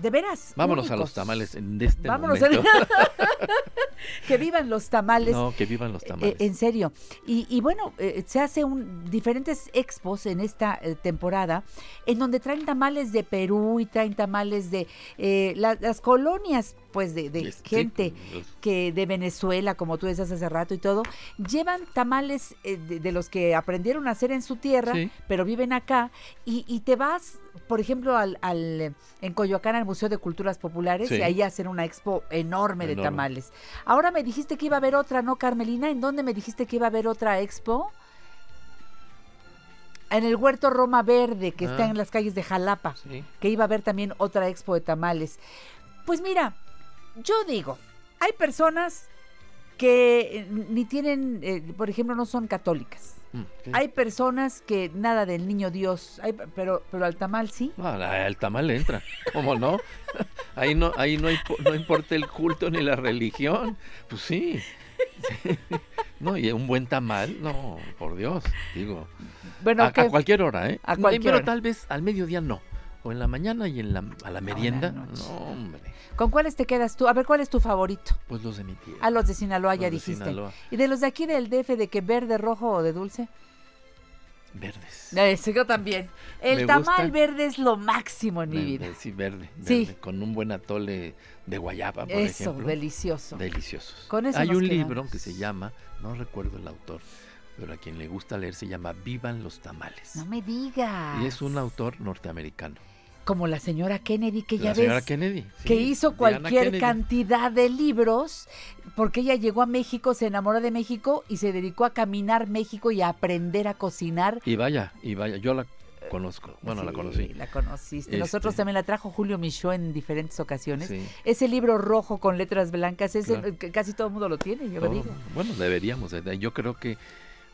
[SPEAKER 3] De veras.
[SPEAKER 12] Vámonos a los tamales en este
[SPEAKER 3] Vámonos.
[SPEAKER 12] momento.
[SPEAKER 3] que vivan los tamales.
[SPEAKER 12] No, que vivan los
[SPEAKER 3] Eh,
[SPEAKER 12] tamales.
[SPEAKER 3] en serio. Y, y bueno, eh, se hace un, diferentes expos en esta eh, temporada en donde traen tamales de Perú y traen tamales de eh, la- las colonias, pues de, de
[SPEAKER 12] Sí,
[SPEAKER 3] gente que de Venezuela, como tú decías hace rato y todo, llevan tamales eh, de, de los que aprendieron a hacer en su tierra,
[SPEAKER 12] Sí.
[SPEAKER 3] pero viven acá, y, y te vas, por ejemplo, al, al, eh, en Coyoacán al Museo de Culturas Populares,
[SPEAKER 12] Sí.
[SPEAKER 3] y ahí hacen una expo enorme de tamales. Ahora me dijiste que iba a haber otra, ¿no, Carmelina? ¿En dónde me dijiste que iba a haber otra expo? En el Huerto Roma Verde, que está
[SPEAKER 12] Ah.
[SPEAKER 3] en las calles de Jalapa,
[SPEAKER 12] Sí.
[SPEAKER 3] que iba a haber también otra expo de tamales. Pues mira, yo digo, hay personas que eh, ni tienen, eh, por ejemplo, no son católicas.
[SPEAKER 12] Mm.
[SPEAKER 3] Hay personas que nada del niño Dios, hay- pero, pero al tamal sí.
[SPEAKER 12] El tamal entra, ¿cómo no? Ahí no, ahí no, impo- no importa el culto ni la religión, pues sí. Sí. No, y un buen tamal, no, por Dios, digo.
[SPEAKER 3] Bueno,
[SPEAKER 12] a, cualquier hora, ¿eh?
[SPEAKER 3] A cualquier
[SPEAKER 12] Pero
[SPEAKER 3] hora.
[SPEAKER 12] tal vez al mediodía no. O en la mañana y en la, a la merienda. no, hombre.
[SPEAKER 3] ¿Con cuáles te quedas tú? A ver, ¿cuál es tu favorito?
[SPEAKER 12] Pues los de mi tía.
[SPEAKER 3] A los de Sinaloa ya
[SPEAKER 12] de
[SPEAKER 3] dijiste.
[SPEAKER 12] Sinaloa.
[SPEAKER 3] ¿Y de los de aquí del DF, de que verde, rojo o de dulce?
[SPEAKER 12] Verdes.
[SPEAKER 3] Ese yo también. El
[SPEAKER 12] Me
[SPEAKER 3] tamal
[SPEAKER 12] gusta.
[SPEAKER 3] verde es lo máximo en mi vida.
[SPEAKER 12] Sí, verde,
[SPEAKER 3] Sí.
[SPEAKER 12] verde, Con un buen atole de guayaba, por
[SPEAKER 3] Eso,
[SPEAKER 12] ejemplo.
[SPEAKER 3] delicioso.
[SPEAKER 12] Deliciosos.
[SPEAKER 3] Con eso
[SPEAKER 12] Hay un
[SPEAKER 3] quedamos.
[SPEAKER 12] libro que se llama, no recuerdo el autor, pero a quien le gusta leer se llama Vivan los tamales.
[SPEAKER 3] No me digas.
[SPEAKER 12] Y es un autor norteamericano.
[SPEAKER 3] Como la señora Kennedy, que ya
[SPEAKER 12] La señora
[SPEAKER 3] ves.
[SPEAKER 12] Kennedy.
[SPEAKER 3] que hizo cualquier cantidad de libros, porque ella llegó a México, se enamoró de México y se dedicó a caminar México y a aprender a cocinar.
[SPEAKER 12] Y vaya, y vaya, yo la conozco. Bueno, la
[SPEAKER 3] Sí,
[SPEAKER 12] conocí.
[SPEAKER 3] La conociste.
[SPEAKER 12] Este-
[SPEAKER 3] Nosotros también la trajo Julio Michaud en diferentes ocasiones.
[SPEAKER 12] Sí.
[SPEAKER 3] Ese libro rojo con letras blancas, ese
[SPEAKER 12] Claro.
[SPEAKER 3] que casi todo el mundo lo tiene, yo
[SPEAKER 12] Todo-
[SPEAKER 3] digo.
[SPEAKER 12] Bueno, deberíamos. eh, Yo creo que.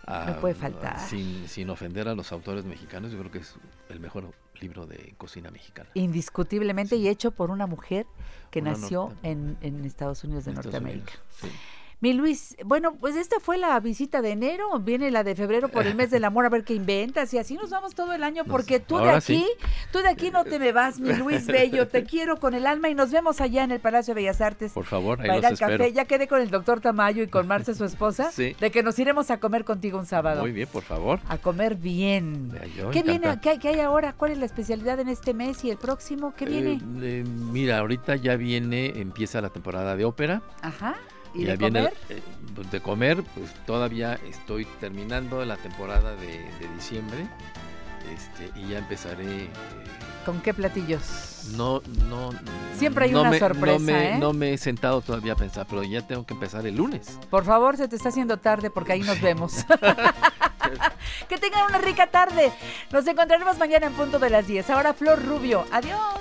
[SPEAKER 12] Ah,
[SPEAKER 3] puede faltar.
[SPEAKER 12] Sin, sin ofender a los autores mexicanos, yo creo que es el mejor libro de cocina mexicana.
[SPEAKER 3] Indiscutiblemente y hecho por una mujer que
[SPEAKER 12] Una
[SPEAKER 3] nació en, en Estados Unidos de
[SPEAKER 12] Estados
[SPEAKER 3] Norteamérica.
[SPEAKER 12] Unidos, sí.
[SPEAKER 3] Mi Luis, bueno, pues esta fue la visita de enero, viene la de febrero por el mes del amor a ver qué inventas y así nos vamos todo el año porque tú de aquí,
[SPEAKER 12] sí.
[SPEAKER 3] tú de aquí no te me vas, mi Luis Bello, te quiero con el alma y nos vemos allá en el Palacio de Bellas Artes.
[SPEAKER 12] Por favor, ahí
[SPEAKER 3] para ir al café, ya quedé con el doctor Tamayo y con Marce, su esposa,
[SPEAKER 12] Sí.
[SPEAKER 3] de que nos iremos a comer contigo un sábado.
[SPEAKER 12] Muy bien, por favor.
[SPEAKER 3] A comer bien.
[SPEAKER 12] yo
[SPEAKER 3] ¿Qué viene?
[SPEAKER 12] encantado.
[SPEAKER 3] ¿Qué, hay- qué hay ahora? ¿Cuál es la especialidad en este mes y el próximo? ¿Qué viene?
[SPEAKER 12] Eh, eh, mira, ahorita ya viene, empieza la temporada de ópera.
[SPEAKER 3] Ajá. ¿Y
[SPEAKER 12] ya
[SPEAKER 3] de
[SPEAKER 12] viene
[SPEAKER 3] comer?
[SPEAKER 12] eh, pues, de comer, pues todavía estoy terminando la temporada de, de diciembre. Este, y ya empezaré. eh,
[SPEAKER 3] ¿Con qué platillos?
[SPEAKER 12] no, no.
[SPEAKER 3] Siempre hay
[SPEAKER 12] no
[SPEAKER 3] una
[SPEAKER 12] me-
[SPEAKER 3] sorpresa,
[SPEAKER 12] No me,
[SPEAKER 3] ¿eh?
[SPEAKER 12] no me he sentado todavía a pensar, pero ya tengo que empezar el lunes.
[SPEAKER 3] Por favor, se te está haciendo tarde porque ahí nos vemos. que tengan una rica tarde. Nos encontraremos mañana en punto de las 10. Ahora Flor Rubio. Adiós.